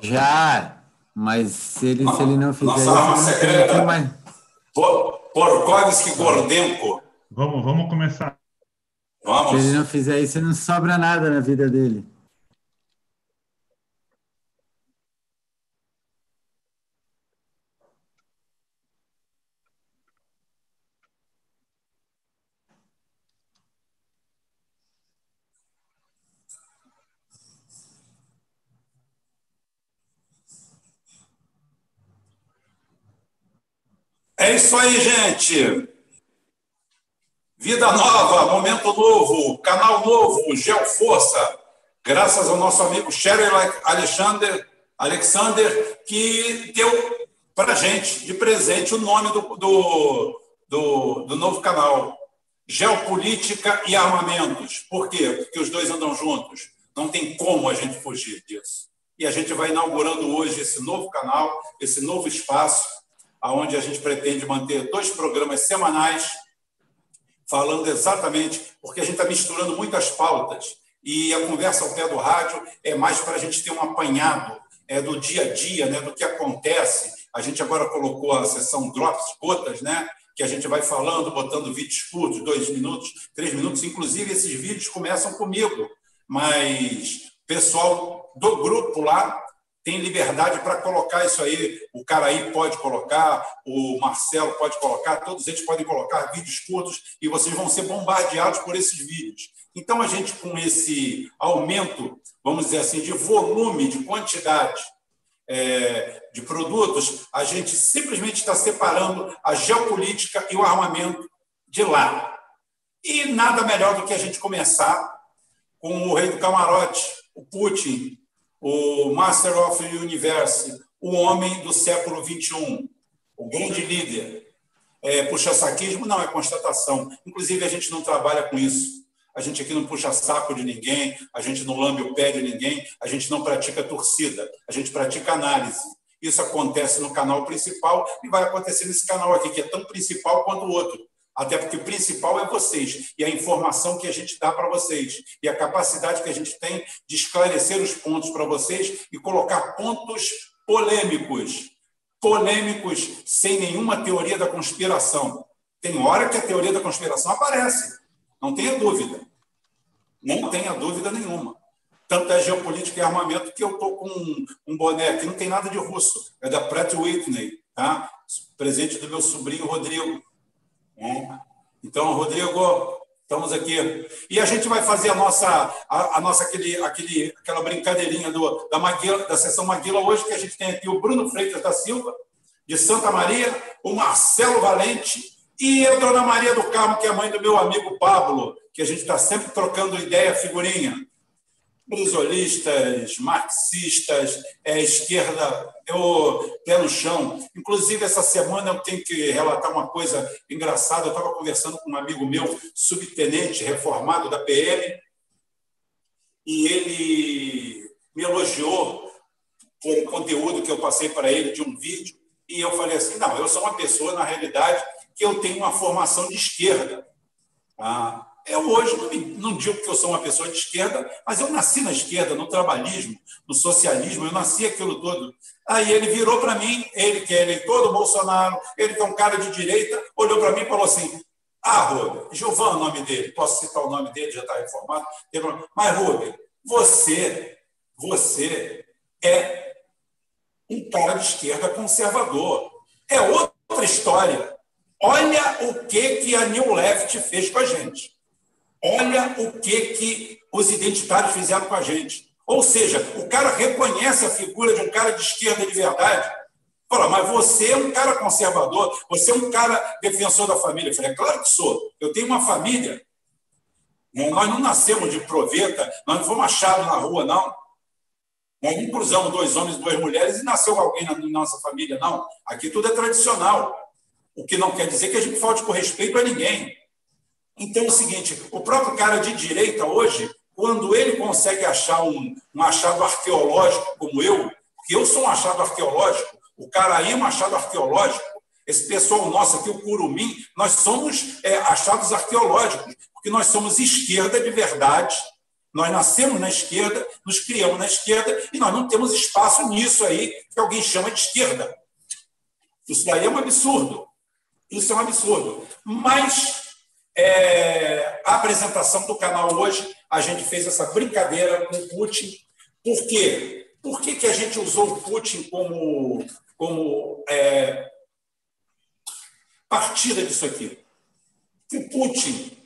Já, mas se ele, se ele não fizer Nossa isso, arma secreta. mais. Por- Porkovski Gordenko. Vamos, vamos começar. Se ele Vamos. não fizer isso, não sobra nada na vida dele. É isso aí, gente. Vida nova, momento novo, canal novo, Geoforça. Graças ao nosso amigo Cheryl Alexander, Alexander, que deu para gente de presente o nome do, do, do, do novo canal. Geopolítica e armamentos. Por quê? Porque os dois andam juntos. Não tem como a gente fugir disso. E a gente vai inaugurando hoje esse novo canal, esse novo espaço, onde a gente pretende manter dois programas semanais, falando exatamente, porque a gente está misturando muitas pautas, e a conversa ao pé do rádio é mais para a gente ter um apanhado é, do dia a dia, né, do que acontece. A gente agora colocou a sessão Drops, gotas, né, que a gente vai falando, botando vídeos curtos, dois minutos, três minutos. Inclusive, esses vídeos começam comigo, mas pessoal do grupo lá tem liberdade para colocar isso aí. O Caraí pode colocar, o Marcelo pode colocar, todos eles podem colocar vídeos curtos e vocês vão ser bombardeados por esses vídeos. Então, a gente, com esse aumento, vamos dizer assim, de volume, de quantidade é, de produtos, a gente simplesmente está separando a geopolítica e o armamento de lá. E nada melhor do que a gente começar com o rei do camarote, o Putin, o Master of the Universe, o homem do século XXI, o grande líder. É, puxa-saquismo não é constatação. Inclusive, a gente não trabalha com isso. A gente aqui não puxa saco de ninguém, a gente não lambe o pé de ninguém, a gente não pratica torcida, a gente pratica análise. Isso acontece no canal principal e vai acontecer nesse canal aqui, que é tão principal quanto o outro. Até porque o principal é vocês e a informação que a gente dá para vocês e a capacidade que a gente tem de esclarecer os pontos para vocês e colocar pontos polêmicos, polêmicos sem nenhuma teoria da conspiração. Tem hora que a teoria da conspiração aparece, não tenha dúvida, não tenha dúvida nenhuma. Tanto é geopolítica e armamento que eu estou com um, um boné aqui, não tem nada de russo, é da Pratt Whitney, tá? presente do meu sobrinho Rodrigo. Então, Rodrigo, estamos aqui. E a gente vai fazer a nossa, a, a nossa aquele, aquele, aquela brincadeirinha do, da, Maguila, da sessão Maguila hoje, que a gente tem aqui o Bruno Freitas da Silva, de Santa Maria, o Marcelo Valente e a Dona Maria do Carmo, que é mãe do meu amigo Pablo, que a gente está sempre trocando ideia, figurinha. Brisolistas, marxistas, é, esquerda, eu, pé no chão. Inclusive, essa semana eu tenho que relatar uma coisa engraçada. Eu estava conversando com um amigo meu, subtenente reformado da PM, e ele me elogiou por um conteúdo que eu passei para ele de um vídeo, e eu falei assim: não, eu sou uma pessoa, na realidade, que eu tenho uma formação de esquerda. Ah, eu hoje não, me, não, digo que eu sou uma pessoa de esquerda, mas eu nasci na esquerda, no trabalhismo, no socialismo, eu nasci aquilo todo. Aí ele virou para mim, ele que é eleitor do Bolsonaro, ele que é um cara de direita, olhou para mim e falou assim: Ah, Rubem, Gilvan é o nome dele, posso citar o nome dele, já está reformado. Mas, Rubem, você, você é um cara de esquerda conservador. É outra história. Olha o que, que a New Left fez com a gente. Olha o que, que os identitários fizeram com a gente. Ou seja, o cara reconhece a figura de um cara de esquerda de verdade. Fala, mas você é um cara conservador, você é um cara defensor da família. Eu falei, é claro que sou. Eu tenho uma família. Nós não nascemos de proveta, nós não fomos achados na rua, não. Nós não cruzamos dois homens duas mulheres e nasceu alguém na nossa família, não. Aqui tudo é tradicional. O que não quer dizer que a gente falte com respeito a ninguém. Então é o seguinte: o próprio cara de direita hoje, quando ele consegue achar um, um achado arqueológico como eu, porque eu sou um achado arqueológico, o cara aí é um achado arqueológico, esse pessoal nosso aqui, o Curumim, nós somos é, achados arqueológicos, porque nós somos esquerda de verdade Nós nascemos na esquerda, nos criamos na esquerda e nós não temos espaço nisso aí que alguém chama de esquerda. Isso daí é um absurdo. Isso é um absurdo. Mas é, a apresentação do canal hoje, a gente fez essa brincadeira com o Putin. Por quê? Por que, que a gente usou o Putin como, como é, partida disso aqui? O Putin,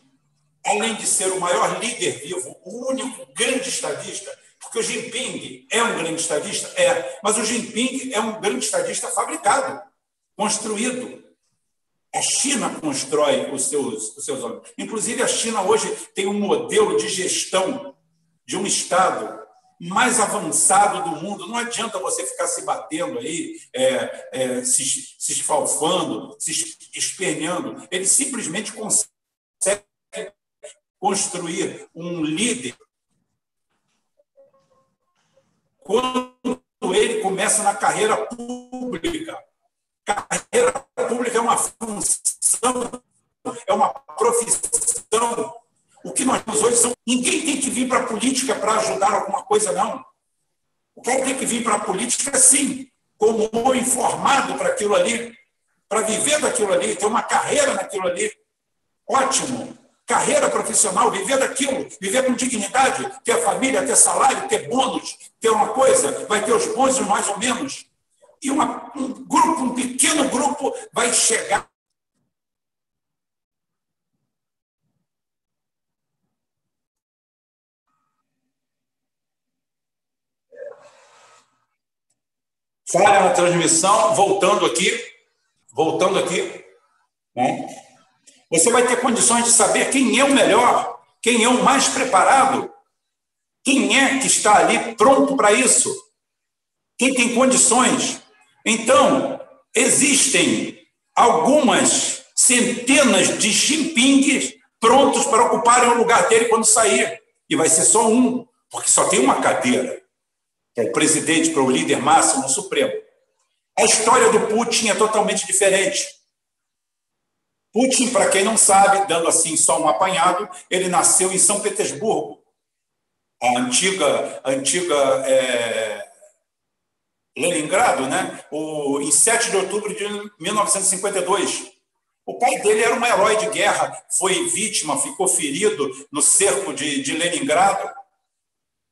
além de ser o maior líder vivo, o único grande estadista, porque o Jinping é um grande estadista, é, mas o Jinping é um grande estadista fabricado, construído. A China constrói os seus, os seus homens. Inclusive, a China hoje tem um modelo de gestão de um Estado mais avançado do mundo. Não adianta você ficar se batendo aí, é, é, se, se esfalfando, se esperneando. Ele simplesmente consegue construir um líder quando ele começa na carreira pública. Carreira pública é uma função, é uma profissão o que nós temos hoje são. Ninguém tem que vir para a política para ajudar alguma coisa, não. O cara tem que vir para a política, sim, como informado para aquilo ali, para viver daquilo ali, ter uma carreira naquilo ali. Ótimo. Carreira profissional, viver daquilo, viver com dignidade, ter família, ter salário, ter bônus, ter uma coisa, vai ter os bons e mais ou menos. E uma, um grupo, um pequeno grupo, vai chegar falha na transmissão, voltando aqui, voltando aqui, né? você vai ter condições de saber quem é o melhor, quem é o mais preparado, quem é que está ali pronto para isso, quem tem condições. Então, existem algumas centenas de Jinpings prontos para ocuparem o lugar dele quando sair. E vai ser só um, porque só tem uma cadeira que é o presidente, para o líder máximo supremo. A história do Putin é totalmente diferente. Putin, para quem não sabe, dando assim só um apanhado, ele nasceu em São Petersburgo, a antiga, antiga é, Leningrado, né? O, em 7 de outubro de 1952. O pai dele era um herói de guerra, foi vítima, ficou ferido no cerco de, de Leningrado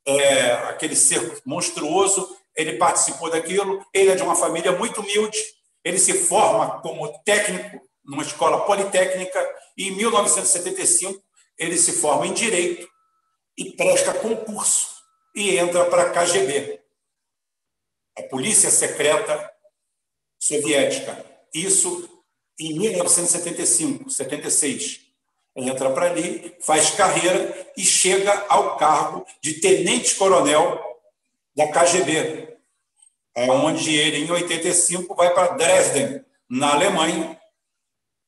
é, aquele cerco monstruoso, ele participou daquilo, ele é de uma família muito humilde, ele se forma como técnico numa escola politécnica e em 1975 ele se forma em direito e presta concurso e entra para a KGB, a Polícia Secreta Soviética. Isso em 1975, 76 entra para ali, faz carreira e chega ao cargo de tenente-coronel da KGB, onde ele, em 85, vai para Dresden, na Alemanha,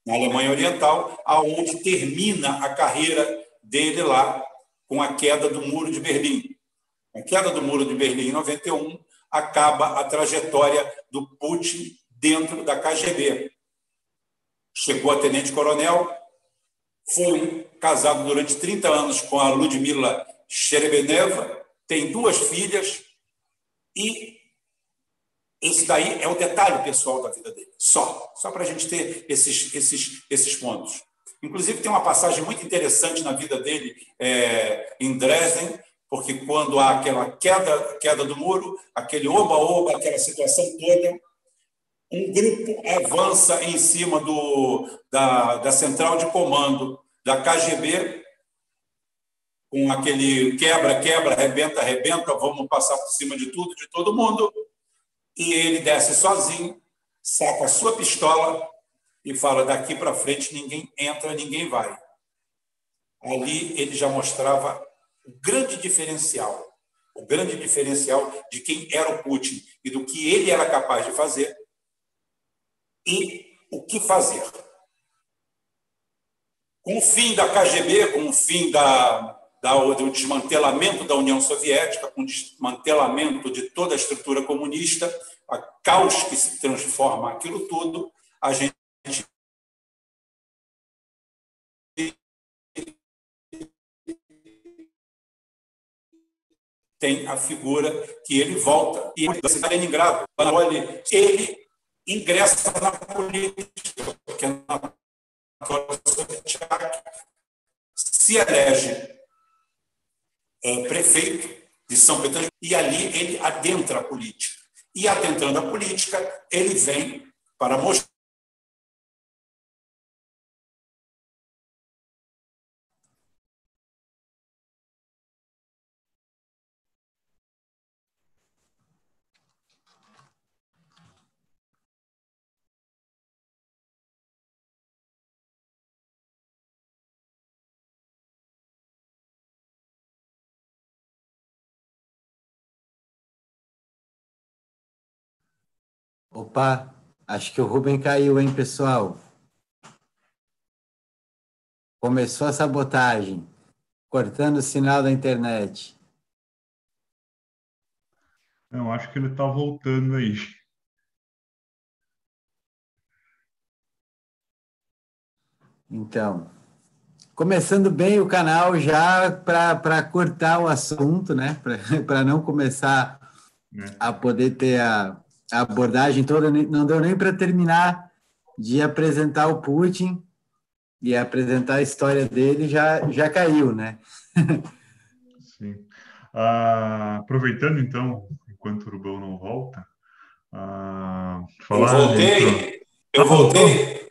na Alemanha Oriental, aonde termina a carreira dele lá com a queda do Muro de Berlim. A queda do Muro de Berlim em 91 acaba a trajetória do Putin dentro da KGB. Chegou a tenente-coronel, foi casado durante 30 anos com a Ludmila Sherebeneva, tem duas filhas e esse daí é o detalhe pessoal da vida dele, só, só para a gente ter esses, esses, esses pontos. Inclusive, tem uma passagem muito interessante na vida dele é, em Dresden, porque quando há aquela queda, queda do muro, aquele oba-oba, aquela situação toda, um grupo avança em cima do, da, da central de comando da KGB, com aquele quebra, quebra, arrebenta, arrebenta, vamos passar por cima de tudo, de todo mundo. E ele desce sozinho, saca a sua pistola e fala: daqui para frente ninguém entra, ninguém vai. Ali ele já mostrava o grande diferencial, o grande diferencial de quem era o Putin e do que ele era capaz de fazer e o que fazer. Com o fim da KGB, com o fim da, da, do desmantelamento da União Soviética, com o desmantelamento de toda a estrutura comunista, a caos que se transforma aquilo tudo, a gente tem a figura que ele volta e ele está Leningrado. Ele ingressa na política, porque na se elege é, prefeito de São Petersburgo e ali ele adentra a política. E adentrando a política, ele vem para mostrar Opa, acho que o Rubem caiu, hein, pessoal? Começou a sabotagem, cortando o sinal da internet. Não, acho que ele está voltando aí. Então, começando bem o canal já para cortar o assunto, né? Para não começar é. a poder ter a, a abordagem toda, não deu nem para terminar de apresentar o Putin e apresentar a história dele, já, já caiu, né? Sim. Ah, aproveitando, então, enquanto o Rubão não volta, ah, falar... Eu voltei, eu ah, voltei,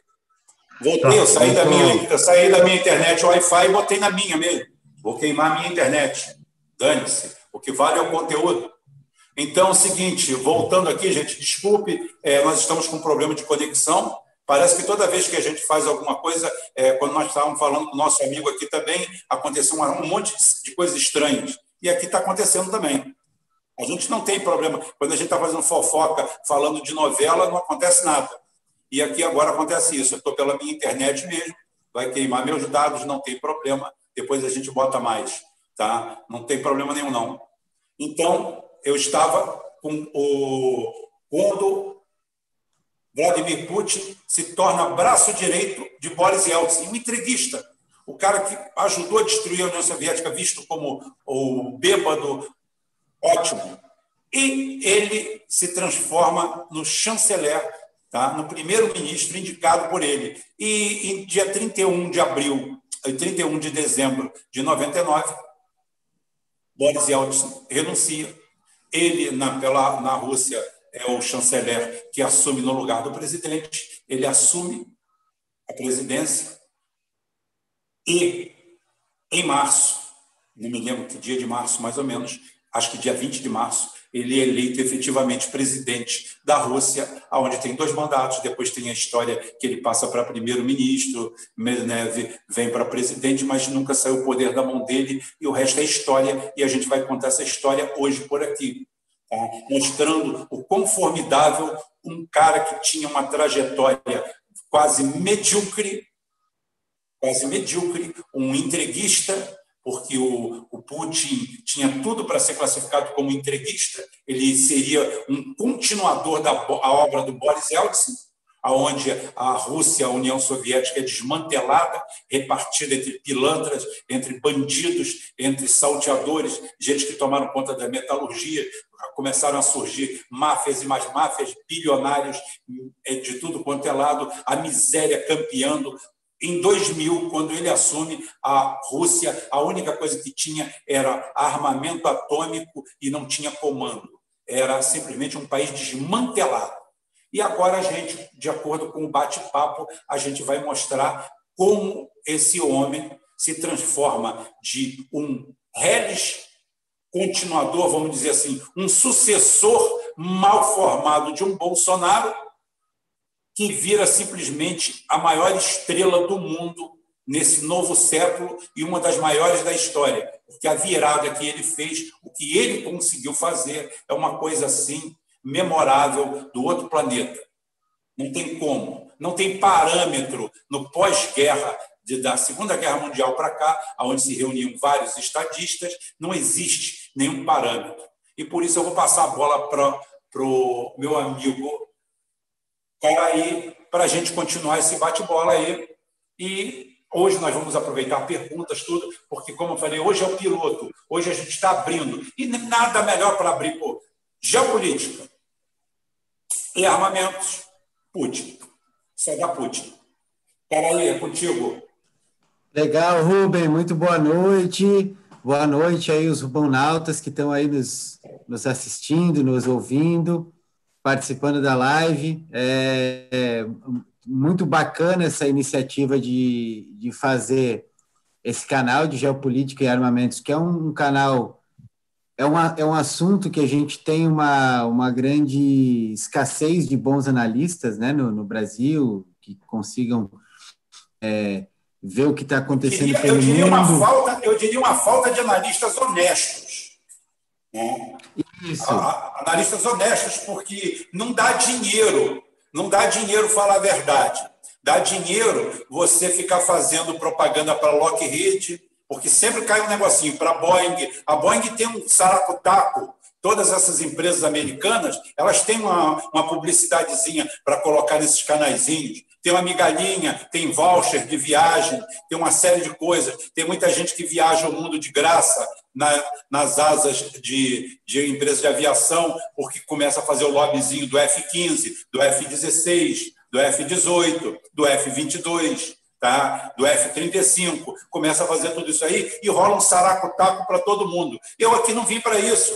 voltei, tá, eu, saí da minha, eu saí da minha internet Wi-Fi e botei na minha mesmo. Vou queimar a minha internet. Dane-se. O que vale é o conteúdo. Então, é o seguinte, voltando aqui, gente, desculpe, é, nós estamos com um problema de conexão. Parece que toda vez que a gente faz alguma coisa, é, quando nós estávamos falando com o nosso amigo aqui também, aconteceu um, monte de coisas estranhas. E aqui está acontecendo também. A gente não tem problema. Quando a gente está fazendo fofoca, falando de novela, não acontece nada. E aqui agora acontece isso. Eu estou pela minha internet mesmo, vai queimar meus dados, não tem problema. Depois a gente bota mais. Tá? Não tem problema nenhum, não. Então, eu estava com o quando Vladimir Putin se torna braço direito de Boris Yeltsin, um entreguista, o cara que ajudou a destruir a União Soviética, visto como o bêbado ótimo. E ele se transforma no chanceler, tá? no primeiro-ministro indicado por ele. E em dia 31 de abril, 31 de dezembro de 99, Boris Yeltsin renuncia ele, na, pela, na Rússia, é o chanceler que assume no lugar do presidente, ele assume a presidência. E, em março, não me lembro que dia de março, mais ou menos, acho que dia 20 de março, ele é eleito efetivamente presidente da Rússia, onde tem dois mandatos, depois tem a história que ele passa para primeiro-ministro, Medvedev vem para presidente, mas nunca saiu o poder da mão dele, e o resto é história, e a gente vai contar essa história hoje por aqui, tá? mostrando o quão formidável um cara que tinha uma trajetória quase medíocre, quase medíocre, um entreguista, porque o, o Putin tinha tudo para ser classificado como entreguista, ele seria um continuador da obra do Boris Yeltsin, aonde a Rússia, a União Soviética é desmantelada, repartida entre pilantras, entre bandidos, entre salteadores, gente que tomaram conta da metalurgia, começaram a surgir máfias e mais máfias, bilionários é, de tudo quanto é lado, a miséria campeando, em 2000, quando ele assume a Rússia, a única coisa que tinha era armamento atômico e não tinha comando. Era simplesmente um país desmantelado. E agora a gente, de acordo com o bate-papo, a gente vai mostrar como esse homem se transforma de um reles continuador, vamos dizer assim, um sucessor mal formado de um Bolsonaro, que vira simplesmente a maior estrela do mundo nesse novo século e uma das maiores da história, porque a virada que ele fez, o que ele conseguiu fazer, é uma coisa assim memorável do outro planeta. Não tem como, não tem parâmetro no pós-guerra da Segunda Guerra Mundial para cá, onde se reuniam vários estadistas, não existe nenhum parâmetro. E por isso eu vou passar a bola para o meu amigo para aí para a gente continuar esse bate-bola aí. E Hoje nós vamos aproveitar perguntas, tudo, porque, como eu falei, hoje é o piloto, hoje a gente está abrindo. E nada melhor para abrir por geopolítica e armamentos, Putin. Isso é da Putin. aí, é contigo. Legal, Rubem, muito boa noite. Boa noite aí os rubonautas que estão aí nos, nos assistindo, nos ouvindo, participando da live. É, é muito bacana essa iniciativa de, de fazer esse canal de geopolítica e armamentos, que é um, um canal, é, uma, é um assunto que a gente tem uma, uma grande escassez de bons analistas né, no, no Brasil, que consigam é, ver o que está acontecendo eu diria, pelo eu diria mundo. Uma falta, eu diria uma falta de analistas honestos. Né? Analistas honestos, porque não dá dinheiro não dá dinheiro falar a verdade. Dá dinheiro você ficar fazendo propaganda para Lockheed, porque sempre cai um negocinho para a Boeing. A Boeing tem um saracutaco. Todas essas empresas americanas, elas têm uma, uma publicidadezinha para colocar nesses canaizinhos. Tem uma migalhinha, tem voucher de viagem, tem uma série de coisas. Tem muita gente que viaja o mundo de graça na, nas asas de, de empresas de aviação, porque começa a fazer o lobbyzinho do F-15, do F-16, do F-18, do F-22, tá? do F-35. Começa a fazer tudo isso aí e rola um saraco-taco para todo mundo. Eu aqui não vim para isso.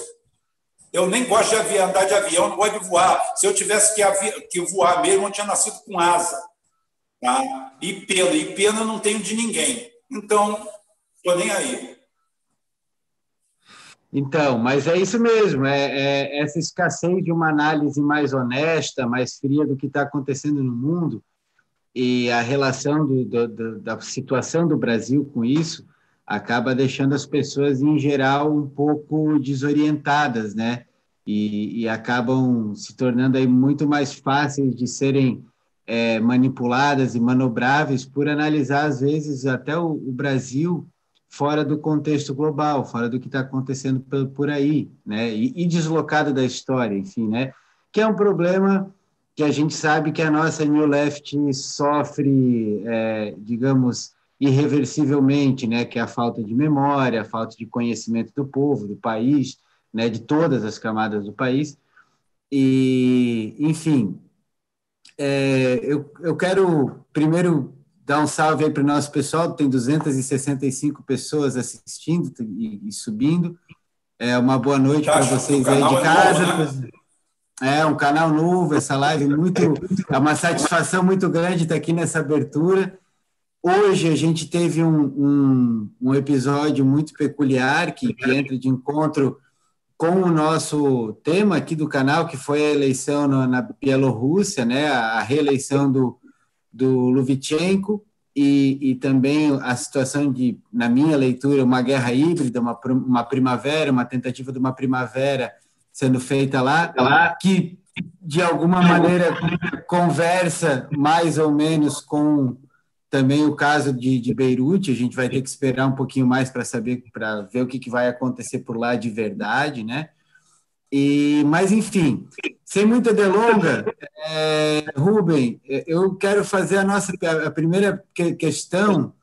Eu nem gosto de andar de avião, não gosto de voar. Se eu tivesse que, que voar mesmo, eu tinha nascido com asa. Tá? E pena, e pena não tenho de ninguém. Então, estou nem aí. Então, mas é isso mesmo, é, é, essa escassez de uma análise mais honesta, mais fria do que está acontecendo no mundo e a relação do, do, da situação do Brasil com isso acaba deixando as pessoas, em geral, um pouco desorientadas, né? E, e acabam se tornando aí muito mais fáceis de serem é, manipuladas e manobráveis por analisar, às vezes, até o, o Brasil fora do contexto global, fora do que está acontecendo por, por, aí, né? E, e, deslocado da história, enfim, né? Que é um problema que a gente sabe que a nossa New Left sofre, é, digamos, irreversivelmente, né? Que é a falta de memória, a falta de conhecimento do povo, do país, né? De todas as camadas do país. E, enfim, é, eu, eu quero primeiro dar um salve aí para o nosso pessoal, tem 265 pessoas assistindo e, e subindo. É uma boa noite para vocês aí de é casa. É, novo, né? é um canal novo, essa live muito é uma satisfação muito grande estar aqui nessa abertura. Hoje a gente teve um, um, um episódio muito peculiar que, que entra de encontro com o nosso tema aqui do canal, que foi a eleição na, na Bielorrússia, né, a reeleição do, do Luvichenko e, e, também a situação de, na minha leitura, uma guerra híbrida, uma, uma primavera, uma tentativa de uma primavera sendo feita lá, que de alguma maneira conversa mais ou menos com também o caso de, de Beirute. A gente vai ter que esperar um pouquinho mais para saber, para ver o que, que vai acontecer por lá de verdade, né? E, mas, enfim, sem muita delonga, é, Rubem, eu quero fazer a nossa a primeira questão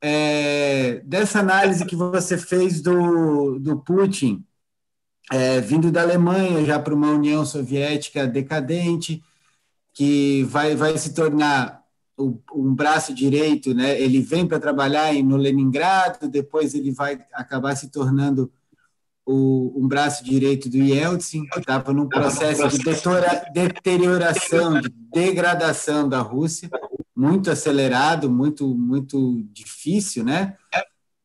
é, dessa análise que você fez do, do Putin, é, vindo da Alemanha já para uma União Soviética decadente, que vai, vai se tornar um braço direito, né? ele vem para trabalhar no Leningrado, depois ele vai acabar se tornando o, um braço direito do Yeltsin, que estava num processo de deterioração, de degradação da Rússia, muito acelerado, muito, muito difícil, né?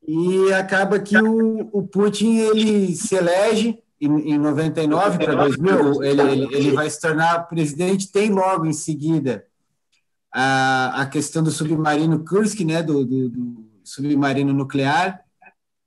E acaba que o, o Putin ele se elege em, em 99 para 2000, ele, ele, ele vai se tornar presidente, tem logo em seguida a, a questão do submarino Kursk, né, do, do, do submarino nuclear,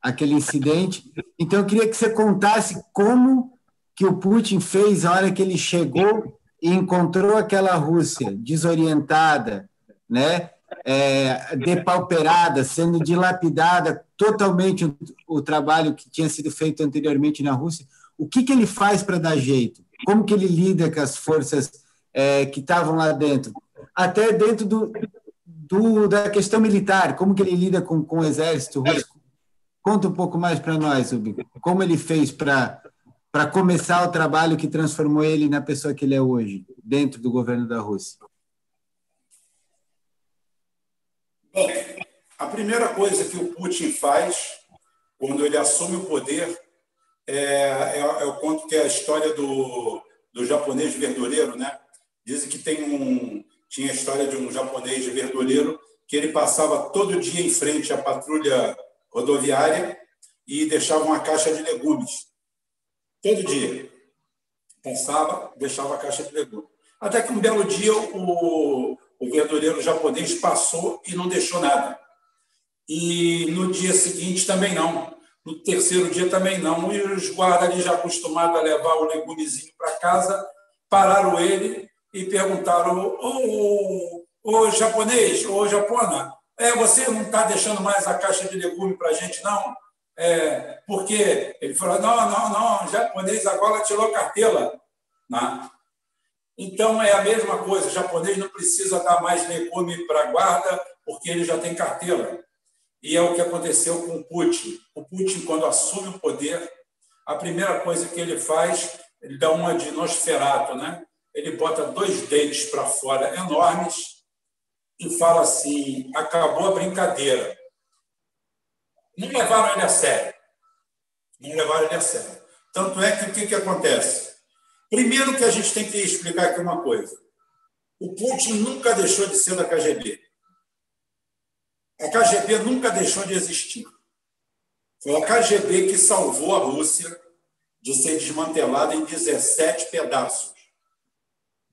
aquele incidente. Então, eu queria que você contasse como que o Putin fez a hora que ele chegou e encontrou aquela Rússia desorientada, né? É, depauperada, sendo dilapidada totalmente o, o, trabalho que tinha sido feito anteriormente na Rússia. O que, que ele faz para dar jeito? Como que ele lida com as forças é, que estavam lá dentro? Até dentro do, do, da questão militar, como que ele lida com, com o exército russo. Conta um pouco mais para nós, Ubi. Como ele fez para para começar o trabalho que transformou ele na pessoa que ele é hoje, dentro do governo da Rússia? Bem, a primeira coisa que o Putin faz quando ele assume o poder é, é, é o conto que é a história do, do japonês verdureiro, né? Dizem que tem um tinha a história de um japonês verdureiro que ele passava todo dia em frente à patrulha rodoviária e deixava uma caixa de legumes. Todo dia. Passava, deixava a caixa de legumes. Até que um belo dia o, o verdureiro japonês passou e não deixou nada. E no dia seguinte também não. No terceiro dia também não. E os guardas ali já acostumados a levar o legumezinho para casa, pararam ele e perguntaram: Ô, ô japonês, ô japona, é, você não está deixando mais a caixa de legume para a gente, não? É, porque ele falou: não, não, não, japonês agora tirou carteira. Né? Então é a mesma coisa: o japonês não precisa dar mais legume para a guarda, porque ele já tem carteira. E é o que aconteceu com o Putin. O Putin, quando assume o poder, a primeira coisa que ele faz, ele dá uma de Nosferato, né? Ele bota dois dentes para fora enormes e fala assim: acabou a brincadeira. Não levaram ele a sério. Não levaram ele a sério. Tanto é que o que, que acontece? Primeiro que a gente tem que explicar aqui uma coisa. O Putin nunca deixou de ser da KGB. A KGB nunca deixou de existir. Foi a KGB que salvou a Rússia de ser desmantelada em 17 pedaços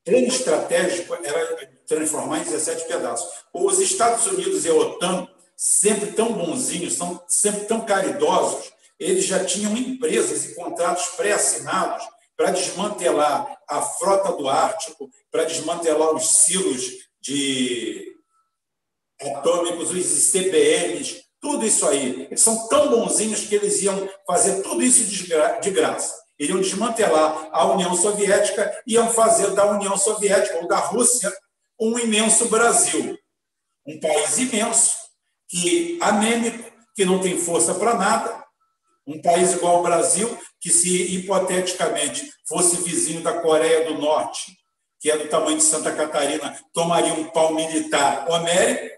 plano estratégico era transformar em 17 pedaços. Os Estados Unidos e a OTAN, sempre tão bonzinhos, são sempre tão caridosos, eles já tinham empresas e contratos pré-assinados para desmantelar a frota do Ártico, para desmantelar os silos de atômicos, os ICBMs, tudo isso aí. Eles são tão bonzinhos que eles iam fazer tudo isso de graça iriam desmantelar a União Soviética, iam fazer da União Soviética ou da Rússia um imenso Brasil. Um país imenso, que anêmico, que não tem força para nada, um país igual ao Brasil, que se hipoteticamente fosse vizinho da Coreia do Norte, que é do tamanho de Santa Catarina, tomaria um pau militar homérico,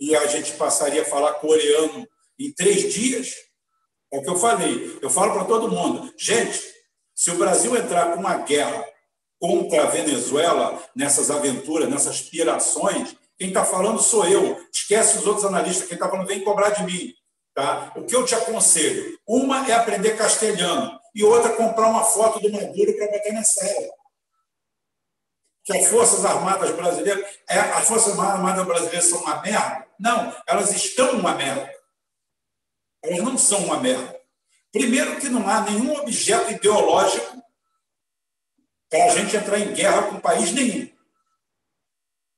e a gente passaria a falar coreano em três dias, é o que eu falei. Eu falo para todo mundo, gente, se o Brasil entrar com uma guerra contra a Venezuela, nessas aventuras, nessas pirações, quem está falando sou eu. Esquece os outros analistas, quem está falando vem cobrar de mim. Tá? O que eu te aconselho? Uma é aprender castelhano e outra comprar uma foto do Maduro para botar na sala. Que as Forças Armadas Brasileiras, é, as Forças Armadas Brasileiras são uma merda? Não, elas estão uma merda. Elas não são uma merda. Primeiro, que não há nenhum objeto ideológico para a gente entrar em guerra com país nenhum.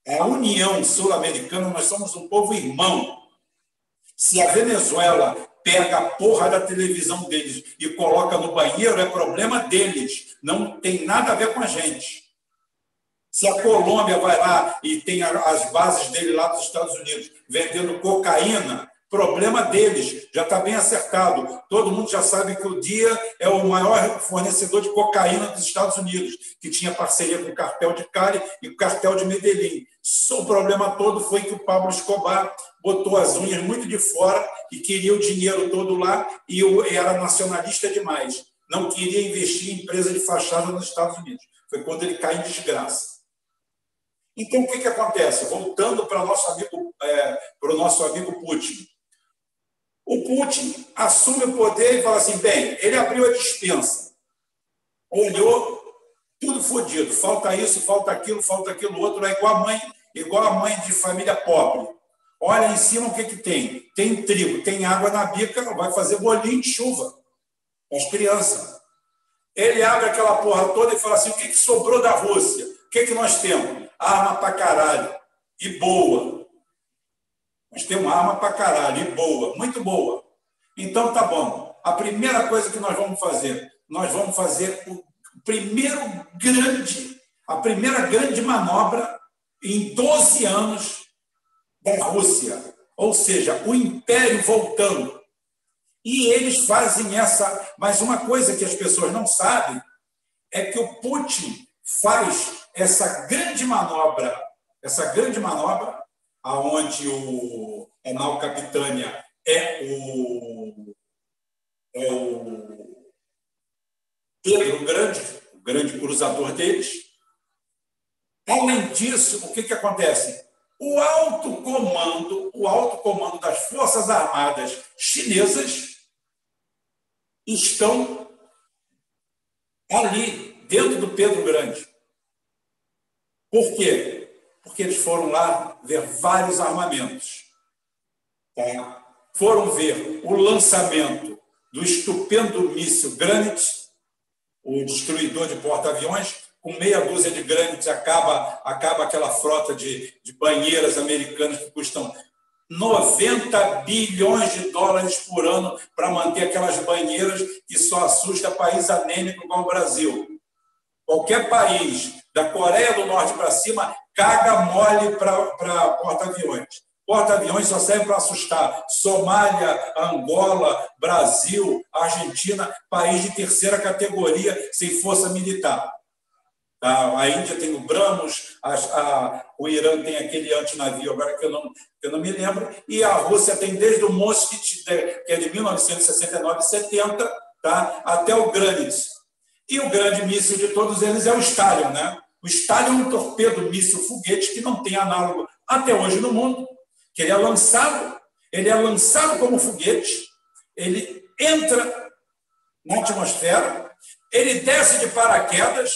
A União Sul-Americana, nós somos um povo irmão. Se a Venezuela pega a porra da televisão deles e coloca no banheiro, é problema deles. Não tem nada a ver com a gente. Se a Colômbia vai lá e tem as bases dele lá dos Estados Unidos vendendo cocaína, Problema deles, já está bem acertado. Todo mundo já sabe que o Dia é o maior fornecedor de cocaína dos Estados Unidos, que tinha parceria com o cartel de Cali e o cartel de Medellín. O problema todo foi que o Pablo Escobar botou as unhas muito de fora e queria o dinheiro todo lá e era nacionalista demais. Não queria investir em empresa de fachada nos Estados Unidos. Foi quando ele cai em desgraça. Então, o que, que acontece? Voltando para, é, para o nosso amigo Putin. O Putin assume o poder e fala assim: bem, ele abriu a dispensa, olhou, tudo fodido, falta isso, falta aquilo, falta aquilo outro, é igual a mãe, igual a mãe de família pobre. Olha em cima o que, que tem: tem trigo, tem água na bica, vai fazer bolinho de chuva com as crianças. Ele abre aquela porra toda e fala assim: o que, que sobrou da Rússia? O que, que nós temos? Arma pra caralho. E boa. Nós temos arma para caralho, e boa, muito boa. Então tá bom. A primeira coisa que nós vamos fazer, nós vamos fazer o primeiro grande, a primeira grande manobra em 12 anos da Rússia, ou seja, o império voltando. E eles fazem essa. Mas uma coisa que as pessoas não sabem é que o Putin faz essa grande manobra, essa grande manobra, aonde o a nau Capitânia é o, é o Pedro Grande, o grande cruzador deles. Além disso, o que, que acontece? O alto comando, o alto comando das Forças Armadas chinesas estão ali, dentro do Pedro Grande. Por quê? Porque eles foram lá ver vários armamentos. Tá? Foram ver o lançamento do estupendo míssil Granite, o destruidor de porta-aviões, com meia dúzia de Granite acaba, acaba aquela frota de, de banheiras americanas que custam 90 bilhões de dólares por ano para manter aquelas banheiras que só assusta país anêmico como o Brasil. Qualquer país, da Coreia do Norte para cima, caga mole para porta-aviões. Porta-aviões só serve para assustar Somália, Angola, Brasil, Argentina, país de terceira categoria sem força militar. Tá? A Índia tem o Brahmos, a, a, o Irã tem aquele antinavio, agora que eu, não, que eu não me lembro, e a Rússia tem desde o Moskvit, que é de 1969 70, tá? até o Granitz. E o grande míssil de todos eles é o Stalin. Né? O Stalin é um torpedo míssil foguete que não tem análogo até hoje no mundo, que ele é lançado, ele é lançado como foguete, ele entra na atmosfera, ele desce de paraquedas,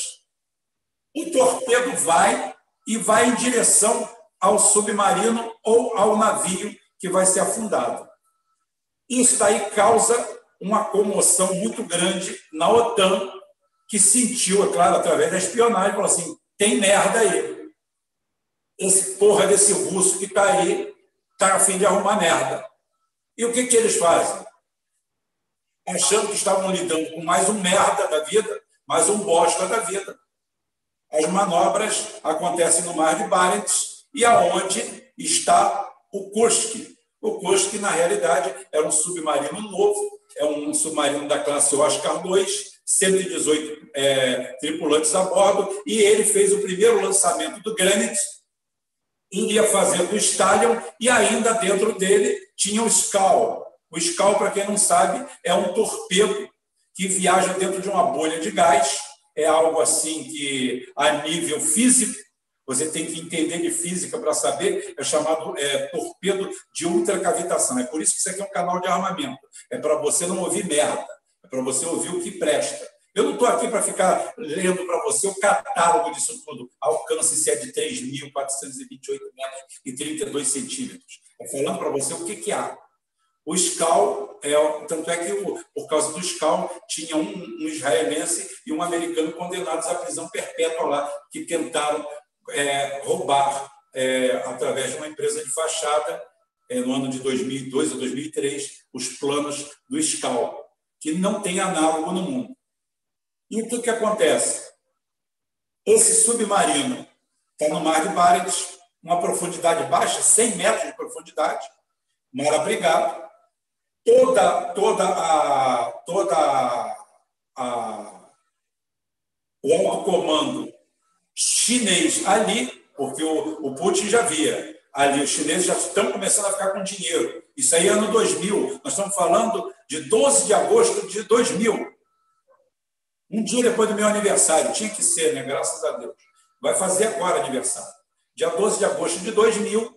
o torpedo vai e vai em direção ao submarino ou ao navio que vai ser afundado. Isso daí causa uma comoção muito grande na OTAN, que sentiu, é claro, através da espionagem, falou assim: tem merda aí. Esse porra desse russo que está aí está a fim de arrumar merda. E o que, que eles fazem? Achando que estavam lidando com mais um merda da vida, mais um bosta da vida. As manobras acontecem no Mar de Barents e aonde está o Kursk. O Kursk, na realidade, é um submarino novo, é um submarino da classe Oscar II, 118 é, tripulantes a bordo, e ele fez o primeiro lançamento do Granite iria fazer do Stallion e ainda dentro dele tinha o Skal. O Skal, para quem não sabe, é um torpedo que viaja dentro de uma bolha de gás. É algo assim que, a nível físico, você tem que entender de física para saber, é chamado é, torpedo de ultracavitação. É por isso que isso aqui é um canal de armamento. É para você não ouvir merda, para você ouvir o que presta. Eu não estou aqui para ficar lendo para você o catálogo disso tudo. Alcance se é de 3.428 metros e 32 centímetros. Estou falando para você o que, que há. O Skal, é, tanto é que por causa do Skal, tinha um, um, israelense e um americano condenados à prisão perpétua lá, que tentaram é, roubar, é, através de uma empresa de fachada, é, no ano de 2002 ou 2003, os planos do Skal, que não tem análogo no mundo. E o que, que acontece? Esse submarino está no mar de Barents, uma profundidade baixa, 100 metros de profundidade, mar abrigado. Toda, toda a, toda a, o alto comando chinês ali, porque o, o Putin já via, ali os chineses já estão começando a ficar com dinheiro. Isso aí é ano 2000. Nós estamos falando de 12 de agosto de 2000. Um dia depois do meu aniversário, tinha que ser, né? Graças a Deus. Vai fazer agora aniversário. Dia 12 de agosto de 2000,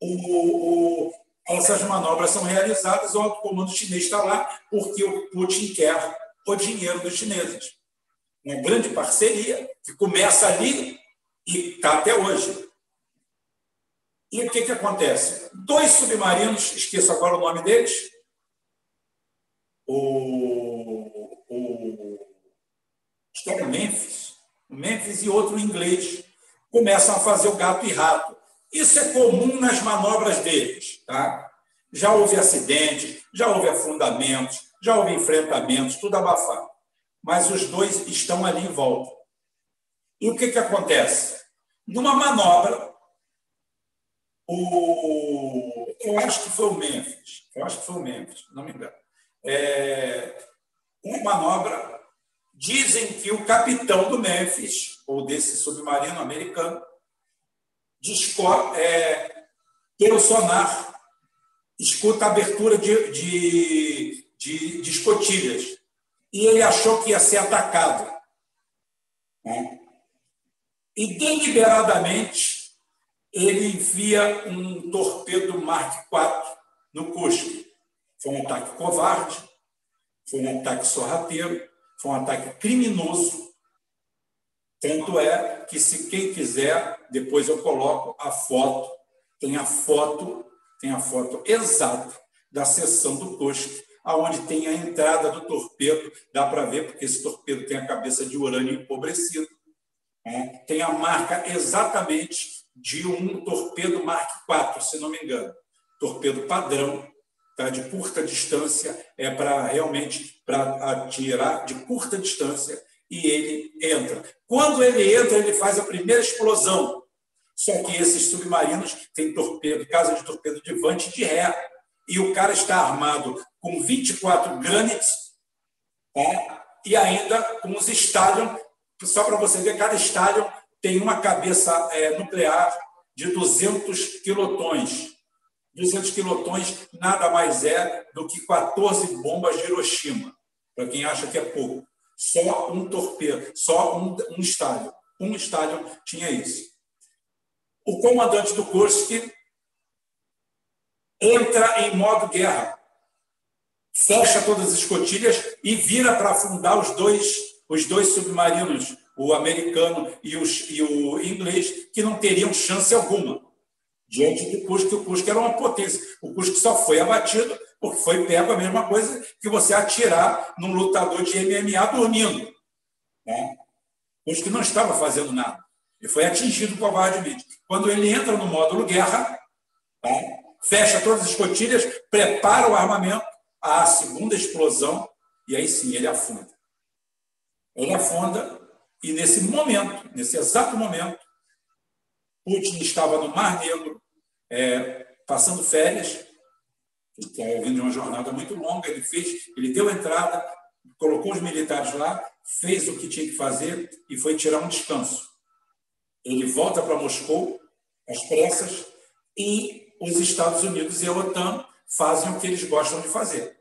o, o, essas manobras são realizadas, o alto comando chinês está lá porque o Putin quer o dinheiro dos chineses. Uma grande parceria que começa ali e está até hoje. E o que, que acontece? Dois submarinos, esqueço agora o nome deles, o, o que é Memphis, Memphis e outro inglês, começam a fazer o gato e rato. Isso é comum nas manobras deles. Tá? Já houve acidentes, já houve afundamentos, já houve enfrentamentos, tudo abafado. Mas os dois estão ali em volta. E o que, que acontece? Numa manobra, o, eu acho que foi o Memphis, eu acho que foi o Memphis, não me engano. É, uma manobra, dizem que o capitão do Memphis, ou desse submarino americano, é, pelo sonar, escuta a abertura de, de, de, de escotilhas. E ele achou que ia ser atacado. Né? E deliberadamente ele envia um torpedo Mark IV no Cusco. Foi um ataque covarde, foi um ataque sorrateiro, foi um ataque criminoso. Tanto é que, se quem quiser, depois eu coloco a foto, tem a foto, tem a foto exata da seção do Cusco, aonde tem a entrada do torpedo, dá para ver, porque esse torpedo tem a cabeça de urânio empobrecido. Né? Tem a marca exatamente de um torpedo Mark IV, se não me engano. Torpedo padrão, tá? de curta distância, é para realmente para atirar de curta distância e ele entra. Quando ele entra, ele faz a primeira explosão. Só que esses submarinos têm torpedo, casa de torpedo de vante de ré. E o cara está armado com 24 granites tá? e ainda com os Stallion. Só para você ver, cada Stallion tem uma cabeça é, nuclear de 200 quilotões. 200 quilotões nada mais é do que 14 bombas de Hiroshima, para quem acha que é pouco. Só um torpedo, só um, um estádio. Um estádio tinha isso. O comandante do Kursk entra em modo guerra, fecha todas as escotilhas e vira para afundar os dois, os dois submarinos, o americano e, os, e o inglês, que não teriam chance alguma diante do Cusco, que o Cusco era uma potência. O Cusco só foi abatido porque foi pego a mesma coisa que você atirar num lutador de MMA dormindo. Né? O Cusco não estava fazendo nada. Ele foi atingido covardemente. Quando ele entra no módulo guerra, tá? fecha todas as escotilhas, prepara o armamento, a segunda explosão, e aí sim ele afunda. Ele afunda, e nesse momento, nesse exato momento, Putin estava no Mar Negro, é, passando férias, estava vindo de uma jornada muito longa, ele fez, ele deu entrada, colocou os militares lá, fez o que tinha que fazer e foi tirar um descanso. Ele volta para Moscou, às pressas, e os Estados Unidos e a OTAN fazem o que eles gostam de fazer.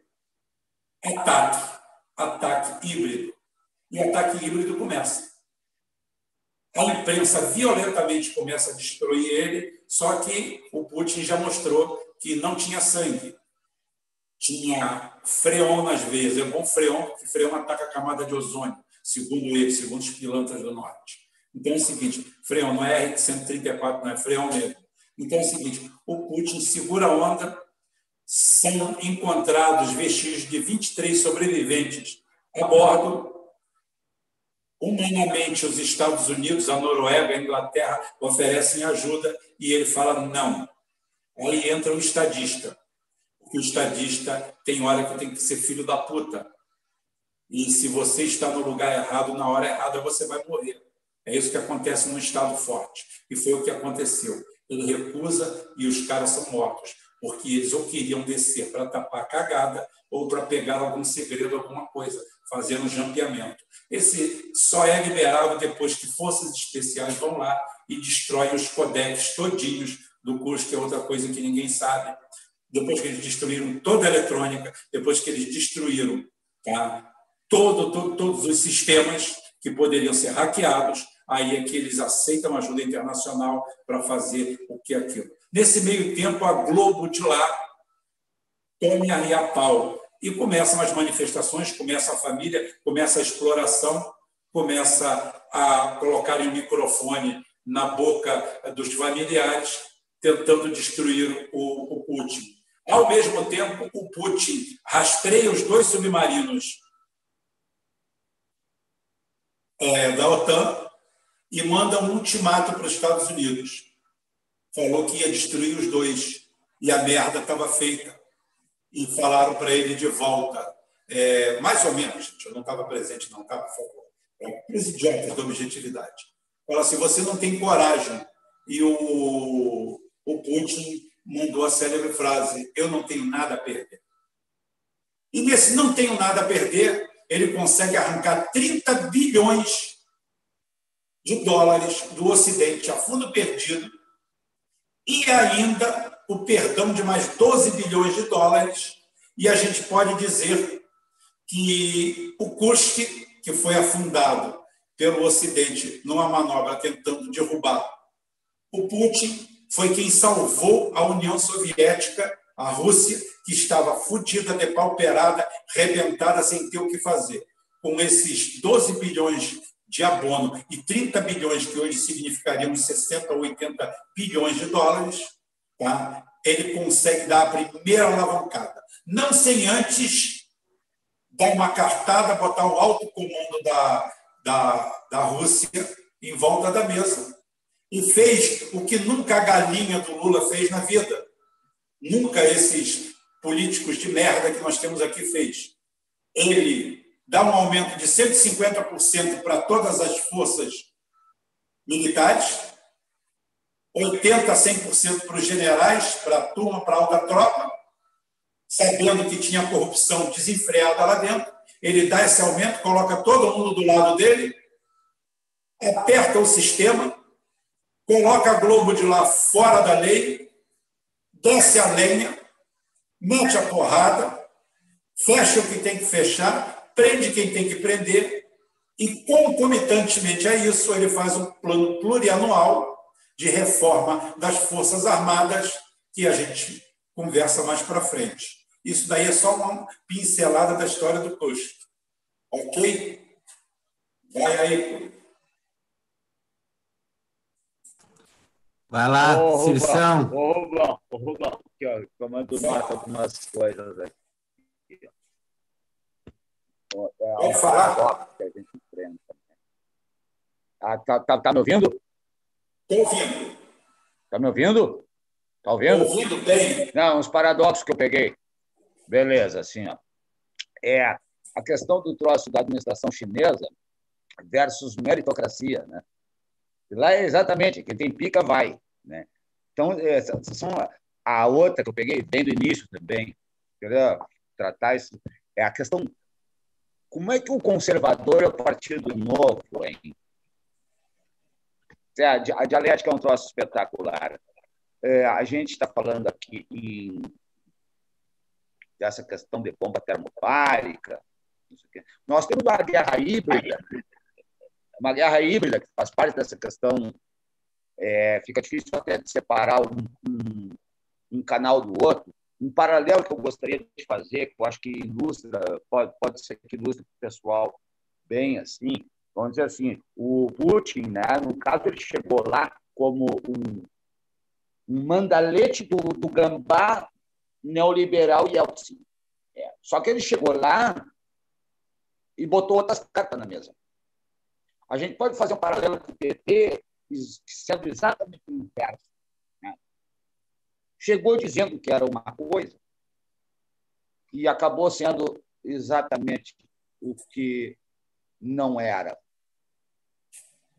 Ataque, ataque híbrido. E ataque híbrido começa. A imprensa violentamente começa a destruir ele, só que o Putin já mostrou que não tinha sangue. Tinha freon nas veias. É bom freon, porque freon ataca a camada de ozônio, segundo ele, segundo os pilantras do norte. Então é o seguinte, freon não é R-134, não é freon mesmo. Então é o seguinte, o Putin segura a onda, são encontrados vestígios de 23 sobreviventes a bordo Humanamente, os Estados Unidos, a Noruega, a Inglaterra oferecem ajuda e ele fala não. Aí entra o estadista. Porque o estadista tem hora que tem que ser filho da puta. E se você está no lugar errado, na hora errada, você vai morrer. É isso que acontece num Estado forte. E foi o que aconteceu. Ele recusa e os caras são mortos. Porque eles ou queriam descer para tapar a cagada ou para pegar algum segredo, alguma coisa fazendo um jampeamento. Esse só é liberado depois que forças especiais vão lá e destroem os codecs todinhos do curso, que é outra coisa que ninguém sabe. Depois que eles destruíram toda a eletrônica, depois que eles destruíram tá, todo, todo, todos os sistemas que poderiam ser hackeados, aí é que eles aceitam ajuda internacional para fazer o que é aquilo. Nesse meio tempo, a Globo de lá tome a pau e começam as manifestações, começa a família, começa a exploração, começa a colocar o microfone na boca dos familiares, tentando destruir o, o Putin. Ao mesmo tempo, o Putin rastreia os dois submarinos é, da OTAN e manda um ultimato para os Estados Unidos. Falou que ia destruir os dois e a merda estava feita e falaram para ele de volta, é, mais ou menos, gente, eu não estava presente, não, tá, por favor, para os idiotas da objetividade. Fala assim: você não tem coragem. E o, o Putin mandou a célebre frase: Eu não tenho nada a perder. E nesse não tenho nada a perder, ele consegue arrancar 30 bilhões de dólares do Ocidente a fundo perdido e ainda o perdão de mais 12 bilhões de dólares. E a gente pode dizer que o custe que foi afundado pelo Ocidente numa manobra tentando derrubar o Putin foi quem salvou a União Soviética, a Rússia, que estava fodida, depauperada, rebentada, sem ter o que fazer. Com esses 12 bilhões de abono e 30 bilhões, que hoje significariam 60 ou 80 bilhões de dólares, tá? ele consegue dar a primeira alavancada. Não sem antes dar uma cartada, botar o alto comando da, da, da Rússia em volta da mesa e fez o que nunca a galinha do Lula fez na vida. Nunca esses políticos de merda que nós temos aqui fez. Ele dá um aumento de 150% para todas as forças militares, 80% a 100% para os generais, para a turma, para a alta tropa, sabendo que tinha corrupção desenfreada lá dentro. Ele dá esse aumento, coloca todo mundo do lado dele, aperta o sistema, coloca a Globo de lá fora da lei, desce a lenha, mete a porrada, fecha o que tem que fechar, prende quem tem que prender, e concomitantemente a isso, ele faz um plano plurianual de reforma das Forças Armadas, que a gente conversa mais para frente. Isso daí é só uma pincelada da história do Bush. Ok? Vai aí, Vai lá, ô, Cirção. Ô, Rubão, ô, Rubão, aqui, ó, comando nota algumas coisas aqui. É Pode falar. Que a gente enfrenta. Ah, tá, tá, tá me ouvindo? Estou ouvindo. Tá me ouvindo? Tá ouvindo? Estou ouvindo bem. Não, uns paradoxos que eu peguei. Beleza, assim, ó. É a questão do troço da administração chinesa versus meritocracia, né? Lá é exatamente, quem tem pica vai. Né? Então, essa, são a outra que eu peguei bem do início também, entendeu? tratar isso, é a questão como é que o conservador é o partido novo, hein? É, a dialética é um troço espetacular. É, a gente está falando aqui em dessa questão de bomba termobárica. Nós temos uma guerra híbrida uma guerra híbrida que faz parte dessa questão. É, fica difícil até de separar um, um, um, canal do outro. Um paralelo que eu gostaria de fazer, que eu acho que ilustra, pode, pode ser que ilustre o pessoal bem assim, vamos dizer assim, o Putin, né, no caso, ele chegou lá como um, mandalete do, do gambá neoliberal Yeltsin. É. Só que ele chegou lá e botou outras cartas na mesa. A gente pode fazer um paralelo com o PT, sendo exatamente o inverso. Né? Chegou dizendo que era uma coisa e acabou sendo exatamente o que não era.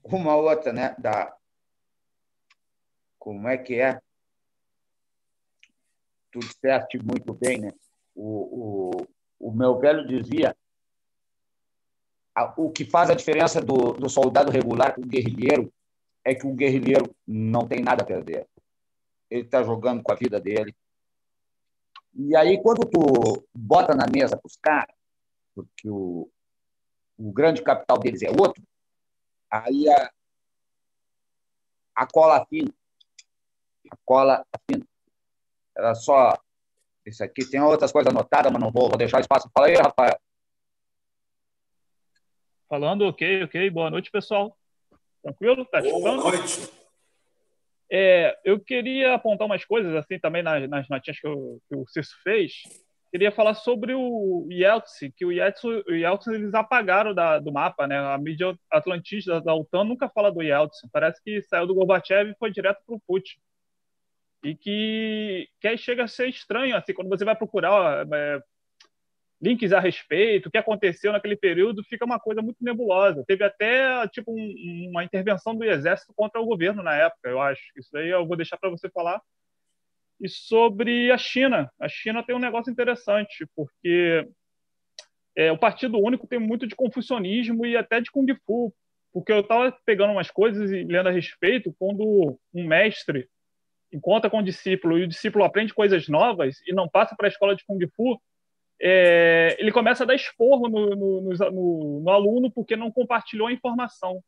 Uma outra, né, da como é que é? Tu disseste muito bem, né? O, o, o meu velho dizia o que faz a diferença do, do soldado regular com o guerrilheiro é que o guerrilheiro não tem nada a perder. Ele está jogando com a vida dele. E aí, quando tu bota na mesa para os caras, porque o, o grande capital deles é outro, aí a, a cola fina. A cola fina. Era só isso aqui. Tem outras coisas anotadas, mas não vou, vou deixar espaço. Fala aí, Rafael. Falando, ok, ok. Boa noite, pessoal. Tranquilo? Tá Boa noite. É, eu queria apontar umas coisas assim também nas, nas notinhas que, eu, que o Cício fez. Queria falar sobre o Yeltsin, que o Yeltsin, eles apagaram da, do mapa, né? A mídia atlantista da OTAN nunca fala do Yeltsin. Parece que saiu do Gorbachev e foi direto para o Putin. E que, que aí chega a ser estranho, assim, quando você vai procurar é, links a respeito, o que aconteceu naquele período, fica uma coisa muito nebulosa. Teve até tipo um, uma intervenção do exército contra o governo na época, eu acho. Isso daí eu vou deixar para você falar. E sobre a China, a China tem um negócio interessante, porque é, o Partido Único tem muito de confucionismo e até de kung fu, porque eu estava pegando umas coisas e lendo a respeito quando um mestre encontra com o discípulo e o discípulo aprende coisas novas e não passa para a escola de kung fu, é, ele começa a dar esporro no, no, no, no, aluno porque não compartilhou a informação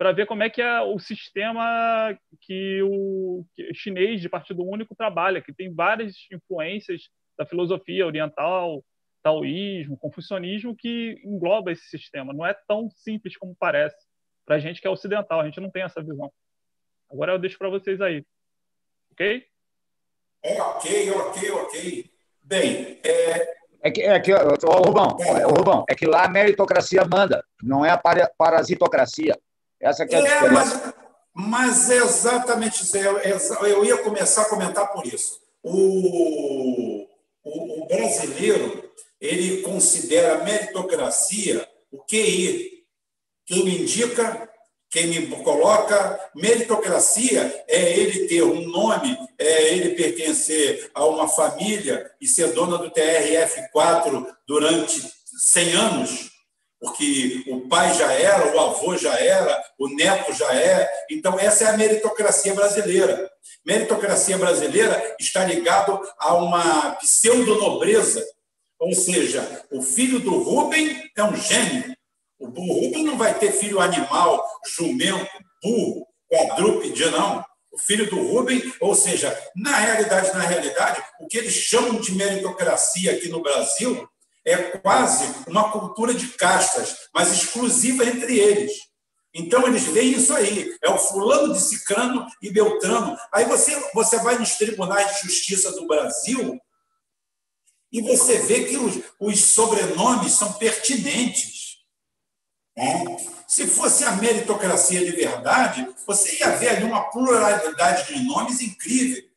para ver como é que é o sistema que o chinês de Partido Único trabalha, que tem várias influências da filosofia oriental, taoísmo, confucionismo, que engloba esse sistema. Não é tão simples como parece para a gente que é ocidental. A gente não tem essa visão. Agora eu deixo para vocês aí. Ok? É, ok, ok, ok. Bem, é... É que, é que ô, Rubão, é. Rubão, é que lá a meritocracia manda, não é a parasitocracia. Essa é a é. Mas, mas é exatamente isso. Eu, eu ia começar a comentar por isso. O, o, o brasileiro ele considera a meritocracia o QI. Quem me indica, quem me coloca, meritocracia é ele ter um nome, é ele pertencer a uma família e ser dona do TRF4 durante 100 anos, porque o pai já era, o avô já era, o neto já é. Então, essa é a meritocracia brasileira. Meritocracia brasileira está ligado a uma pseudo-nobreza ou seja, o filho do Rubem é um gênio. O Rubem não vai ter filho animal, jumento, burro, quadrúpede, não. O filho do Rubem, ou seja, na realidade, na realidade, o que eles chamam de meritocracia aqui no Brasil é quase uma cultura de castas, mas exclusiva entre eles. Então eles veem isso aí, é o fulano de Cicrano e Beltrano. Aí você, você vai nos tribunais de justiça do Brasil, e você vê que os, os sobrenomes são pertinentes. Né? Se fosse a meritocracia de verdade, você ia ver ali uma pluralidade de nomes incrível.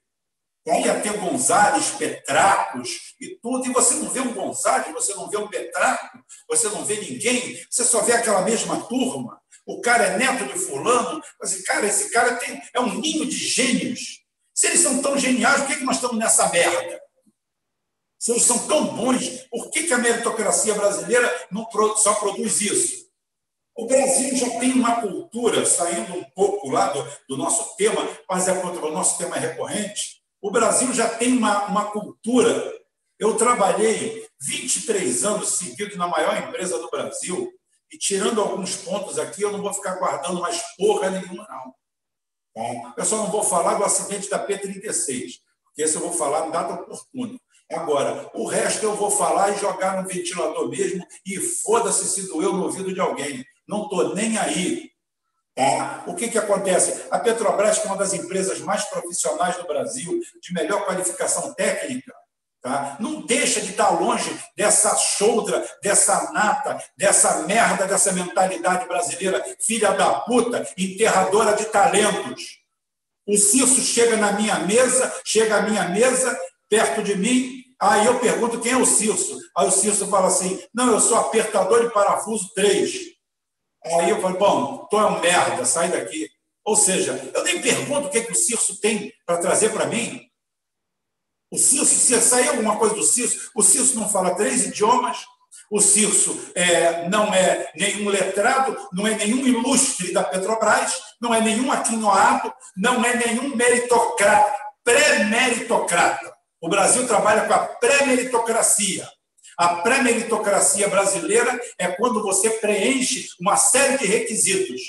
Ia ter Gonzales, Petracos e tudo, e você não vê um Gonzales, você não vê um Petraco, você não vê ninguém, você só vê aquela mesma turma. O cara é neto de fulano, mas, cara, esse cara tem, é um ninho de gênios. Se eles são tão geniais, por que, que nós estamos nessa merda? Se eles são tão bons, por que, que a meritocracia brasileira não só produz isso? O Brasil já tem uma cultura, saindo um pouco lá do, do nosso tema, mas é o nosso tema recorrente. O Brasil já tem uma, uma cultura. Eu trabalhei 23 anos seguidos na maior empresa do Brasil, e tirando alguns pontos aqui, eu não vou ficar guardando mais porra nenhuma, não. Bom, eu só não vou falar do acidente da P-36, porque esse eu vou falar em data oportuna. Agora, o resto eu vou falar e jogar no ventilador mesmo e foda-se se doeu no ouvido de alguém. Não estou nem aí. Tá? O que, que acontece? A Petrobras, que é uma das empresas mais profissionais do Brasil, de melhor qualificação técnica, tá? não deixa de estar longe dessa choudra, dessa nata, dessa merda, dessa mentalidade brasileira, filha da puta, enterradora de talentos. O Cício chega na minha mesa, chega à minha mesa perto de mim. Aí eu pergunto quem é o Cirso. Aí o Cirso fala assim: não, eu sou apertador de parafuso 3. Aí eu falo: bom, tu é um merda, sai daqui. Ou seja, eu nem pergunto o que, é que o Cirso tem para trazer para mim. O Cirso, se sair alguma coisa do Cirso, o Cirso não fala três idiomas, o Cirso é, não é nenhum letrado, não é nenhum ilustre da Petrobras, não é nenhum aquinoado, não é nenhum meritocrata, pré-meritocrata. O Brasil trabalha com a pré-meritocracia. A pré-meritocracia brasileira é quando você preenche uma série de requisitos.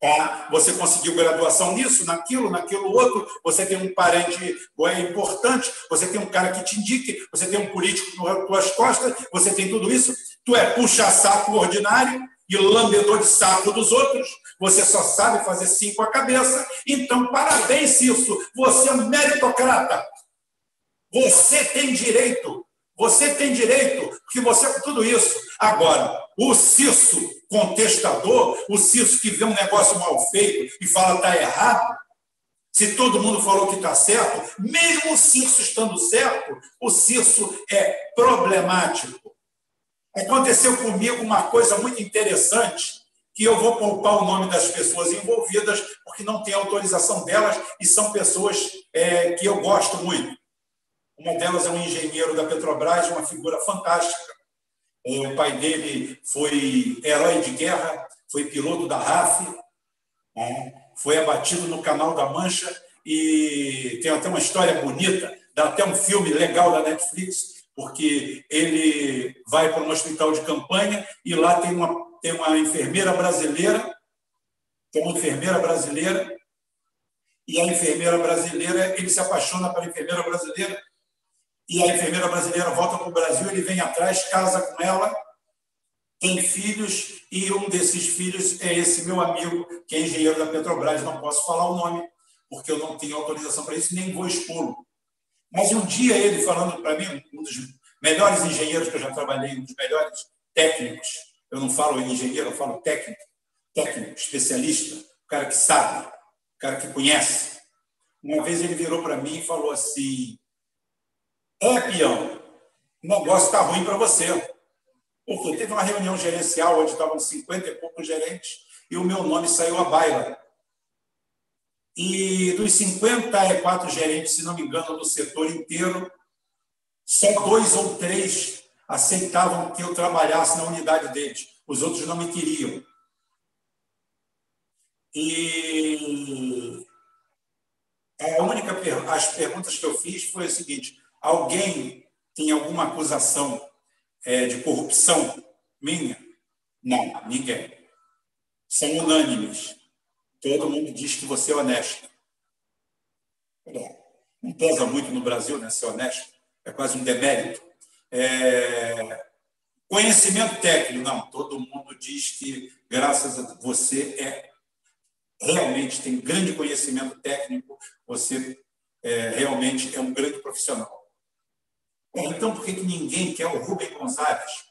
Tá? Você conseguiu graduação nisso, naquilo, naquilo outro, você tem um parente é importante, você tem um cara que te indique, você tem um político nas tuas costas, você tem tudo isso. Tu é puxa-saco ordinário e lambedor de saco dos outros, você só sabe fazer cinco a cabeça. Então, parabéns, Cício, você é meritocrata. Você tem direito, você tem direito, porque você é tudo isso. Agora, o Cisso contestador, o Cisso que vê um negócio mal feito e fala está errado, Se todo mundo falou que está certo, mesmo o Cirso estando certo, o Cirso é problemático. Aconteceu comigo uma coisa muito interessante, que eu vou poupar o nome das pessoas envolvidas, porque não tem autorização delas e são pessoas é, que eu gosto muito. Uma delas é um engenheiro da Petrobras, uma figura fantástica. O pai dele foi herói de guerra, foi piloto da RAF, né? foi abatido no Canal da Mancha e tem até uma história bonita, dá até um filme legal da Netflix, porque ele vai para um hospital de campanha e lá tem uma, tem uma enfermeira brasileira, tem uma enfermeira brasileira, e a enfermeira brasileira, ele se apaixona pela enfermeira brasileira, e a enfermeira brasileira volta para o Brasil, ele vem atrás, casa com ela, tem filhos e um desses filhos é esse meu amigo, que é engenheiro da Petrobras. Não posso falar o nome, porque eu não tenho autorização para isso, nem vou expô-lo. Mas um dia ele falando para mim, um dos melhores engenheiros que eu já trabalhei, um dos melhores técnicos, eu não falo engenheiro, eu falo técnico, técnico, especialista, o cara que sabe, o cara que conhece. Uma vez ele virou para mim e falou assim: É, peão, o negócio está ruim para você. Porque teve uma reunião gerencial onde estavam 50 e poucos gerentes e o meu nome saiu à baila. E dos 54 gerentes, se não me engano, do setor inteiro, só dois ou três aceitavam que eu trabalhasse na unidade deles. Os outros não me queriam. E a única as perguntas que eu fiz foi o seguinte: alguém tem alguma acusação é, de corrupção minha? Não, ninguém. São unânimes. Todo mundo diz que você é honesto. Não pesa muito no Brasil, né, ser honesto. É quase um demérito. É... Conhecimento técnico, não. Todo mundo diz que, graças a você, é realmente tem grande conhecimento técnico, você é, realmente é um grande profissional. Então, por que, que ninguém quer o Rubem Gonzalez?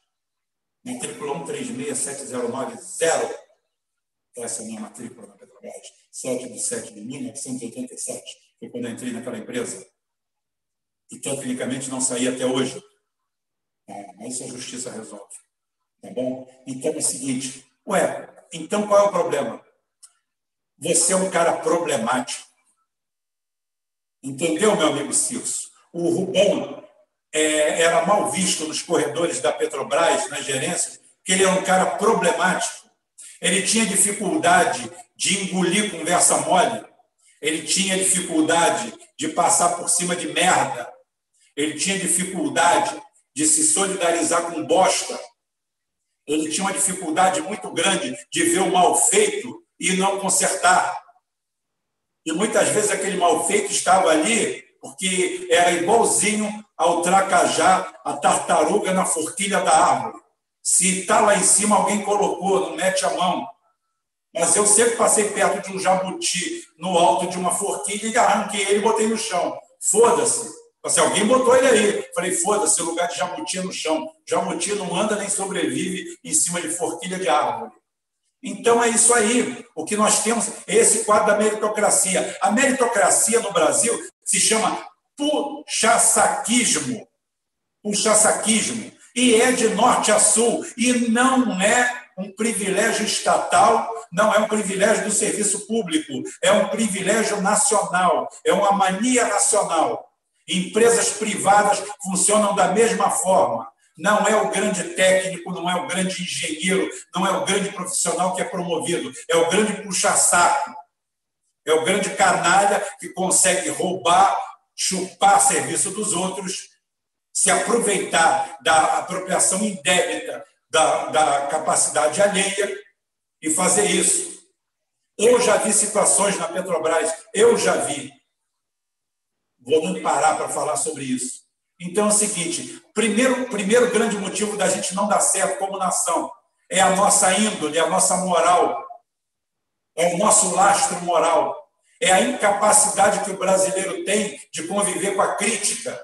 Matrícula 136709, zero. Essa é a minha matrícula na Petrobras, 7 de 7 de 1987, foi quando eu entrei naquela empresa. E tecnicamente não saí até hoje. Ah, mas isso a justiça resolve. Tá bom? Então é o seguinte: ué, então qual é o problema? Você é um cara problemático. Entendeu, meu amigo Cirso? O Rubão é, era mal visto nos corredores da Petrobras, nas gerências, que ele era um cara problemático. Ele tinha dificuldade de engolir conversa mole, ele tinha dificuldade de passar por cima de merda, ele tinha dificuldade de se solidarizar com bosta, ele tinha uma dificuldade muito grande de ver o mal feito e não consertar. E muitas vezes aquele mal feito estava ali porque era igualzinho ao tracajá, a tartaruga na forquilha da árvore. Se está lá em cima, alguém colocou, não mete a mão. Mas eu sempre passei perto de um jabuti no alto de uma forquilha e arranquei ele e botei no chão. Foda-se. Assim, alguém botou ele aí. Falei, foda-se, o lugar de jabuti é no chão. Jabuti não anda nem sobrevive em cima de forquilha de árvore. Então é isso aí. O que nós temos é esse quadro da meritocracia. A meritocracia no Brasil se chama puxa-saquismo. Puxa-saquismo. E é de norte a sul. E não é um privilégio estatal, não é um privilégio do serviço público, é um privilégio nacional, é uma mania nacional. Empresas privadas funcionam da mesma forma. Não é o grande técnico, não é o grande engenheiro, não é o grande profissional que é promovido, é o grande puxa-saco. É o grande canalha que consegue roubar, chupar serviço dos outros, se aproveitar da apropriação indébita da, da capacidade alheia e fazer isso. Eu já vi situações na Petrobras, eu já vi. Vou parar para falar sobre isso. Então é o seguinte: primeiro, primeiro grande motivo da gente não dar certo como nação é a nossa índole, a nossa moral, é o nosso lastro moral, é a incapacidade que o brasileiro tem de conviver com a crítica.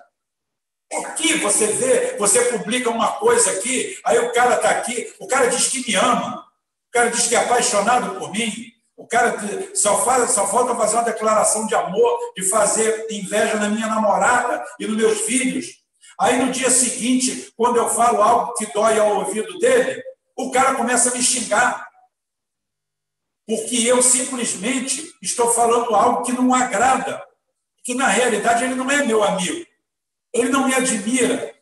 Aqui você vê, você publica uma coisa aqui, aí o cara está aqui, o cara diz que me ama, o cara diz que é apaixonado por mim, O cara só, faz, só falta fazer uma declaração de amor, de fazer inveja na minha namorada e nos meus filhos. Aí no dia seguinte, quando eu falo algo que dói ao ouvido dele, o cara começa a me xingar. Porque eu simplesmente estou falando algo que não agrada. Que na realidade ele não é meu amigo. Ele não me admira.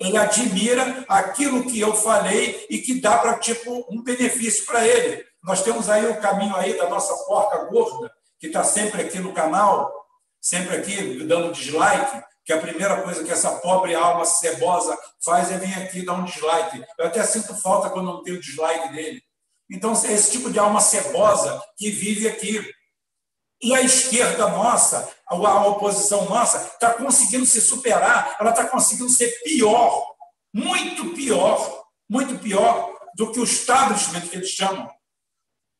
Ele admira aquilo que eu falei e que dá para tipo um benefício para ele. Nós temos aí o caminho aí da nossa porca gorda, que está sempre aqui no canal, sempre aqui dando dislike, que a primeira coisa que essa pobre alma cebosa faz é vir aqui dar um dislike. Eu até sinto falta quando não tenho dislike dele. Então, é esse tipo de alma cebosa que vive aqui. E a esquerda nossa, a oposição nossa, está conseguindo se superar, ela está conseguindo ser pior, muito pior, muito pior do que o establishment que eles chamam.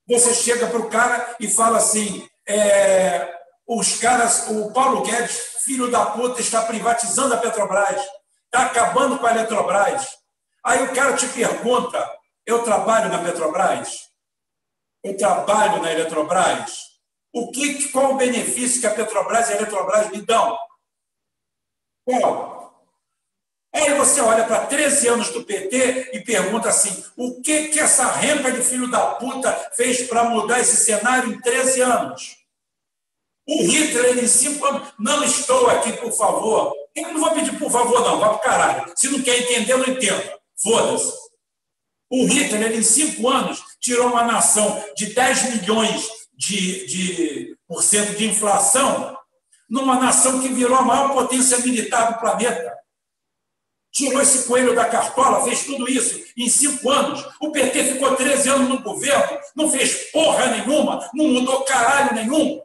Você chega para o cara e fala assim: é, os caras, o Paulo Guedes, filho da puta, está privatizando a Petrobras, está acabando com a Eletrobras. Aí o cara te pergunta: eu trabalho na Petrobras? Eu trabalho na Eletrobras? O que, qual o benefício que a Petrobras e a Eletrobras me dão? Qual? Aí você olha para 13 anos do PT e pergunta assim: o que que essa rempa de filho da puta fez para mudar esse cenário em 13 anos? O Hitler, em cinco anos, não estou aqui, por favor. Eu não vou pedir por favor, não, vai para caralho. Se não quer entender, não entenda. Foda-se. O Hitler, em cinco anos, tirou uma nação de 10 milhões de, de por cento de inflação numa nação que virou a maior potência militar do planeta tirou esse coelho da cartola, fez tudo isso em cinco anos. O PT ficou 13 anos no governo, não fez porra nenhuma, não mudou caralho nenhum.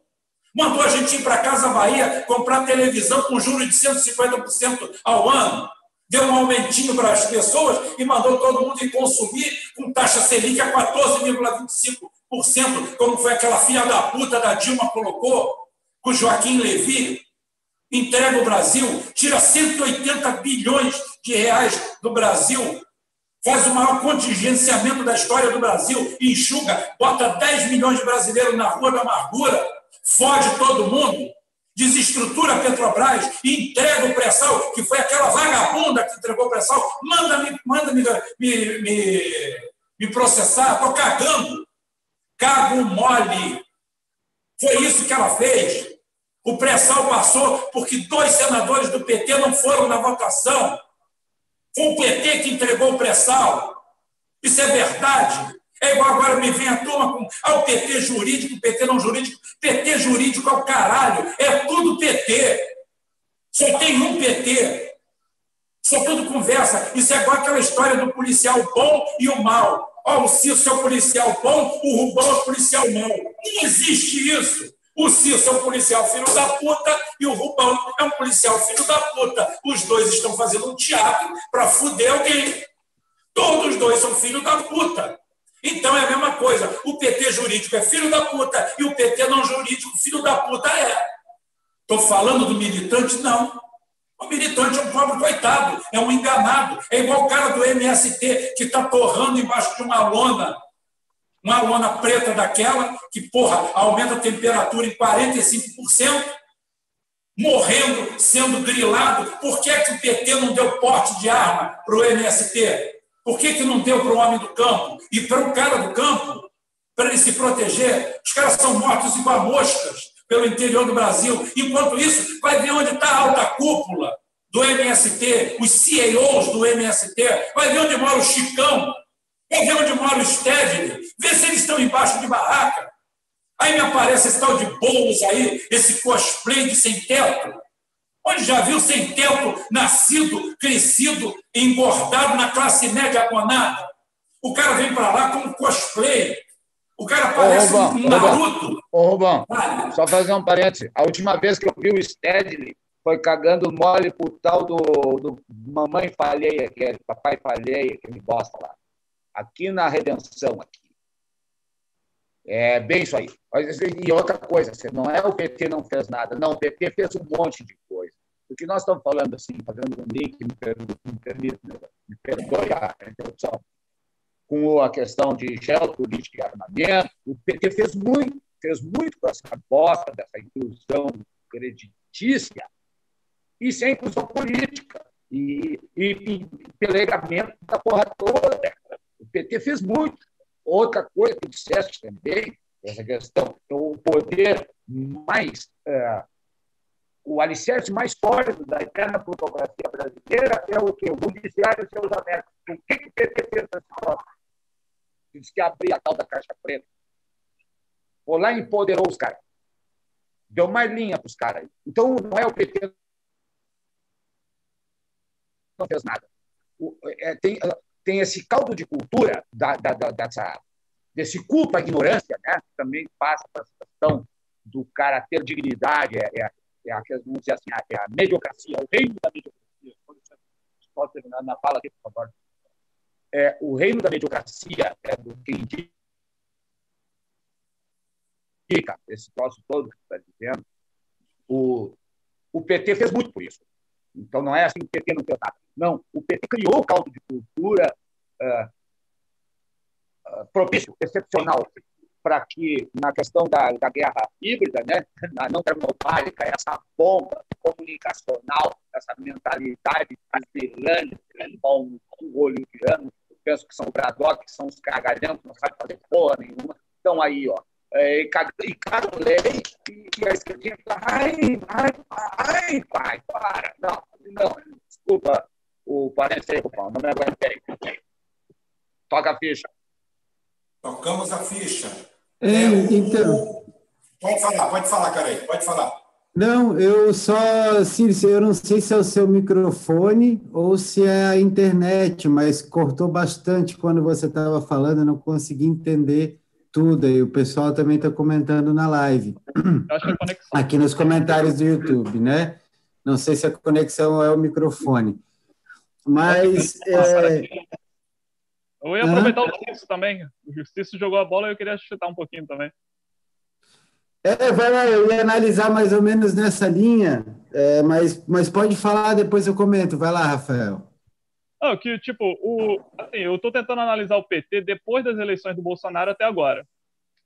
Mandou a gente ir para Casa Bahia comprar televisão com juros de 150% ao ano. Deu um aumentinho para as pessoas e mandou todo mundo ir consumir com taxa Selic a 14,25%, como foi aquela filha da puta da Dilma colocou, com Joaquim Levy entrega o Brasil, tira 180 bilhões de reais do Brasil, faz o maior contingenciamento da história do Brasil, enxuga, bota 10 milhões de brasileiros na rua da amargura, foge todo mundo, desestrutura a Petrobras e entrega o pré-sal, que foi aquela vagabunda que entregou o pré-sal, manda, -me, manda me, me, me, me processar, estou cagando. Cago mole. Foi isso que ela fez. O pré-sal passou porque dois senadores do PT não foram na votação. Foi o PT que entregou o pré-sal. Isso é verdade. É igual agora me vem a turma com ah, o PT jurídico, PT não jurídico. PT jurídico é o caralho. É tudo PT. Só tem um PT. Só tudo conversa. Isso é igual aquela história do policial bom e o mal. Ó, o Cício é o policial bom, o Rubão é o policial mau. Não existe isso. O Cício é um policial filho da puta e o Rubão é um policial filho da puta. Os dois estão fazendo um teatro para fuder alguém. Todos os dois são filho da puta. Então é a mesma coisa. O PT jurídico é filho da puta e o PT não jurídico, filho da puta é. Estou falando do militante? Não. O militante é um pobre coitado, é um enganado. É igual o cara do MST que está torrando embaixo de uma lona uma lona preta daquela, que, porra, aumenta a temperatura em 45%, morrendo, sendo grilado. Por que, é que o PT não deu porte de arma para o MST? Por que, que não deu para o homem do campo? E para o cara do campo, para ele se proteger? Os caras são mortos igual moscas pelo interior do Brasil. Enquanto isso, vai ver onde está a alta cúpula do MST, os CEOs do MST, vai ver onde mora o Chicão, Vai ver onde mora o Stedley, vê se eles estão embaixo de barraca. Aí me aparece esse tal de Boulos aí, esse cosplay de sem teto. Onde já viu sem teto nascido, crescido, engordado na classe média agonada? O cara vem para lá com cosplay. O cara parece Ô, Rubão, um Naruto. Ô, Rubão, só fazer um parênteses. A última vez que eu vi o Stedley foi cagando mole pro tal do, do Mamãe Falheia, que é Papai Falheia, que me bosta lá aqui na redenção. Aqui. É bem isso aí. E outra coisa, não é o PT não fez nada, não, o PT fez um monte de coisa. O que nós estamos falando, assim, fazendo um link, me, permite, me, permite, me perdoe a interrupção. com a questão de geopolítica e armamento. O PT fez muito, fez muito com essa bosta dessa inclusão creditícia e sem inclusão política e, e, e pelegamento da porra toda. O PT fez muito. Outra coisa que disseste também, essa questão, o poder mais, é, o alicerce mais sólido da eterna plutocracia brasileira é o que? O judiciário e seus anexos. O que, que o PT nessa prova? Diz que abria a tal da caixa preta. Foi lá e empoderou os caras. Deu mais linha para os caras. Então, não é o PT não fez nada. O, é, tem, tem esse caldo de cultura da, da, da, dessa, desse culto à ignorância, né? também passa para a questão do cara ter dignidade, é, é, é a, dizer assim, é a mediocracia, o reino da mediocracia. Pode terminar na fala aqui, por favor. É, o reino da mediocracia é do que indica esse troço todo que está dizendo. O, o PT fez muito por isso. Então, não é assim que o PT não fez nada. Não, o PT criou o caldo de cultura uh, uh, propício, excepcional, para que, na questão da, da guerra híbrida, né, na não termopárica, essa bomba comunicacional, essa mentalidade brasileira, com o oliviano, penso que são o Braddock, que são os cagalhão, que não sabem fazer porra nenhuma, estão aí, ó, é, e cada lei, e, a esquerdinha fala, ai, ai, ai, pai, para, não, não, desculpa, o parente não me aguentei. Toca a ficha. Tocamos a ficha. É, é, então. Pode falar, pode falar, cara pode falar. Não, eu só, assim, eu não sei se é o seu microfone ou se é a internet, mas cortou bastante quando você estava falando, eu não consegui entender tudo, e o pessoal também está comentando na live. Aqui nos comentários do YouTube, né? Não sei se a conexão é o microfone. Mas. É... Eu ia aproveitar o Justiça também. O Justiça jogou a bola e eu queria chutar um pouquinho também. É, vai lá, eu ia analisar mais ou menos nessa linha, é, mas, mas pode falar, depois eu comento. Vai lá, Rafael. Não, que, tipo, o, assim, eu estou tentando analisar o PT depois das eleições do Bolsonaro até agora.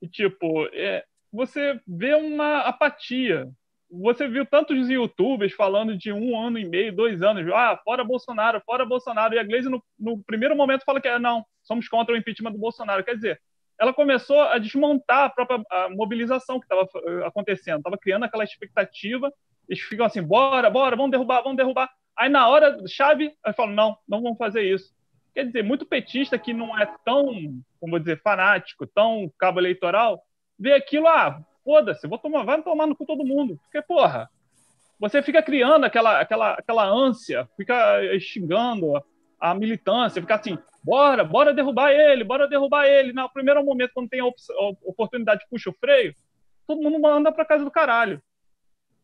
E, tipo, é, você vê uma apatia você viu tantos youtubers falando de um ano e meio, dois anos, ah, fora Bolsonaro, fora Bolsonaro, e a Glaze no, no primeiro momento fala que é, não, somos contra o impeachment do Bolsonaro. Quer dizer, ela começou a desmontar a própria a mobilização que estava eh, acontecendo, estava criando aquela expectativa, eles ficam assim, bora, bora, vamos derrubar, vamos derrubar. Aí na hora chave, eu falo, não, não vamos fazer isso. Quer dizer, muito petista que não é tão, como vou dizer, fanático, tão cabo eleitoral, vê aquilo, ah, foda-se, vou tomar, vai tomar no cu todo mundo. Porque, porra, você fica criando aquela, aquela, aquela ânsia, fica xingando a militância, fica assim, bora, bora derrubar ele, bora derrubar ele. No primeiro momento, quando tem a, oportunidade, puxa o freio, todo mundo manda para casa do caralho.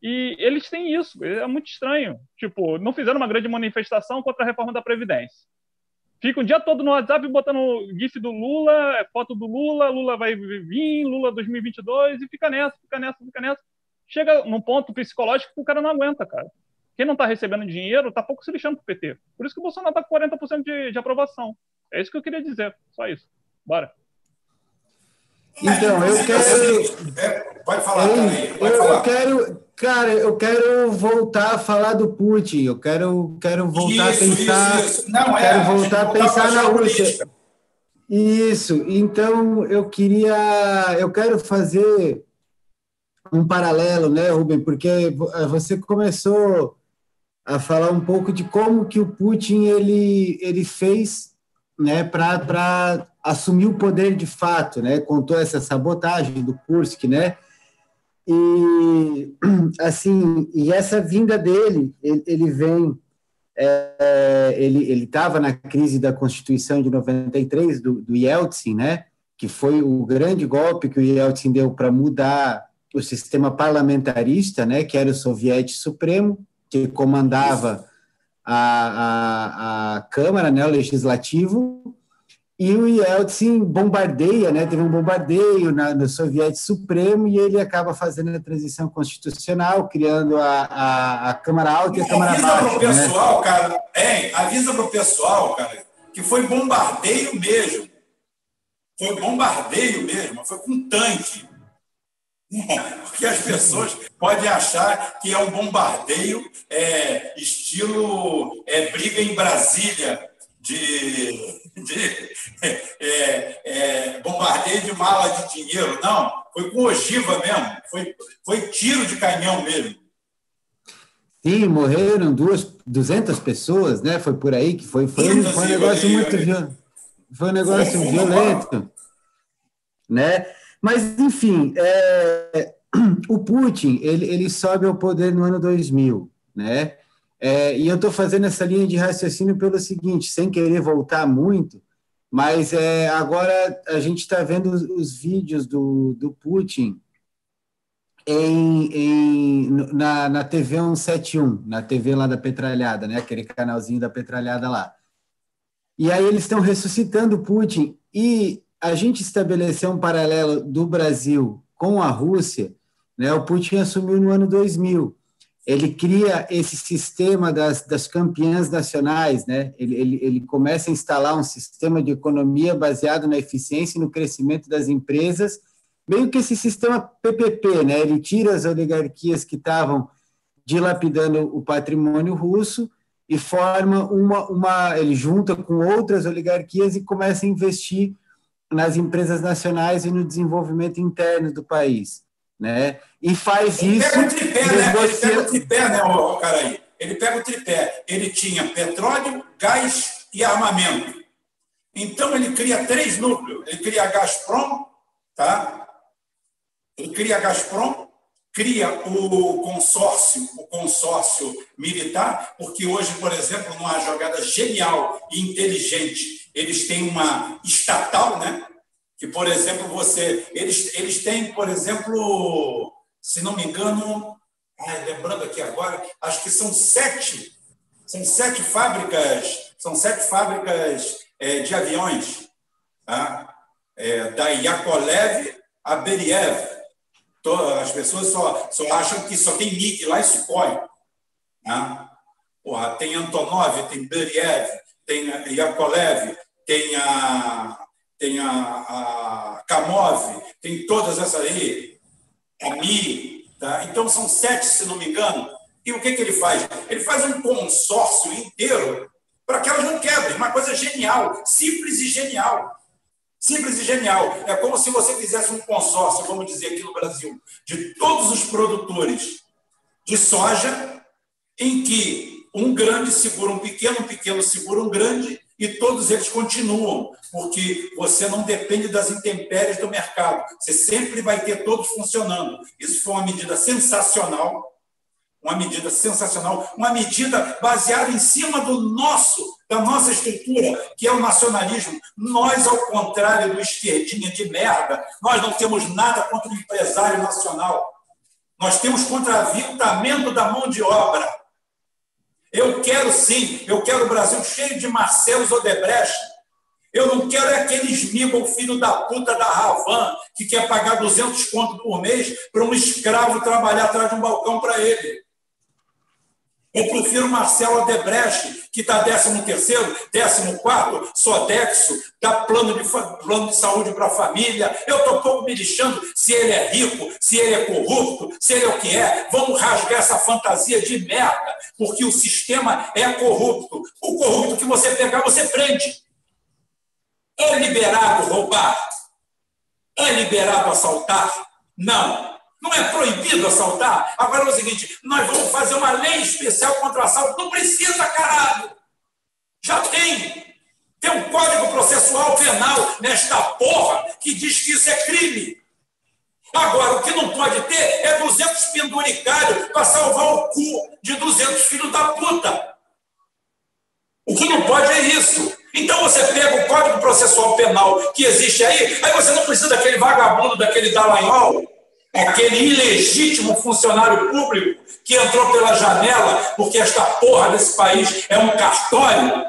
E eles têm isso, é muito estranho. Tipo, não fizeram uma grande manifestação contra a reforma da Previdência. Fica o dia todo no WhatsApp botando GIF do Lula, é foto do Lula, Lula vai vir, Lula 2022, e fica nessa, fica nessa, fica nessa. Chega num ponto psicológico que o cara não aguenta, cara. Quem não está recebendo dinheiro está pouco se lixando pro PT. Por isso que o Bolsonaro está com 40% de, de aprovação. É isso que eu queria dizer, só isso. Bora. Então, eu quero. É, pode falar, eu, pode eu, falar. eu quero, cara, eu quero voltar a falar do Putin. Eu quero, quero voltar isso, a pensar. Isso, isso. Não, quero é, voltar a pensar na Rússia. Isso. Então, eu queria, eu quero fazer um paralelo, né, Rubem? Porque você começou a falar um pouco de como que o Putin ele ele fez, né, para assumiu o poder de fato, né? Contou essa sabotagem do Kursk, né? E assim, e essa vinda dele, ele, ele vem, é, ele estava na crise da Constituição de 93 do, do Yeltsin, né? Que foi o grande golpe que o Yeltsin deu para mudar o sistema parlamentarista, né? Que era o soviético supremo que comandava a, a, a Câmara, né? O legislativo e o Yeltsin bombardeia, né? Teve um bombardeio na, no Soviético Supremo e ele acaba fazendo a transição constitucional, criando a, a, a Câmara Alta e a Câmara avisa Baixa. Avisa para o pessoal, né? cara, hein? avisa para o pessoal, cara, que foi bombardeio mesmo. foi bombardeio mesmo, foi com tanque. Porque as pessoas podem achar que é um bombardeio é, estilo é, briga em Brasília, de, de é, é, bombardeio de mala de dinheiro. Não, foi com ogiva mesmo, foi, foi tiro de canhão mesmo. Sim, morreram duas, 200 pessoas, né? Foi por aí que foi. Foi, foi um negócio muito violento. Foi um negócio violento. Né? Mas, enfim, é, o Putin ele, ele sobe ao poder no ano 2000, né? É, e eu estou fazendo essa linha de raciocínio pelo seguinte, sem querer voltar muito, mas é, agora a gente está vendo os, os, vídeos do, do Putin em, em, na, na TV 171, na TV lá da Petralhada, né? aquele canalzinho da Petralhada lá. E aí eles estão ressuscitando Putin e a gente estabeleceu um paralelo do Brasil com a Rússia, né? O Putin assumiu no ano 2000 ele cria esse sistema das, das campeãs nacionais, né? Ele, ele, ele começa a instalar um sistema de economia baseado na eficiência e no crescimento das empresas, meio que esse sistema PPP, né? Ele tira as oligarquias que estavam dilapidando o patrimônio russo e forma uma, uma, ele junta com outras oligarquias e começa a investir nas empresas nacionais e no desenvolvimento interno do país né? E faz ele isso. Pega o tripé, né? Ele pega o tripé, né, o cara aí? Ele pega o tripé. Ele tinha petróleo, gás e armamento. Então ele cria três núcleos. Ele cria a Gazprom, tá? Ele cria a Gazprom, cria o consórcio, o consórcio militar, porque hoje, por exemplo, numa jogada genial e inteligente, eles têm uma estatal, né? Que, por exemplo, você. Eles, eles têm, por exemplo, se não me engano, ai, lembrando aqui agora, acho que são sete, são sete fábricas, são sete fábricas é, de aviões, tá? É, da Yakolev a Beriev. As pessoas só, só acham que só tem MiG lá e Sukhoi. Tá? Porra, tem Antonov, tem Beriev, tem Yakolev, tem a tem a, a Kamov, tem todas essas aí, a Mi, tá? então são sete, se não me engano. E o que, que ele faz? Ele faz um consórcio inteiro para que elas não quebrem. Uma coisa genial, simples e genial. Simples e genial. É como se você fizesse um consórcio, vamos dizer aqui no Brasil, de todos os produtores de soja, em que um grande segura um pequeno, um pequeno segura um grande, e todos eles continuam, porque você não depende das intempéries do mercado. Você sempre vai ter todos funcionando. Isso foi uma medida sensacional, uma medida sensacional, uma medida baseada em cima do nosso, da nossa estrutura, que é o nacionalismo. Nós, ao contrário do esquerdinha de merda, nós não temos nada contra o empresário nacional. Nós temos contra aviltamento da mão de obra eu quero sim, eu quero o Brasil cheio de Marcelos Odebrecht. Eu não quero é aquele esmigo, filho da puta da Ravan, que quer pagar 200 contos por mês para um escravo trabalhar atrás de um balcão para ele. Eu prefiro Marcelo Odebrecht, que está 13º, 14º, Sodexo, dá plano de, plano de saúde para a família. Eu estou pouco me lixando se ele é rico, se ele é corrupto, se ele é o que é. Vamos rasgar essa fantasia de merda, porque o sistema é corrupto. O corrupto que você pegar, você prende. É liberado roubar? É liberado assaltar? Não. Não é proibido assaltar? Agora é o seguinte: nós vamos fazer uma lei especial contra assalto. Não precisa, caralho! Já tem. Tem um código processual penal nesta porra que diz que isso é crime. Agora, o que não pode ter é 200 penduricários para salvar o cu de 200 filhos da puta. O que não pode é isso. Então você pega o Código Processual Penal que existe aí, aí você não precisa daquele vagabundo, daquele Dallagnol, aquele ilegítimo funcionário público que entrou pela janela porque esta porra desse país é um cartório,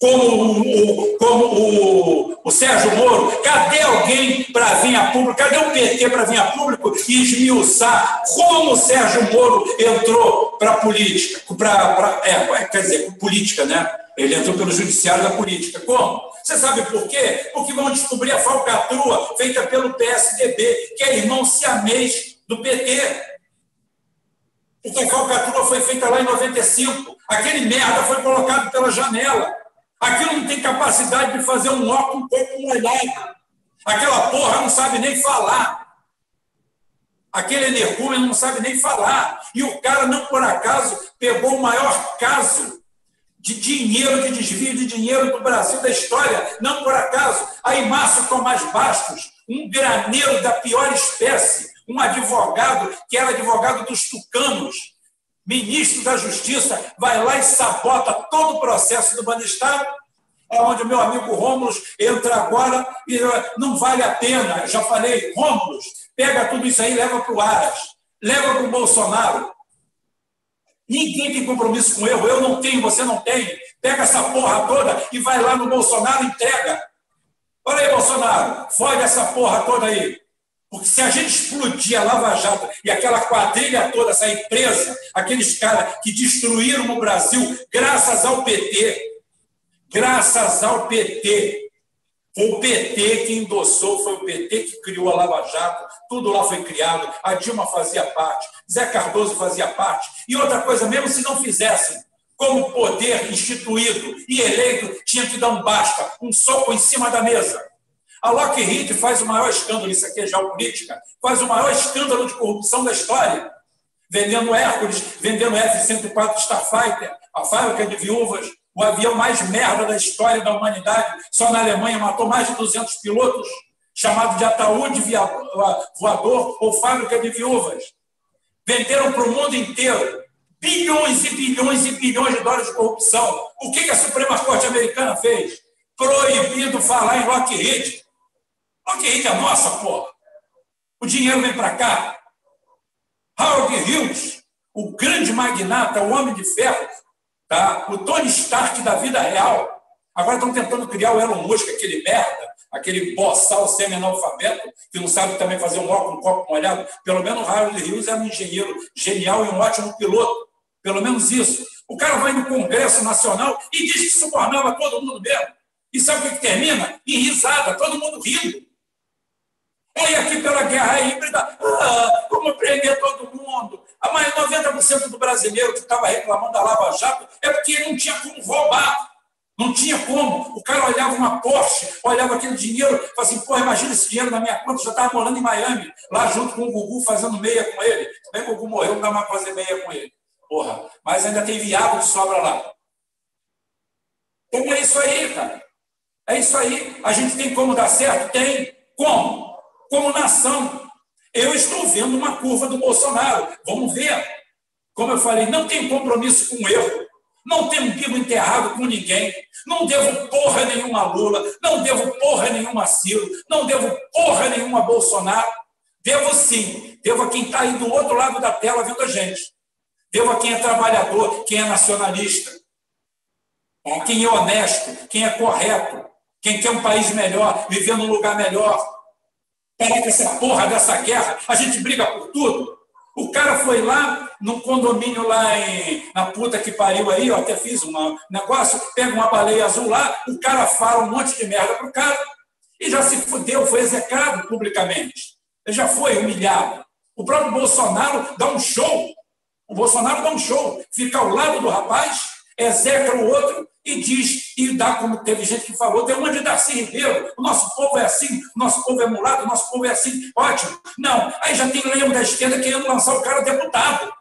como o, como o, o Sérgio Moro. Cadê alguém para vir a público? Cadê o PT para vir a público e esmiuçar como o Sérgio Moro entrou para a política? Pra, pra, é, quer dizer, política, né? Ele entrou pelo judiciário da política. Como? Você sabe por quê? Porque vão descobrir a falcatrua feita pelo PSDB, que é irmão siamês do PT. Porque a falcatrua foi feita lá em 95. Aquele merda foi colocado pela janela. Aquilo não tem capacidade de fazer um nó com um pouco molhado. Aquela porra não sabe nem falar. Aquele energúmeno não sabe nem falar. E o cara, não por acaso, pegou o maior caso de dinheiro, de desvio de dinheiro do Brasil da história. Não por acaso. Aí Márcio Tomás Bastos, um graneiro da pior espécie, um advogado que era advogado dos tucanos, ministro da Justiça, vai lá e sabota todo o processo do Banestado, onde o meu amigo Rômulo entra agora e não vale a pena. Já falei, Rômulo, pega tudo isso aí e leva para o Aras, leva para o Bolsonaro. Ninguém tem compromisso com eu, eu não tenho, você não tem. Pega essa porra toda e vai lá no Bolsonaro e entrega. Olha aí, Bolsonaro, foge essa porra toda aí. Porque se a gente explodir a Lava Jato e aquela quadrilha toda sair presa, aqueles caras que destruíram o Brasil graças ao PT, graças ao PT, o PT que endossou, foi o PT que criou a Lava Jato, tudo lá foi criado, a Dilma fazia parte, Zé Cardoso fazia parte. E outra coisa, mesmo se não fizessem, como poder instituído e eleito, tinha que dar um basta, um soco em cima da mesa. A Lockheed faz o maior escândalo, isso aqui é geopolítica, faz o maior escândalo de corrupção da história, vendendo Hércules, vendendo F-104 Starfighter, a fábrica de viúvas, o avião mais merda da história da humanidade, só na Alemanha matou mais de 200 pilotos, chamado de ataúde voador ou fábrica de viúvas. Venderam para o mundo inteiro bilhões e bilhões e bilhões de dólares de corrupção. O que a Suprema Corte Americana fez? Proibido falar em Lockheed. Lockheed é nossa, porra. O dinheiro vem para cá. Howard Hughes, o grande magnata, o homem de ferro, Tá? O Tony Stark da vida real. Agora estão tentando criar o Elon Musk, aquele merda, aquele boçal semi-analfabeto, que não sabe também fazer um óculos, um copo molhado. Pelo menos o Harold Hughes é um engenheiro genial e um ótimo piloto. Pelo menos isso. O cara vai no Congresso Nacional e diz que subornava todo mundo mesmo. E sabe o que termina? Em risada, todo mundo rindo. E aqui pela guerra híbrida, ah, como prender todo mundo? A mais 90% do brasileiro que estava reclamando da Lava Jato é porque não tinha como roubar. Não tinha como. O cara olhava uma Porsche, olhava aquele dinheiro, falava assim, pô, imagina esse dinheiro na minha conta, já estava morando em Miami, lá junto com o Gugu, fazendo meia com ele. Também o Gugu morreu, não dá mais fazer meia com ele. Porra, mas ainda tem viado de sobra lá. Então é isso aí, cara. É isso aí. A gente tem como dar certo? Tem. Como? Como nação. Eu estou vendo uma curva do Bolsonaro. Vamos ver. Como eu falei, não tem compromisso com o erro. Não tenho umbigo enterrado com ninguém. Não devo porra nenhuma a Lula. Não devo porra nenhuma a Ciro. Não devo porra nenhuma a Bolsonaro. Devo sim. Devo a quem está aí do outro lado da tela vendo a gente. Devo a quem é trabalhador, quem é nacionalista, quem é honesto, quem é correto, quem quer um país melhor, viver num lugar melhor. Para essa porra dessa guerra, a gente briga por tudo. O cara foi lá num condomínio lá em, na puta que pariu aí, eu até fiz um negócio, pega uma baleia azul lá, o cara fala um monte de merda pro cara e já se fudeu, foi execrado publicamente. Ele já foi humilhado. O próprio Bolsonaro dá um show. O Bolsonaro dá um show, fica ao lado do rapaz, execra o outro e diz, e dá como teve gente que falou, tem uma de Darcy Ribeiro, o nosso povo é assim, o nosso povo é mulado, o nosso povo é assim, ótimo. Não, aí já tem leão da esquerda querendo lançar o cara deputado.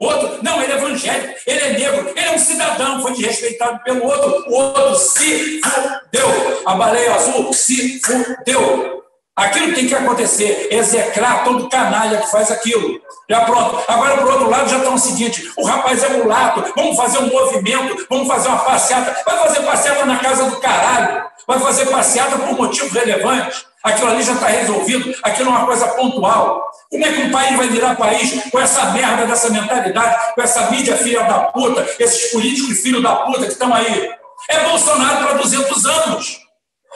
Outro, não, ele é evangélico, ele é negro, ele é um cidadão, foi desrespeitado pelo outro, o outro se fudeu. A baleia azul se fudeu. Aquilo tem que acontecer, execrar todo canalha que faz aquilo. Já pronto. Agora, por outro lado, já estão o seguinte: o rapaz é mulato, vamos fazer um movimento, vamos fazer uma passeata. Vai fazer passeata na casa do caralho, vai fazer passeata por motivo relevante. Aquilo ali já está resolvido, aquilo é uma coisa pontual. Como é que um país vai virar país com essa merda dessa mentalidade, com essa mídia filha da puta, esses políticos filhos da puta que estão aí? É Bolsonaro para 200 anos.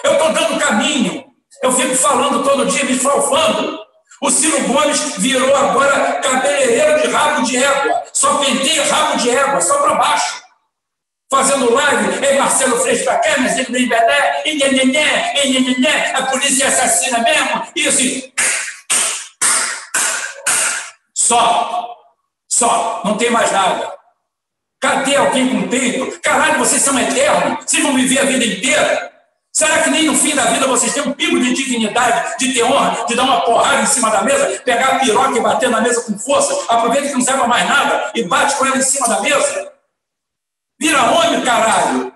Eu estou dando caminho. Eu fico falando todo dia, me falfando. O Ciro Gomes virou agora cabeleireiro de rabo de égua. Só penteia rabo de égua, só para baixo. fazendo live, ei, Marcelo Freixo pra cá, Freixo pra cá, e nhenhenhé, e nhenhenhé, a polícia é assassina mesmo, isso. Só. Só. Não tem mais nada. Cadê alguém com peito? Caralho, vocês são eternos. Vocês vão viver a vida inteira. Será que nem no fim da vida vocês têm um pingo de dignidade, de ter honra, de dar uma porrada em cima da mesa, pegar a piroca e bater na mesa com força, aproveita que não serve mais nada e bate com ela em cima da mesa? Vira homem, caralho!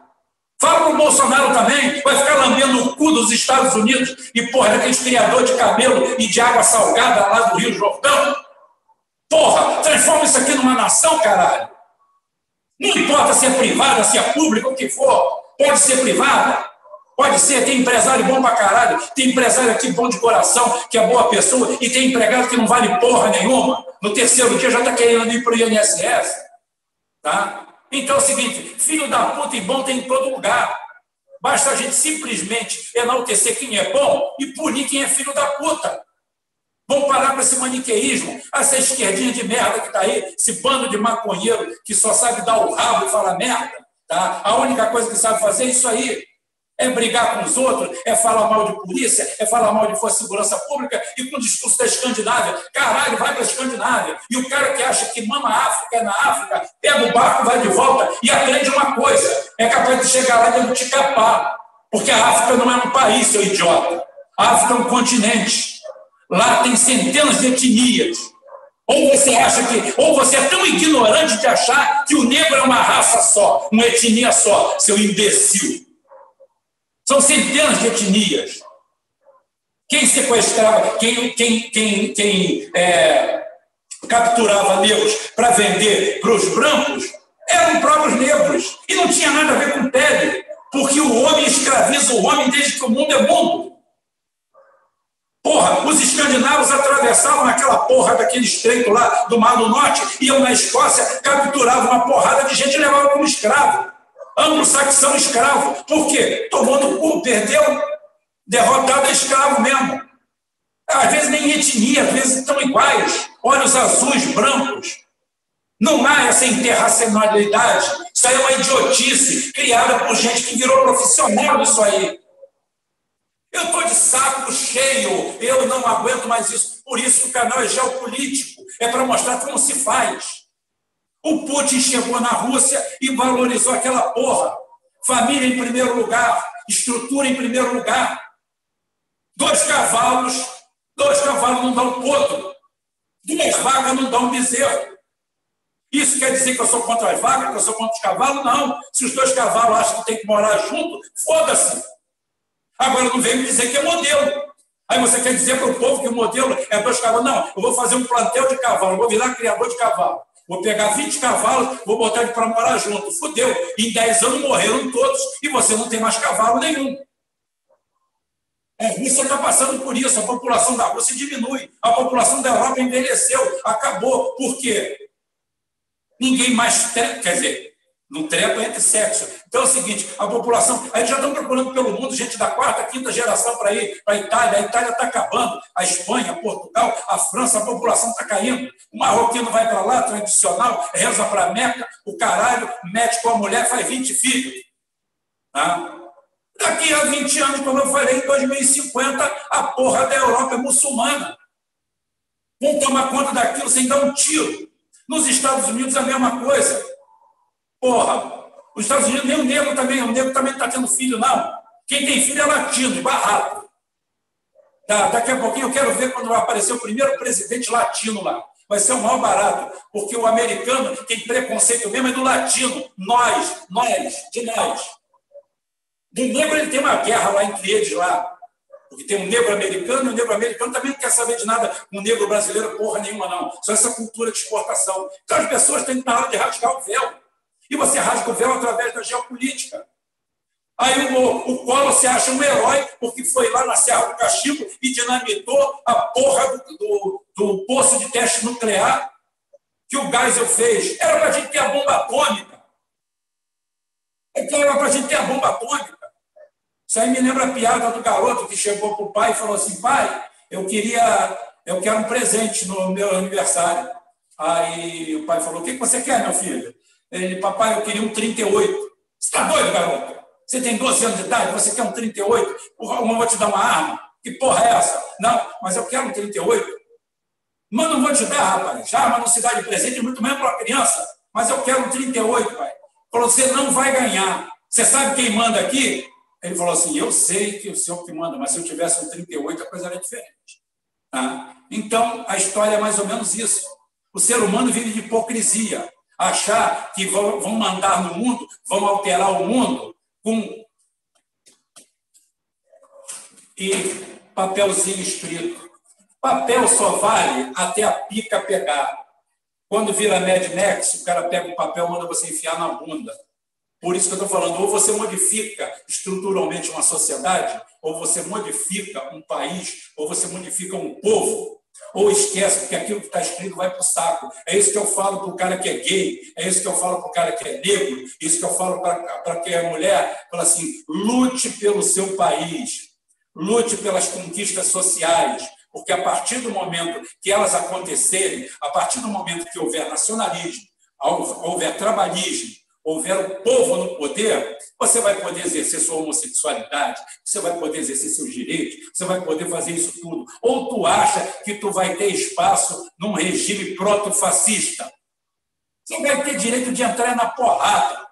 Fala pro Bolsonaro também, vai ficar lambendo o cu dos Estados Unidos e, porra, daqueles criador de cabelo e de água salgada lá do Rio Jordão. Porra, transforma isso aqui numa nação, caralho. Não importa se é privada, se é pública, o que for, pode ser privada. Pode ser, tem empresário bom pra caralho, tem empresário aqui bom de coração, que é boa pessoa, e tem empregado que não vale porra nenhuma. No terceiro dia já está querendo ir para o INSS. Tá? Então é o seguinte: filho da puta e bom tem em todo lugar. Basta a gente simplesmente enaltecer quem é bom e punir quem é filho da puta. Vamos parar com esse maniqueísmo, essa esquerdinha de merda que está aí, esse bando de maconheiro que só sabe dar o rabo e falar merda. Tá? A única coisa que sabe fazer é isso aí. É brigar com os outros, é falar mal de polícia, é falar mal de força de segurança pública e com o discurso da Escandinávia. Caralho, vai para a Escandinávia. E o cara que acha que mama África é na África, pega o barco, vai de volta e aprende uma coisa: é capaz de chegar lá e não te capar. Porque a África não é um país, seu idiota. A África é um continente. Lá tem centenas de etnias. Ou você acha que, ou você é tão ignorante de achar que o negro é uma raça só, uma etnia só, seu imbecil. São centenas de etnias. Quem sequestrava, quem, quem, quem, quem é, capturava negros para vender para os brancos eram próprios negros. E não tinha nada a ver com pele, porque o homem escraviza o homem desde que o mundo é mundo. Porra, os escandinavos atravessavam aquela porra daquele estreito lá do Mar do Norte, iam na Escócia, capturavam uma porrada de gente e levavam como escravo anglo-saxão escravo. Por quê? Tomou no cu, perdeu, derrotado é escravo mesmo. Às vezes nem etnia, às vezes estão iguais, olhos azuis, brancos. Não há essa interracionalidade. Isso aí é uma idiotice criada por gente que virou profissional disso aí. Eu estou de saco cheio, eu não aguento mais isso. Por isso que o canal é geopolítico, é para mostrar como se faz. O Putin chegou na Rússia e valorizou aquela porra. Família em primeiro lugar, estrutura em primeiro lugar. Dois cavalos, dois cavalos não dão potro. Duas vacas não dão bezerro. Isso quer dizer que eu sou contra as vacas, que eu sou contra os cavalos? Não. Se os dois cavalos acham que tem que morar junto, foda-se. Agora não vem me dizer que é modelo. Aí você quer dizer para o povo que o modelo é dois cavalos? Não, eu vou fazer um plantel de cavalo, vou virar criador de cavalo. Vou pegar 20 cavalos, vou botar ele para morar junto. Fudeu. Em 10 anos morreram todos e você não tem mais cavalo nenhum. A Rússia está passando por isso. A população da Rússia diminui. A população da Europa envelheceu. Acabou. Por quê? Ninguém mais. Quer dizer, não trepa entre sexo. Então é o seguinte: a população. Aí já estão procurando pelo mundo gente da quarta, quinta geração para ir para a Itália. A Itália está acabando. A Espanha, Portugal, a França, a população está caindo. O marroquino vai para lá, tradicional, reza para Meca, o caralho, mete com a mulher, faz 20 filhos. Tá? Daqui a 20 anos, como eu falei, em 2050, a porra da Europa é muçulmana. Vão tomar conta daquilo sem dar um tiro. Nos Estados Unidos, a mesma coisa. Porra, os Estados Unidos, nem o negro também, o negro também está tendo filho, não. Quem tem filho é latino, barraco. Tá, daqui a pouquinho eu quero ver quando vai aparecer o primeiro presidente latino lá. Vai ser o maior barato, porque o americano tem preconceito mesmo é do latino. Nós, nós, de nós. Do negro ele tem uma guerra lá entre eles lá. Porque tem um negro americano e o negro americano também não quer saber de nada com o negro brasileiro, porra nenhuma, não. Só essa cultura de exportação. Então as pessoas têm que na hora de rasgar o véu. E você rasga o véu através da geopolítica. Aí o, o Collor se acha um herói porque foi lá na Serra do Cachimbo e dinamitou a porra do, do, do poço de teste nuclear que o Geisel fez. Era para a gente ter a bomba atômica. Então era para a gente ter a bomba atômica. Isso aí me lembra a piada do garoto que chegou para o pai e falou assim: pai, eu queria, eu quero um presente no meu aniversário. Aí o pai falou: o que você quer, meu filho? Ele, papai, eu queria um 38. Você está doido, garoto? Você tem 12 anos de idade, você quer um 38, porra, eu vou te dar uma arma. Que porra é essa? Não, mas eu quero um 38. Mas não vou te dar, rapaz. Já arma não se dá de presente, muito menos para uma criança. Mas eu quero um 38, pai. Falou, você não vai ganhar. Você sabe quem manda aqui? Ele falou assim: Eu sei que o senhor que manda, mas se eu tivesse um 38, a coisa era diferente. Tá? Então, a história é mais ou menos isso. O ser humano vive de hipocrisia. Achar que vão, vão mandar no mundo, vão alterar o mundo com. E papelzinho escrito. Papel só vale até a pica pegar. Quando vira Mad Max, o cara pega o papel e manda você enfiar na bunda. Por isso que eu estou falando, ou você modifica estruturalmente uma sociedade, ou você modifica um país, ou você modifica um povo, ou esquece que aquilo que está escrito vai para o saco. É isso que eu falo para o cara que é gay, é isso que eu falo para o cara que é negro, é isso que eu falo para quem é mulher. Fala assim: lute pelo seu país, lute pelas conquistas sociais, porque a partir do momento que elas acontecerem, a partir do momento que houver nacionalismo, houver trabalhismo, houver o povo no poder, você vai poder exercer sua homossexualidade, você vai poder exercer seus direitos, você vai poder fazer isso tudo. Ou tu acha que tu vai ter espaço num regime proto-fascista? Você vai ter direito de entrar na porrada.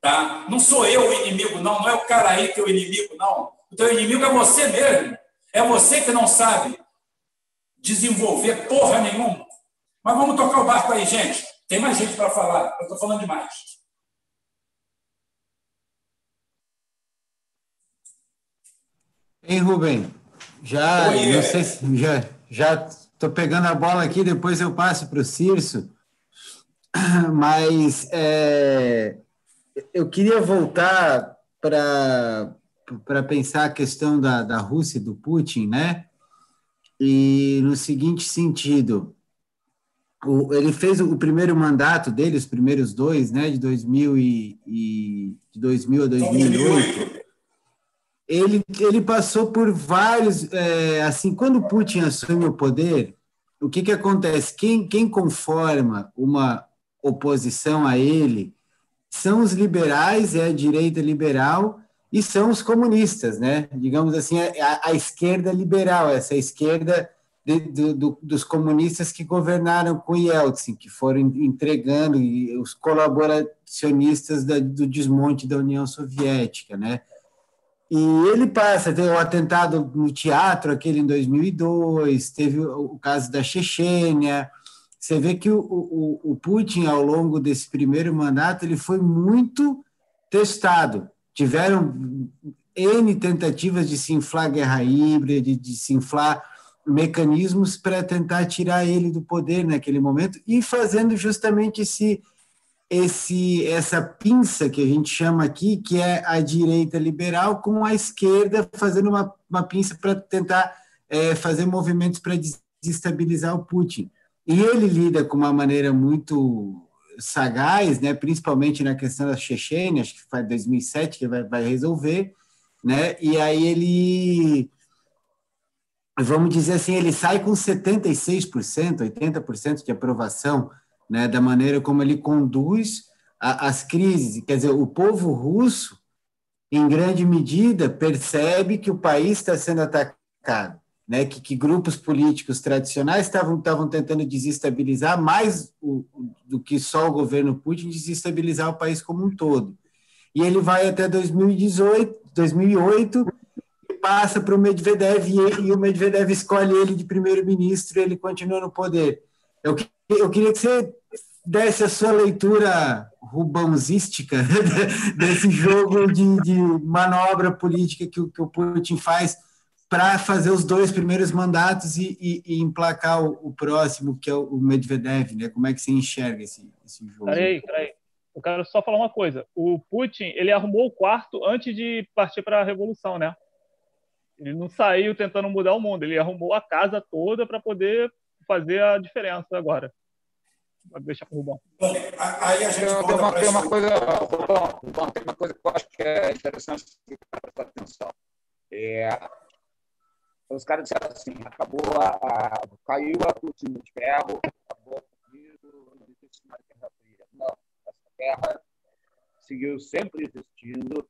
Tá? Não sou eu o inimigo, não. Não é o cara aí que é o inimigo, não. O teu inimigo é você mesmo. É você que não sabe desenvolver porra nenhuma. Mas vamos tocar o barco aí, gente. Tem mais gente para falar. Eu estou falando demais. Hein, Rubem? Já, Oi, não sei se já já estou pegando a bola aqui, depois eu passo para o Cirso, mas é, eu queria voltar para para pensar a questão da, da Rússia e do Putin, né? E no seguinte sentido, o, ele fez o primeiro mandato dele, os primeiros dois, né, de 2000 e, e de 2000 a 2008 ele, ele passou por vários. É, assim, quando Putin assume o poder, o que, que acontece? Quem, quem conforma uma oposição a ele são os liberais, é a direita liberal, e são os comunistas, né? Digamos assim, a, a esquerda liberal, essa esquerda de, do, dos comunistas que governaram com Yeltsin, que foram entregando os colaboracionistas da, do desmonte da União Soviética, né? E ele passa, teve o um atentado no teatro, aquele em 2002, teve o caso da Chechênia. Você vê que o, o, o Putin, ao longo desse primeiro mandato, ele foi muito testado. Tiveram N tentativas de se inflar guerra híbrida, de, de se inflar mecanismos para tentar tirar ele do poder naquele momento e fazendo justamente esse esse essa pinça que a gente chama aqui, que é a direita liberal, com a esquerda fazendo uma, uma pinça para tentar é, fazer movimentos para desestabilizar o Putin. E ele lida com uma maneira muito sagaz, né, principalmente na questão da Chechênia, acho que foi 2007 que vai, vai resolver, né, e aí ele, vamos dizer assim, ele sai com 76%, 80% de aprovação né, da maneira como ele conduz a, as crises. Quer dizer, o povo russo, em grande medida, percebe que o país está sendo atacado, né, que, que grupos políticos tradicionais estavam, tentando desestabilizar mais o, do que só o governo Putin, desestabilizar o país como um todo. E ele vai até 2018, 2008 passa para o Medvedev e, e, o Medvedev escolhe ele de primeiro-ministro e ele continua no poder. Eu, eu queria que você desse a sua leitura rubãozística desse jogo de, de manobra política que, que, o Putin faz para fazer os dois primeiros mandatos e, e, e emplacar o, o, próximo, que é o Medvedev, né? Como é que você enxerga esse, esse jogo? Peraí, peraí. Eu quero só falar uma coisa. O Putin, ele arrumou o quarto antes de partir para a revolução, né? Ele não saiu tentando mudar o mundo, ele arrumou a casa toda para poder fazer a diferença agora. Deixa para o Rubão. Aí a gente tem, uma, tem uma coisa, Rubão, Rubão, tem uma coisa que eu acho que é interessante prestar atenção. É, os caras disseram assim, acabou a, a caiu a cortina de ferro, acabou o vírus, de guerra fria. Não, essa guerra se seguiu sempre existindo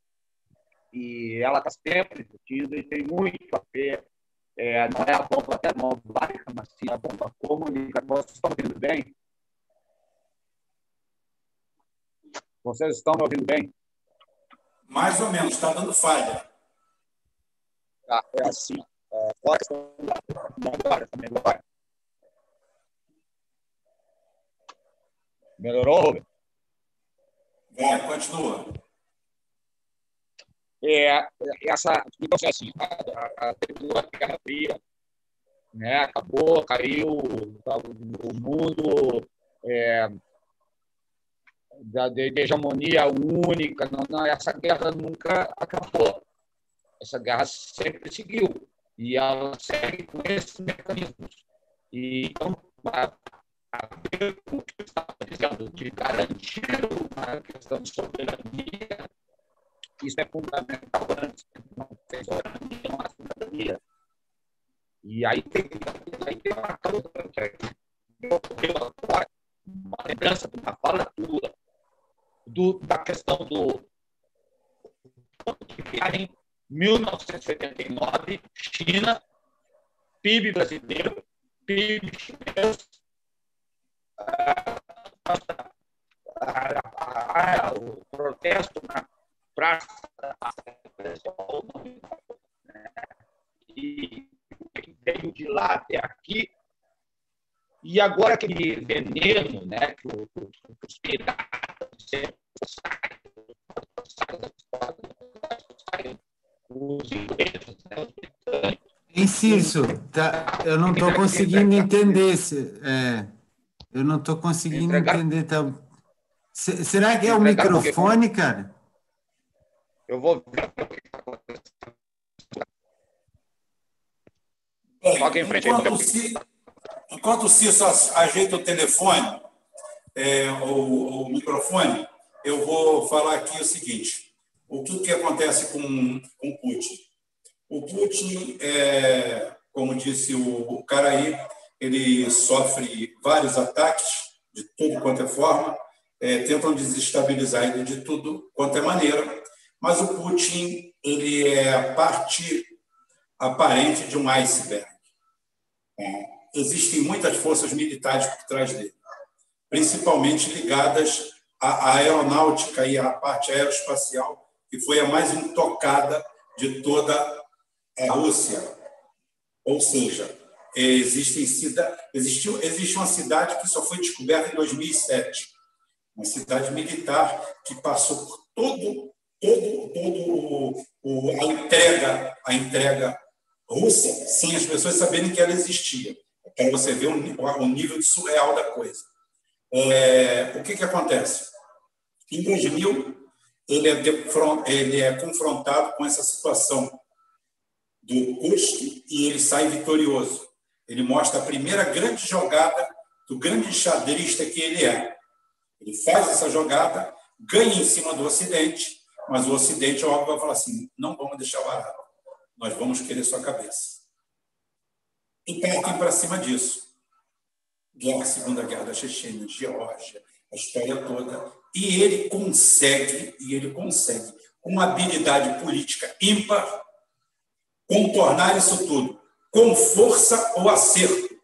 e ela está sempre existindo e tem muito a ver. É, não é a bomba termobárica, mas sim a bomba comunicativa. Vocês estão ouvindo bem? Vocês estão me ouvindo bem? Mais ou menos, está dando falha. Tá, é assim. É, agora, tá melhor. Melhorou, Rubem? Vai, continua. É, essa, então, assim, a, a, a Guerra Fria, né, acabou, caiu, o mundo é, da, de, de hegemonia única, não, não, essa guerra nunca acabou. Essa guerra sempre seguiu e ela segue com esses mecanismos. E, então, a, ver o que estava dizendo, de garantir uma questão de soberania, isso é fundamental antes, não há cidadania. E aí tem, aí tem uma que é uma lembrança de uma fala tua, do, da questão do que em 1989, China, PIB brasileiro, PIB chinês, o protesto na praça e veio de lá até aqui. E agora aquele veneno né, que os piratas Inciso, tá, eu não estou conseguindo entender. Se, é, eu não estou conseguindo entender. Tá, será que é o microfone, cara? Eu vou ver o que está acontecendo. Em frente, enquanto, o enquanto o Cício ajeita o telefone, é, o, o microfone, eu vou falar aqui o seguinte: o que, que acontece com, com Putin? O Putin, é, como disse o, o cara aí, ele sofre vários ataques de tudo quanto é forma, é, tentam desestabilizar ele de tudo quanto é maneira, mas o Putin ele é a parte aparente de um iceberg. É, existem muitas forças militares por trás dele, principalmente ligadas à aeronáutica e à parte aeroespacial, que foi a mais intocada de toda a Rússia. Ou seja, existem cida... existiu, existe uma cidade que só foi descoberta em 2007, uma cidade militar que passou por todo, todo, todo o, a entrega, a entrega russa, sem as pessoas saberem que ela existia, para você ver o, o nível de surreal da coisa. É, o que, que acontece? Em 2000, ele é, ele é confrontado com essa situação do custo e ele sai vitorioso. Ele mostra a primeira grande jogada do grande xadrista que ele é. Ele faz essa jogada, ganha em cima do Ocidente, mas o Ocidente, óbvio, vai falar assim: não vamos deixar barato, nós vamos querer sua cabeça. E partem para cima disso. Guerra, Segunda Guerra da Chechênia, Geórgia, a história toda, e ele consegue, e ele consegue, com uma habilidade política ímpar, contornar isso tudo, com força ou acerto.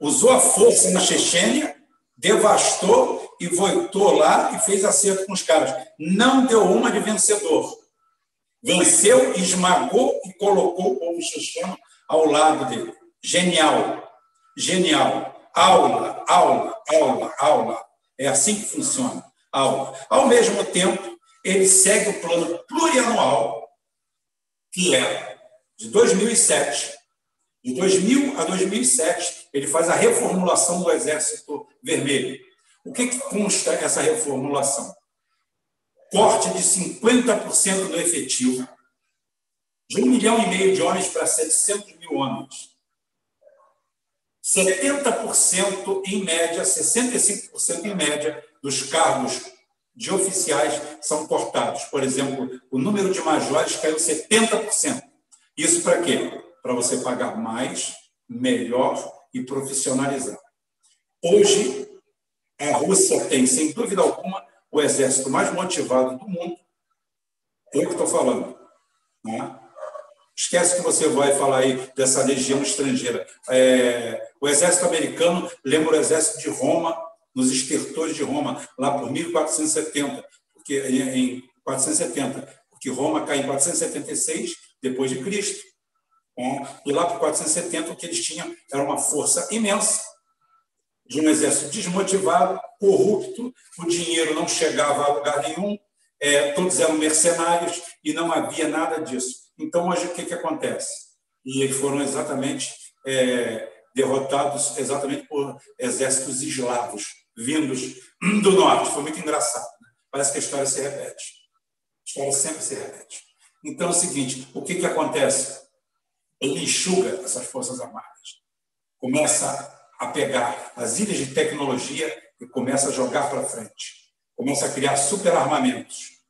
Usou a força na Chechênia, devastou e voltou lá e fez acerto com os caras. Não deu uma de vencedor. Venceu, esmagou e colocou o povo ao lado dele. Genial, genial. Aula, aula, aula, aula. É assim que funciona aula. Ao mesmo tempo, ele segue o plano plurianual, que é de 2007. De 2000 a 2007, ele faz a reformulação do Exército Vermelho. O que, que consta essa reformulação? Corte de 50% do efetivo, de um milhão e meio de homens para 700 mil homens. 70% em média, 65% em média dos cargos de oficiais são cortados. Por exemplo, o número de majores caiu 70%. Isso para quê? Para você pagar mais, melhor e profissionalizar. Hoje, a Rússia tem, sem dúvida alguma, o exército mais motivado do mundo. Eu que estou falando. Né? Esquece que você vai falar aí dessa legião estrangeira. É, o exército americano lembra o exército de Roma, nos estertores de Roma, lá por 1470, porque em 470, porque Roma cai em 476 depois de Cristo. Né? E lá por 470 o que eles tinham era uma força imensa de um exército desmotivado, corrupto, o dinheiro não chegava a lugar nenhum, é, todos eram mercenários e não havia nada disso. Então, hoje, o que, que acontece? E eles foram exatamente é, derrotados exatamente por exércitos eslavos, vindos do norte. Foi muito engraçado. Né? Parece que a história se repete. A história sempre se repete. Então, é o seguinte, o que, que acontece? Ele enxuga essas forças armadas. Começa a pegar as ilhas de tecnologia e começa a jogar para frente. Começa a criar superarmamentos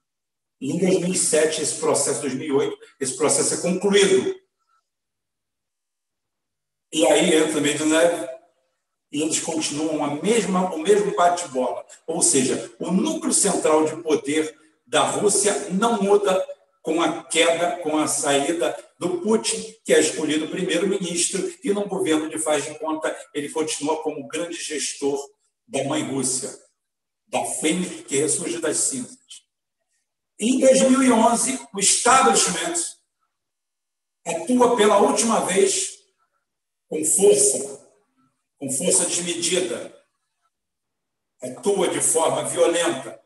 e em 2007, esse processo, 2008, esse processo é concluído. E aí entra o Medvedev e eles continuam a mesma, o mesmo bate-bola. Ou seja, o núcleo central de poder da Rússia não muda com a queda, com a saída do Putin, que é escolhido primeiro-ministro, e no governo de faz de conta, ele continua como grande gestor da mãe Rússia, da fênix que ressurge das cinzas. Em 2011, o establishment atua pela última vez com força, com força desmedida, atua de forma violenta,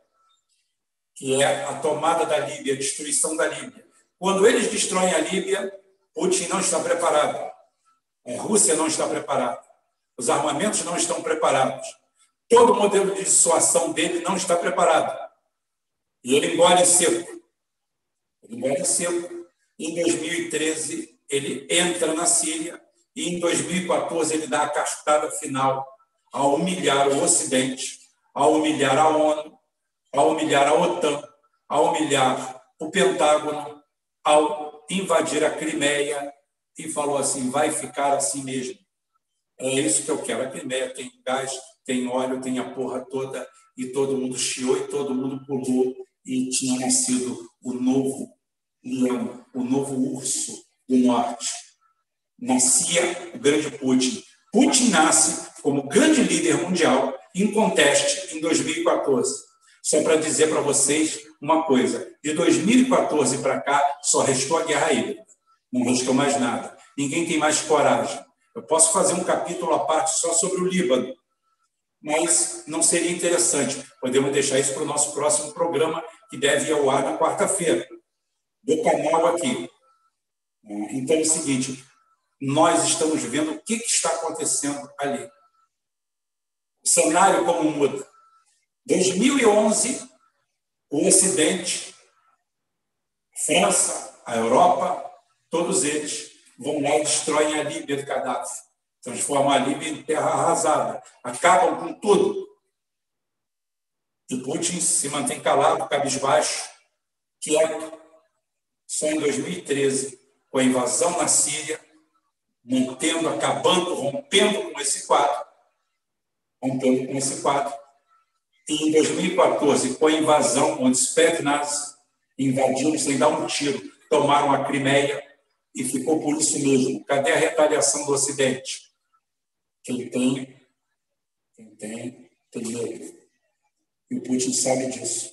que é a tomada da Líbia, a destruição da Líbia. Quando eles destroem a Líbia, Putin não está preparado, a Rússia não está preparada, os armamentos não estão preparados, todo o modelo de dissuasão dele não está preparado. E ele engole seco. Ele engole seco. Em 2013, ele entra na Síria e em 2014 ele dá a castada final a humilhar o Ocidente, a humilhar a ONU, a humilhar a OTAN, a humilhar o Pentágono, ao invadir a Crimeia e falou assim: vai ficar assim mesmo. É isso que eu quero. A Crimeia tem gás, tem óleo, tem a porra toda, e todo mundo chiou e todo mundo pulou e tinha nascido o novo leão, o novo urso do norte. Nascia o grande Putin. Putin nasce como grande líder mundial em conteste em 2014. Só para dizer para vocês uma coisa: de 2014 para cá, só restou a guerra híbrida. Não restou mais nada. Ninguém tem mais coragem. Eu posso fazer um capítulo à parte só sobre o Líbano, mas não seria interessante. Podemos deixar isso para o nosso próximo programa, que deve ir ao ar na quarta-feira, do canal aqui. Então é o seguinte: nós estamos vendo o que, está acontecendo ali. O cenário como muda. 2011, o Ocidente, França, a Europa, todos eles vão lá e destroem a Líbia do Gaddafi, transformam a Líbia em terra arrasada, acabam com tudo. E Putin se mantém calado, cabisbaixo, quieto. Só em 2013, com a invasão na Síria, mantendo, acabando, rompendo com esse quadro. Rompendo com esse quadro. E em 2014, com a invasão, onde Spetsnaz invadiu sem dar um tiro, tomaram a Crimeia e ficou por isso mesmo. Cadê a retaliação do Ocidente? Quem tem, quem tem, tem medo. E o Putin sabe disso.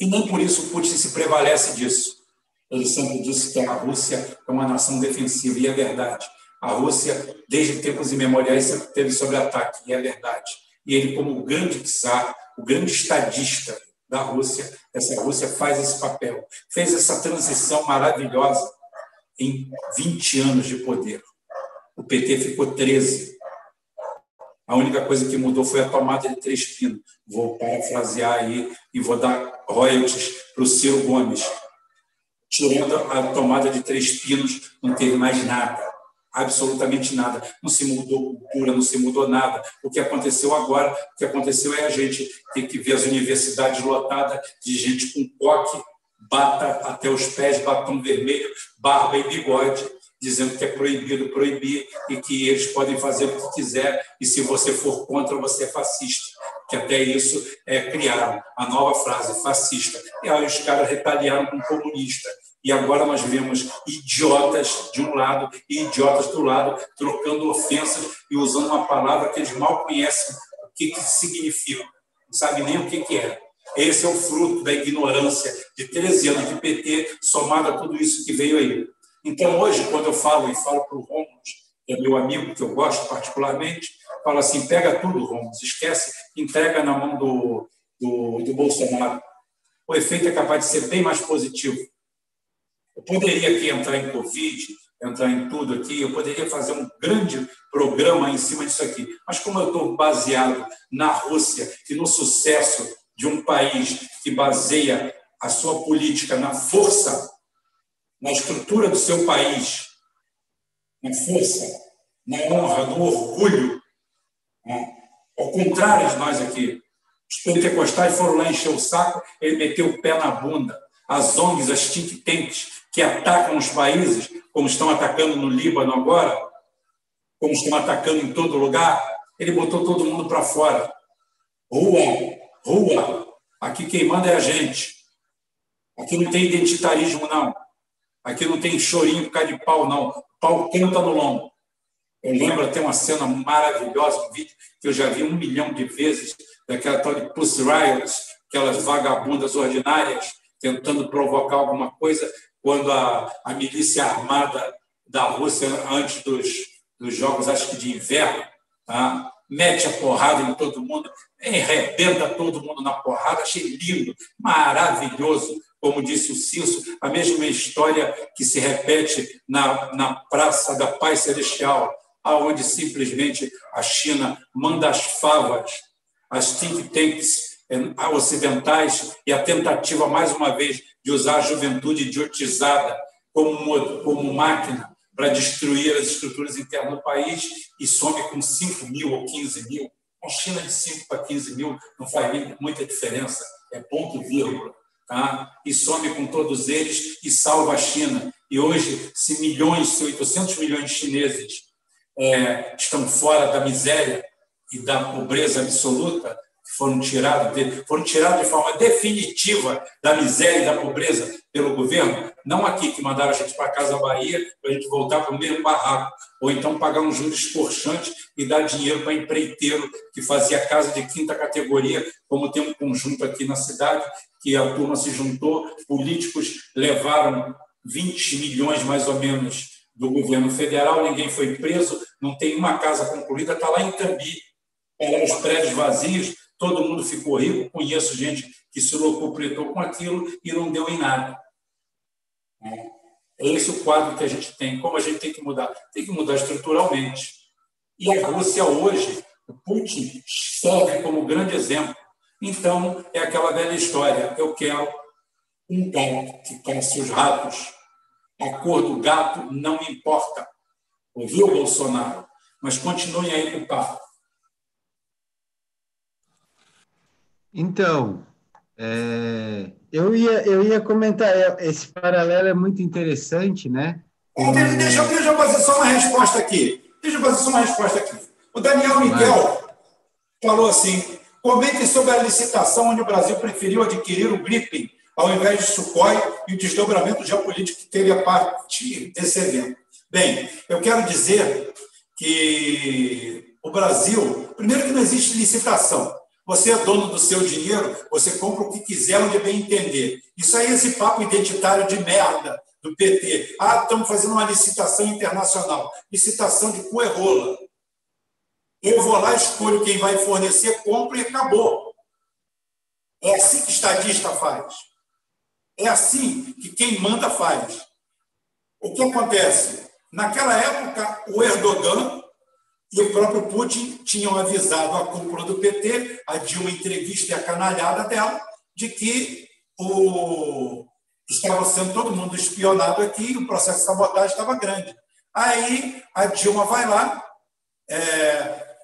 E nem por isso o Putin se prevalece disso. Ele sempre disse que a Rússia é uma nação defensiva, e é verdade. A Rússia, desde tempos imemoriais, sempre teve sobre ataque, e é verdade. E ele, como o grande czar, o grande estadista da Rússia, essa Rússia faz esse papel. Fez essa transição maravilhosa em 20 anos de poder. O PT ficou 13. A única coisa que mudou foi a tomada de três pinos. Vou parafrasear aí e vou dar royalties para o Ciro Gomes. Tirando a tomada de três pinos, não teve mais nada. Absolutamente nada. Não se mudou cultura, não se mudou nada. O que aconteceu agora, o que aconteceu é a gente ter que ver as universidades lotadas de gente com coque, bata até os pés, batom vermelho, barba e bigode dizendo que é proibido proibir e que eles podem fazer o que quiser e se você for contra, você é fascista. que até isso é, criaram a nova frase fascista. E aí os caras retaliaram com comunista. E agora nós vemos idiotas de um lado e idiotas do lado, trocando ofensas e usando uma palavra que eles mal conhecem o que, que significa, não sabem nem o que, que é. Esse é o fruto da ignorância de 13 anos de PT, somado a tudo isso que veio aí. Então, hoje, quando eu falo e falo para o Romulo, que é meu amigo, que eu gosto particularmente, falo assim: pega tudo, Romulo, esquece, entrega na mão do, do, do Bolsonaro. O efeito é capaz de ser bem mais positivo. Eu poderia aqui entrar em Covid, entrar em tudo aqui, eu poderia fazer um grande programa em cima disso aqui. Mas como eu estou baseado na Rússia e no sucesso de um país que baseia a sua política na força, na estrutura do seu país, na força, na honra, no orgulho. Né? Ao contrário de nós aqui. Os pentecostais foram lá encher o saco, ele meteu o pé na bunda. As ONGs, as think tanks, que atacam os países, como estão atacando no Líbano agora, como estão atacando em todo lugar, ele botou todo mundo para fora. Rua, rua. Aqui quem manda é a gente. Aqui não tem identitarismo, não. Aqui não tem chorinho por causa de pau, não. Pau canta no lombo. Eu lembro até uma cena maravilhosa, um vídeo que eu já vi um milhão de vezes, daquela tal de Pussy Riot, aquelas vagabundas ordinárias tentando provocar alguma coisa, quando a, a milícia armada da Rússia, antes dos, dos jogos, acho que de inverno, tá? mete a porrada em todo mundo, arrebenta todo mundo na porrada, achei lindo, maravilhoso, como disse o Cício, a mesma história que se repete na, na Praça da Paz Celestial, aonde simplesmente a China manda as favas, as think tanks eh, ocidentais e a tentativa, mais uma vez, de usar a juventude idiotizada como, como máquina para destruir as estruturas internas do país e some com 5 mil ou 15 mil. A China de 5 para 15 mil não faz muita diferença, é ponto vírgula. Tá? E some com todos eles e salva a China. E hoje, se milhões, se 800 milhões de chineses é, estão fora da miséria e da pobreza absoluta, foram tirados de, foram tirados de forma definitiva da miséria e da pobreza pelo governo, não aqui que mandaram a gente para casa Bahia para a gente voltar para o mesmo barraco, ou então pagar um juros escorchante e dar dinheiro para empreiteiro que fazia casa de quinta categoria, como tem um conjunto aqui na cidade que a turma se juntou, políticos levaram 20 milhões mais ou menos do governo federal, ninguém foi preso, não tem uma casa concluída, está lá em Tambi, com os prédios vazios, todo mundo ficou rico. Conheço gente que se locupretou com aquilo e não deu em nada. É esse o quadro que a gente tem. Como a gente tem que mudar? Tem que mudar estruturalmente. E a Rússia hoje, o Putin serve como grande exemplo. Então, é aquela velha história. Eu quero um gato que caça os ratos. A cor do gato não importa. Ouviu, Bolsonaro? Mas continuem aí com o papo. Então, é, eu, ia, eu ia comentar, é, esse paralelo é muito interessante, né? Oh, deixa, deixa eu fazer só uma resposta aqui. Deixa eu fazer só uma resposta aqui. O Daniel Miguel falou assim: comente sobre a licitação onde o Brasil preferiu adquirir o Gripen ao invés de Sukhoi e o desdobramento geopolítico que teve a partir desse evento. Bem, eu quero dizer que o Brasil, primeiro que não existe licitação. Você é dono do seu dinheiro, você compra o que quiser, onde bem entender. Isso aí, esse papo identitário de merda do PT. Ah, estamos fazendo uma licitação internacional. Licitação de cu rola. Eu vou lá, escolho quem vai fornecer, compro e acabou. É assim que estadista faz. É assim que quem manda faz. O que acontece? Naquela época, o Erdogan e o próprio Putin tinham avisado a cúpula do PT, a Dilma entrevista e a canalhada dela, de que o... estava sendo todo mundo espionado aqui o processo de sabotagem estava grande. Aí a Dilma vai lá é,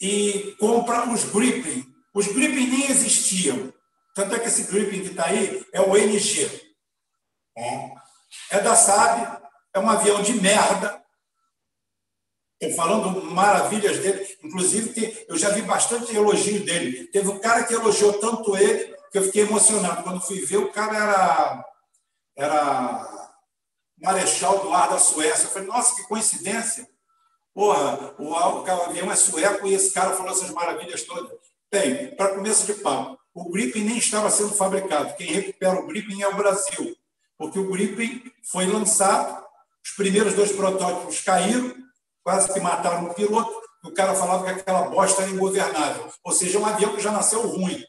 e compra os Gripen. Os Gripen nem existiam. Tanto é que esse Gripen que está aí é o NG. É, é da SAB, é um avião de merda, falando maravilhas dele. Inclusive, eu já vi bastante elogios dele. Teve um cara que elogiou tanto ele que eu fiquei emocionado. Quando fui ver, o cara era, era marechal do ar da Suécia. Eu falei, nossa, que coincidência. Porra, o, o avião é sueco e esse cara falou essas maravilhas todas. Bem, para começo de papo, o Gripen nem estava sendo fabricado. Quem recupera o Gripen é o Brasil, porque o Gripen foi lançado, os primeiros dois protótipos caíram, quase que mataram o piloto, o cara falava que aquela bosta era ingovernável. Ou seja, um avião que já nasceu ruim.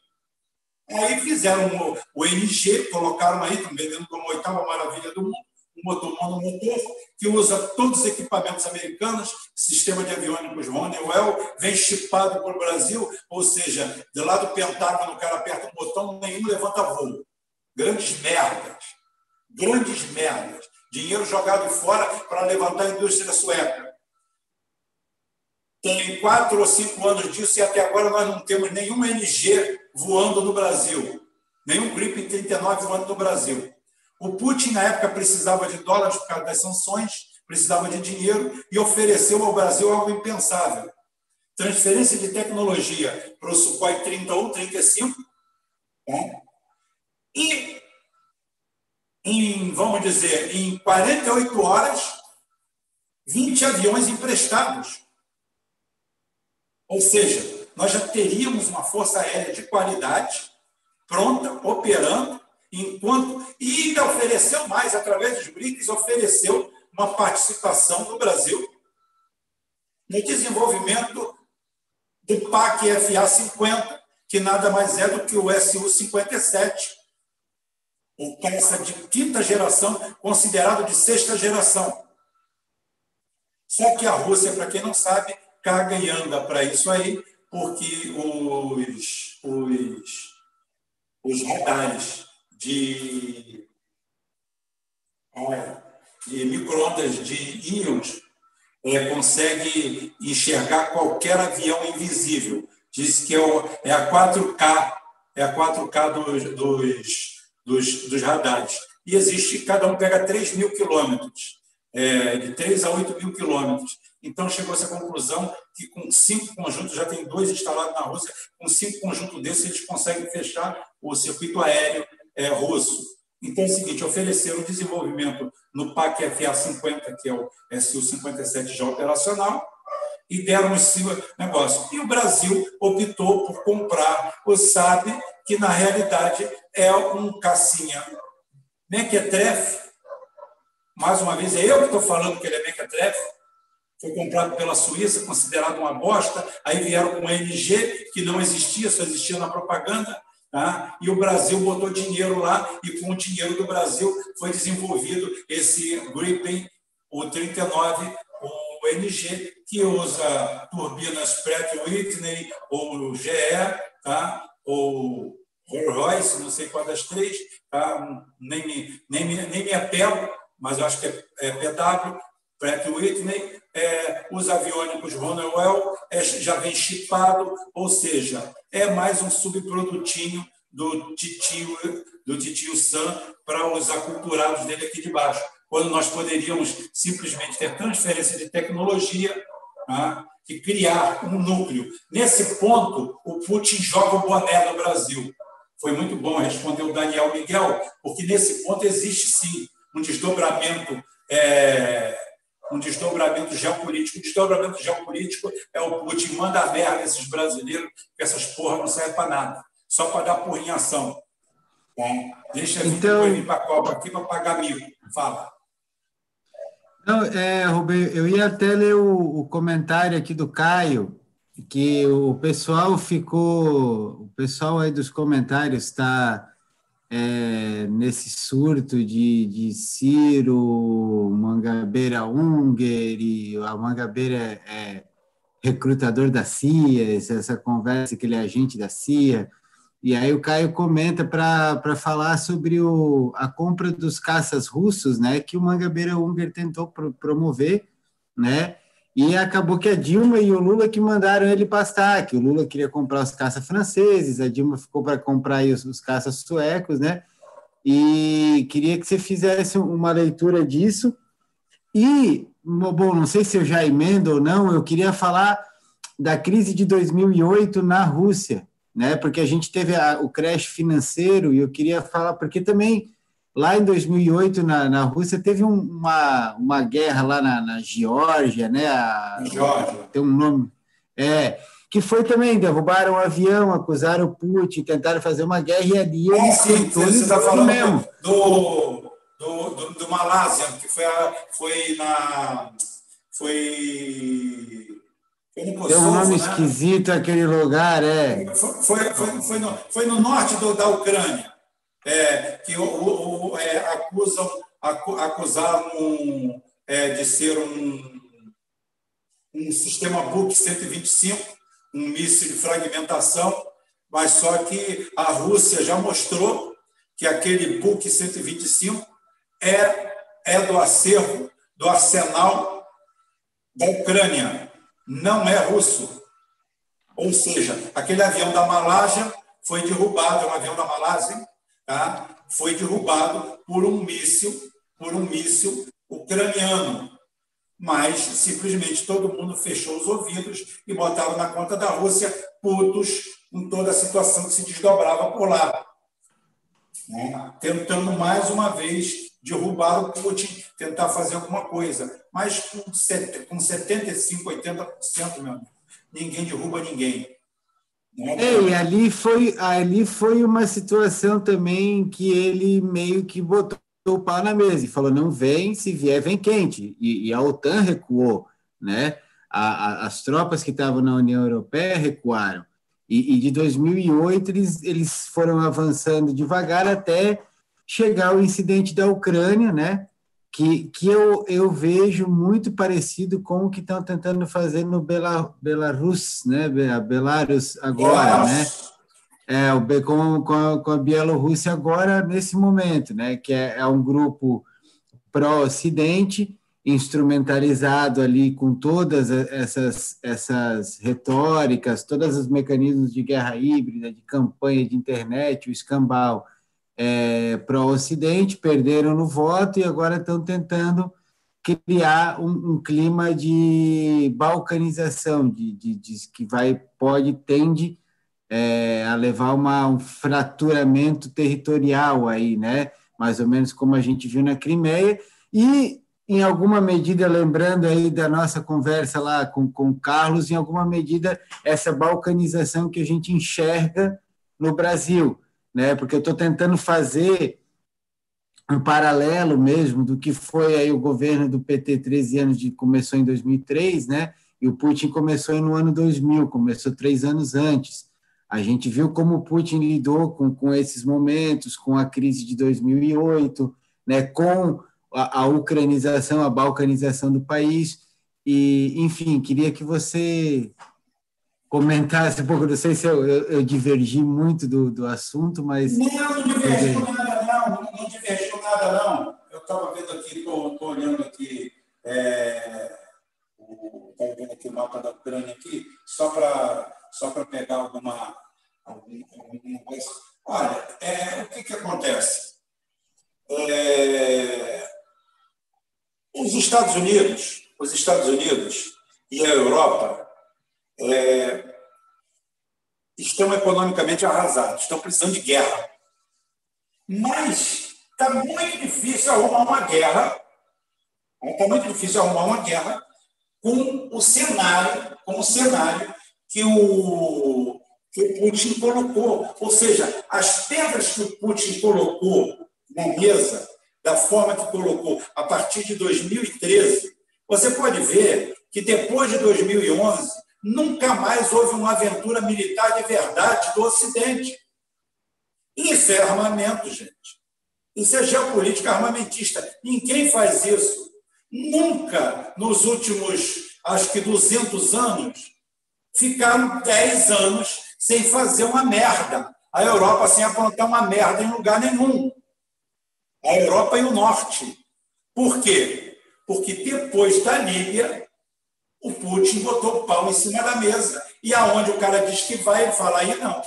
Aí fizeram o NG, colocaram aí, estão vendendo como a oitava maravilha do mundo, um motor monomotor, que usa todos os equipamentos americanos, sistema de aviônicos Honeywell, vem chipado para o Brasil, ou seja, do lado do Pentágono, o cara aperta um botão, nenhum levanta voo. Grandes merdas. Grandes merdas. Dinheiro jogado fora para levantar a indústria sueca. Tem quatro ou cinco anos disso e até agora nós não temos nenhum NG voando no Brasil. Nenhum Grip 39 voando no Brasil. O Putin, na época, precisava de dólares por causa das sanções, precisava de dinheiro e ofereceu ao Brasil algo impensável. Transferência de tecnologia para o Sukhoi 31, 35, né? e em, vamos dizer, em 48 horas, 20 aviões emprestados. Ou seja, nós já teríamos uma força aérea de qualidade, pronta, operando, enquanto e ainda ofereceu mais, através dos BRICS, ofereceu uma participação do Brasil no desenvolvimento do PAC FA 50, que nada mais é do que o SU 57, o peça de quinta geração, considerado de sexta geração. Só que a Rússia, para quem não sabe, caga e anda para isso aí, porque os, os, os radares de, de microondas de íons é, consegue enxergar qualquer avião invisível. Diz que é, o, é a 4K, é a 4K dos, dos, dos, dos radares. E existe, cada um pega 3 mil quilômetros, é, de 3 a 8 mil quilômetros. Então, chegou a essa conclusão que com cinco conjuntos, já tem dois instalados na Rússia, com cinco conjuntos desses, eles conseguem fechar o circuito aéreo é, russo. Então é o seguinte, ofereceram desenvolvimento no PAC FA50, que é o SU-57 já operacional, e deram esse negócio. E o Brasil optou por comprar o SAB, que na realidade é um cacinha mequetrefe. Mais uma vez, é eu que estou falando que ele é mequetrefe. Foi comprado pela Suíça, considerado uma bosta. Aí vieram com um NG, que não existia, só existia na propaganda Tá? E o Brasil botou dinheiro lá, e com o dinheiro do Brasil foi desenvolvido esse Gripen, o 39, o NG, que usa turbinas Pratt Whitney, ou GE, tá? ou Rolls-Royce, não sei qual das três, tá? nem, nem, nem me apelo, mas eu acho que é, é PW, Pratt Whitney, é, os aviônicos Honeywell é, já vem chipado, ou seja, é mais um subprodutinho do titio, do titio Sam para os aculturados dele aqui de baixo, quando nós poderíamos simplesmente ter transferência de tecnologia tá? e criar um núcleo. Nesse ponto, o Putin joga o boné no Brasil. Foi muito bom responder o Daniel Miguel, porque nesse ponto existe sim um desdobramento é, um desdobramento geopolítico. O desdobramento geopolítico é o Putin manda merda esses brasileiros, que essas porra não servem para nada, só para dar porra em ação. Bom, deixa então, vir para a Copa aqui para pagar mil. Fala. Não, é, Rubem, eu ia até ler o, o comentário aqui do Caio, que o pessoal ficou, o pessoal aí dos comentários está é, nesse surto de, de Ciro, Mangabeira Unger, e a Mangabeira é, é recrutador da CIA, essa conversa que ele é agente da CIA. E aí o Caio comenta para falar sobre o, a compra dos caças russos, né, que o Mangabeira Unger tentou pro, promover, né, e acabou que a Dilma e o Lula que mandaram ele pastar, que o Lula queria comprar os caças franceses, a Dilma ficou para comprar os, os caças suecos, né? E queria que você fizesse uma leitura disso. E bom, não sei se eu já emendo ou não, eu queria falar da crise de 2008 na Rússia, né? Porque a gente teve a, o crash financeiro e eu queria falar porque também lá em 2008 na, na Rússia teve um, uma, uma guerra lá na, na Geórgia, né? A, Geórgia. Tem um nome. É, que foi também, derrubaram um avião, acusaram o Putin, tentaram fazer uma guerra e ali é, sim, você está falando mesmo. Do, do, do, do, Malásia, que foi, a, foi na. Foi. Tem um nome né? esquisito aquele lugar, é. Foi, foi, foi, foi, no, foi no norte do, da Ucrânia, é, que o, o, é, acusam, acusaram é, de ser um, um sistema Buk 125 um míssil de fragmentação, mas só que a Rússia já mostrou que aquele Buk 125 é, é do acervo, do arsenal da Ucrânia, não é russo. Ou seja, aquele avião da Malásia foi derrubado, é um avião da Malásia, tá? foi derrubado por um míssil, por um míssil ucraniano mas simplesmente todo mundo fechou os ouvidos e botaram na conta da Rússia, putos com toda a situação que se desdobrava por lá. Né? Tentando mais uma vez derrubar o Putin, tentar fazer alguma coisa. Mas com 75%, 80%, meu amigo, ninguém derruba ninguém. Né? É, e ali foi, ali foi uma situação também que ele meio que botou o pau na mesa e falou: não vem, se vier, vem quente. E, e a OTAN recuou, né? A, a, as tropas que estavam na União Europeia recuaram. E, e, de 2008 eles, eles foram avançando devagar até chegar o incidente da Ucrânia, né? Que, que eu, eu vejo muito parecido com o que estão tentando fazer no Bela, Belarus, né? Belarus agora, né? é, o, com, com, a, com a Bielorrússia agora, nesse momento, né, que é, é um grupo pró-Ocidente, instrumentalizado ali com todas essas, essas retóricas, todos os mecanismos de guerra híbrida, de campanha de internet, o escambau é, pró-Ocidente, perderam no voto e agora estão tentando criar um, um clima de balcanização, de, de, de, que vai, pode, tende é, a levar uma, um fraturamento territorial aí, né? Mais ou menos como a gente viu na Crimeia, e em alguma medida, lembrando aí da nossa conversa lá com, com o Carlos, em alguma medida, essa balcanização que a gente enxerga no Brasil, né? Porque eu estou tentando fazer um paralelo mesmo do que foi aí o governo do PT 13 anos de começou em 2003, né? E o Putin começou no ano 2000, começou três anos antes. A gente viu como o Putin lidou com, com esses momentos, com a crise de 2008, né, com a, a ucranização, a balcanização do país. E, enfim, queria que você comentasse um pouco, não sei se eu, eu, eu divergi muito do, do assunto, mas... Não, não divergiu nada, não, não divergiu nada, não. Eu estava vendo aqui, estou olhando aqui, é, o, vendo aqui o mapa da Ucrânia aqui, só para só pegar alguma, alguma coisa. Olha, é, o que, que acontece? É, os Estados Unidos, os Estados Unidos e a Europa é, estão economicamente arrasados, estão precisando de guerra. Mas está muito difícil arrumar uma guerra. Está muito difícil arrumar uma guerra com o cenário, com o cenário que o, que o Putin colocou. Ou seja, as pedras que o Putin colocou na mesa, da forma que colocou a partir de 2013, você pode ver que depois de 2011, nunca mais houve uma aventura militar de verdade do Ocidente. Isso é armamento, gente. Isso é geopolítica armamentista. Ninguém faz isso. Nunca, nos últimos, acho que 200 anos, ficaram 10 anos sem fazer uma merda. A Europa sem aprontar uma merda em lugar nenhum. A Europa e o Norte. Por quê? Porque depois da Líbia, o Putin botou o pau em cima da mesa e aonde o cara diz que vai, ele fala, aí não.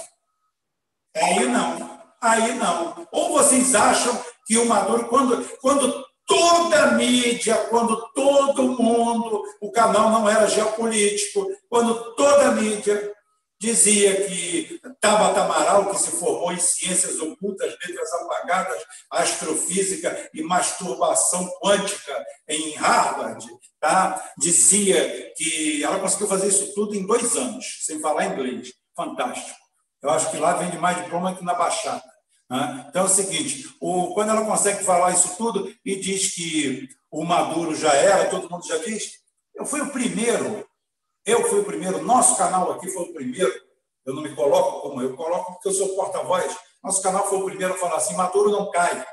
Aí não. Aí não. Ou vocês acham que o Maduro, quando, quando toda a mídia, quando todo mundo, o canal não era geopolítico, quando toda a mídia dizia que Tabata Amaral, que se formou em ciências ocultas, letras apagadas, astrofísica e masturbação quântica em Harvard, tá? dizia que ela conseguiu fazer isso tudo em dois anos, sem falar inglês. Fantástico. Eu acho que lá vende mais diploma que na Baixada. Né? Então é o seguinte: o, quando ela consegue falar isso tudo e diz que o Maduro já era, todo mundo já diz, eu fui o primeiro eu fui o primeiro, nosso canal aqui foi o primeiro. Eu não me coloco como eu coloco porque eu sou porta-voz. Nosso canal foi o primeiro a falar assim: Maduro não cai.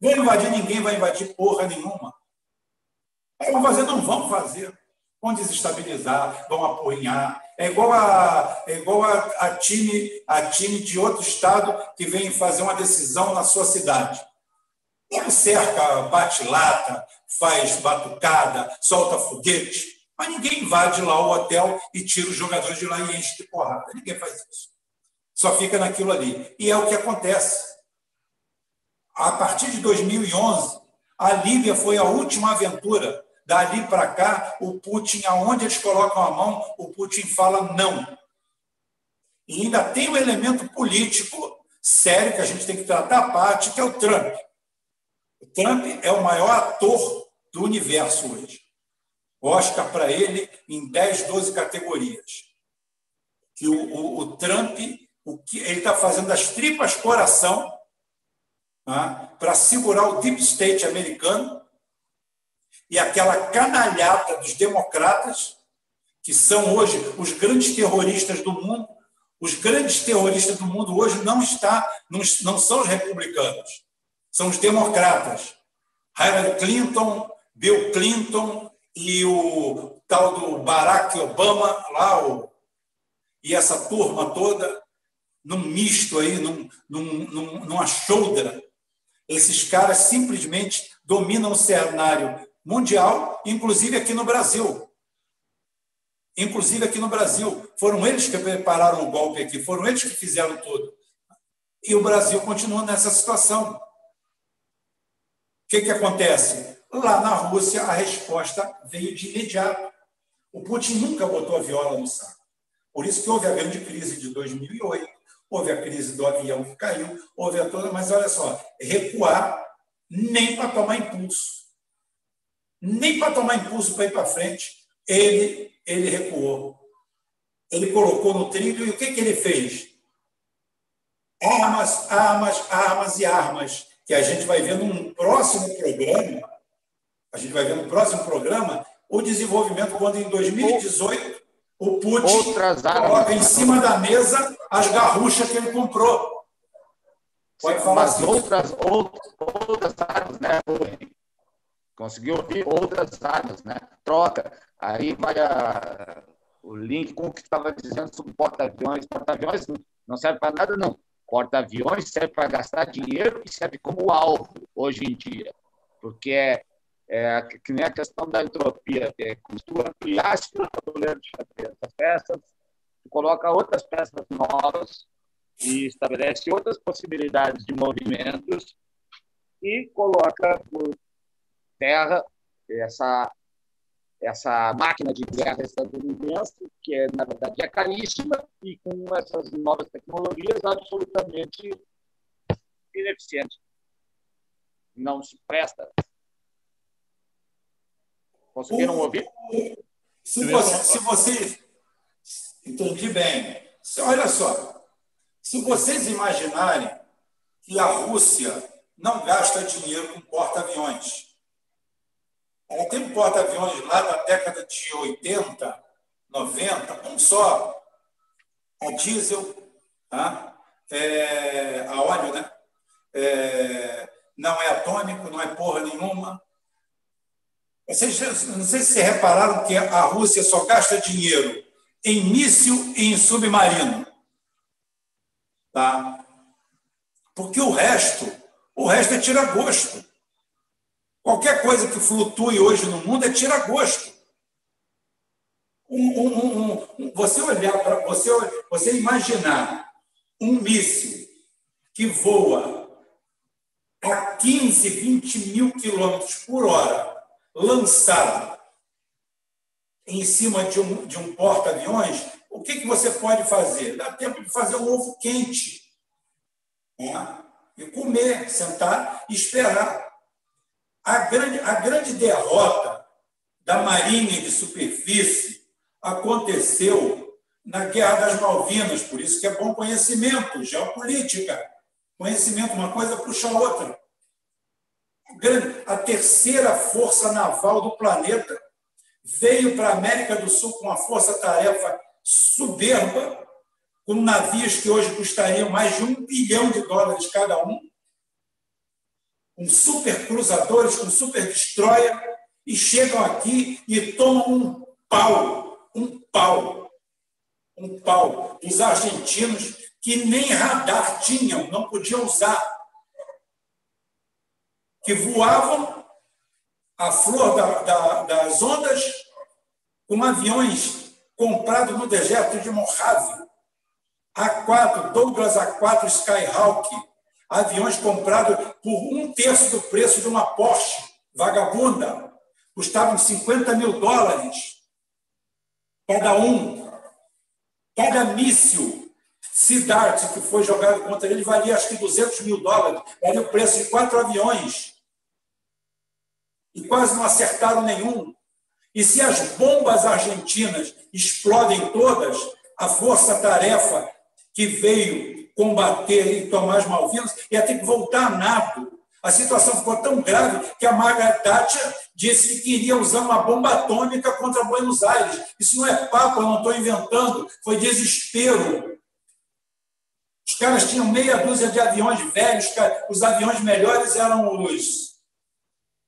Vou invadir ninguém, vai invadir porra nenhuma. Vão fazer, não vão fazer. Vão desestabilizar, vão apurrinhar. É igual a, é igual a, a, time, a time de outro estado que vem fazer uma decisão na sua cidade. Ele cerca, bate lata, faz batucada, solta foguete. Mas ninguém invade lá o hotel e tira os jogadores de lá e enche de porrada. Ninguém faz isso. Só fica naquilo ali. E é o que acontece. A partir de 2011, a Líbia foi a última aventura. Dali para cá, o Putin, aonde eles colocam a mão, o Putin fala não. E ainda tem um elemento político sério que a gente tem que tratar a parte, que é o Trump. O Trump é o maior ator do universo hoje. Oscar para ele em 10, 12 categorias. Que o, o, o Trump, o que ele está fazendo as tripas coração tá? para segurar o deep state americano e aquela canalhada dos democratas, que são hoje os grandes terroristas do mundo. Os grandes terroristas do mundo hoje não, está, não, não são os republicanos, são os democratas. Hillary Clinton, Bill Clinton, e o tal do Barack Obama lá, o, e essa turma toda, num misto aí, num, num, num, numa shoulder, esses caras simplesmente dominam o cenário mundial, inclusive aqui no Brasil. Inclusive aqui no Brasil. Foram eles que prepararam o golpe aqui, foram eles que fizeram tudo. E o Brasil continua nessa situação. O que, que acontece? Lá na Rússia, a resposta veio de imediato. O Putin nunca botou a viola no saco. Por isso que houve a grande crise de 2008, houve a crise do avião que caiu, houve a toda, mas olha só, recuar nem para tomar impulso. Nem para tomar impulso para ir para frente, ele, ele recuou. Ele colocou no trilho e o que, que ele fez? Armas, armas, armas e armas, que a gente vai ver num próximo programa a gente vai ver no próximo programa, o desenvolvimento, quando em 2018 o Putin Outras coloca em cima da mesa as garruchas que ele comprou. Pode falar Mas assim. outras, outras, outras armas, né? Conseguiu ouvir outras armas, né? Troca. Aí vai a, o link com o que estava dizendo sobre porta-aviões. Porta-aviões não serve para nada, não. Porta-aviões serve para gastar dinheiro e serve como alvo hoje em dia. Porque é é, que nem a questão da entropia, é, tu ampliaste o tabuleiro de xadrez das peças, tu coloca outras peças novas e estabelece outras possibilidades de movimentos e coloca por terra essa essa máquina de guerra estadunidense, que é, na verdade é caríssima e com essas novas tecnologias absolutamente ineficiente. Não se presta Conseguiram ouvir? Se você, se você. Entendi bem. Olha só. Se vocês imaginarem que a Rússia não gasta dinheiro com porta-aviões. Ela tem um porta-aviões lá da década de 80, 90, um só, a diesel, tá? é, a óleo, né? É, não é atômico, não é porra nenhuma, vocês, não sei se repararam que a Rússia só gasta dinheiro em míssil e em submarino. Tá? Porque o resto, o resto é tira-gosto. Qualquer coisa que flutue hoje no mundo é tira-gosto. Um, um, um, você olhar para você, você imaginar um míssil que voa a 15, 20 mil quilômetros por hora, lançado em cima de um, de um porta-aviões, o que, que você pode fazer? Dá tempo de fazer um ovo quente. Né? E comer, sentar e esperar. A grande, a grande derrota da Marinha de superfície aconteceu na Guerra das Malvinas, por isso que é bom conhecimento, geopolítica. Conhecimento, uma coisa puxa a outra. A terceira força naval do planeta. Veio para a América do Sul com uma força-tarefa soberba, com navios que hoje custariam mais de um bilhão de dólares cada um, com super cruzadores, com super destroyer, e chegam aqui e tomam um pau, um pau, um pau dos argentinos que nem radar tinham, não podiam usar, que voavam a flor da, da, das ondas com aviões comprados no deserto de Mojave. A4, Douglas A4 Skyhawk, aviões comprados por um terço do preço de uma Porsche vagabunda, custavam 50 mil dólares cada um. Cada míssil Siddharth, que foi jogado contra ele, valia acho que 200 mil dólares, valia o preço de quatro aviões. E quase não acertaram nenhum. E se as bombas argentinas explodem todas, a força-tarefa que veio combater e tomar as Malvinas ia ter que voltar a nado. A situação ficou tão grave que a Margaret Thatcher disse que queria usar uma bomba atômica contra Buenos Aires. Isso não é papo, eu não estou inventando, foi desespero. Os caras tinham meia dúzia de aviões velhos, os aviões melhores eram os,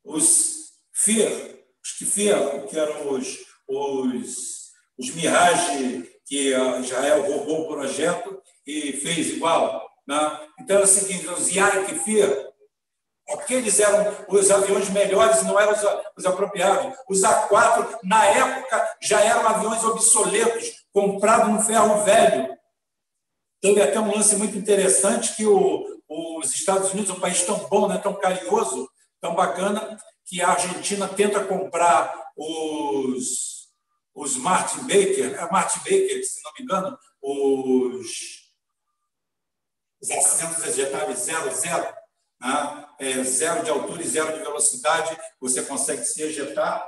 os FIR, os que FIR, que eram os, os, os Mirage, que Israel roubou o projeto e fez igual. Né? Então é o seguinte, os Yaik FIR, aqueles eram os aviões melhores, não eram os, os apropriados. Os A4, na época, já eram aviões obsoletos, comprados no ferro velho. Teve até um lance muito interessante que o, os Estados Unidos, um país tão bom, né, tão carinhoso, tão bacana, que a Argentina tenta comprar os, os Martin Baker, é Martin Baker, se não me engano, os, os assentos ejetáveis zero, zero, né? é, zero de altura e zero de velocidade, você consegue se ejetar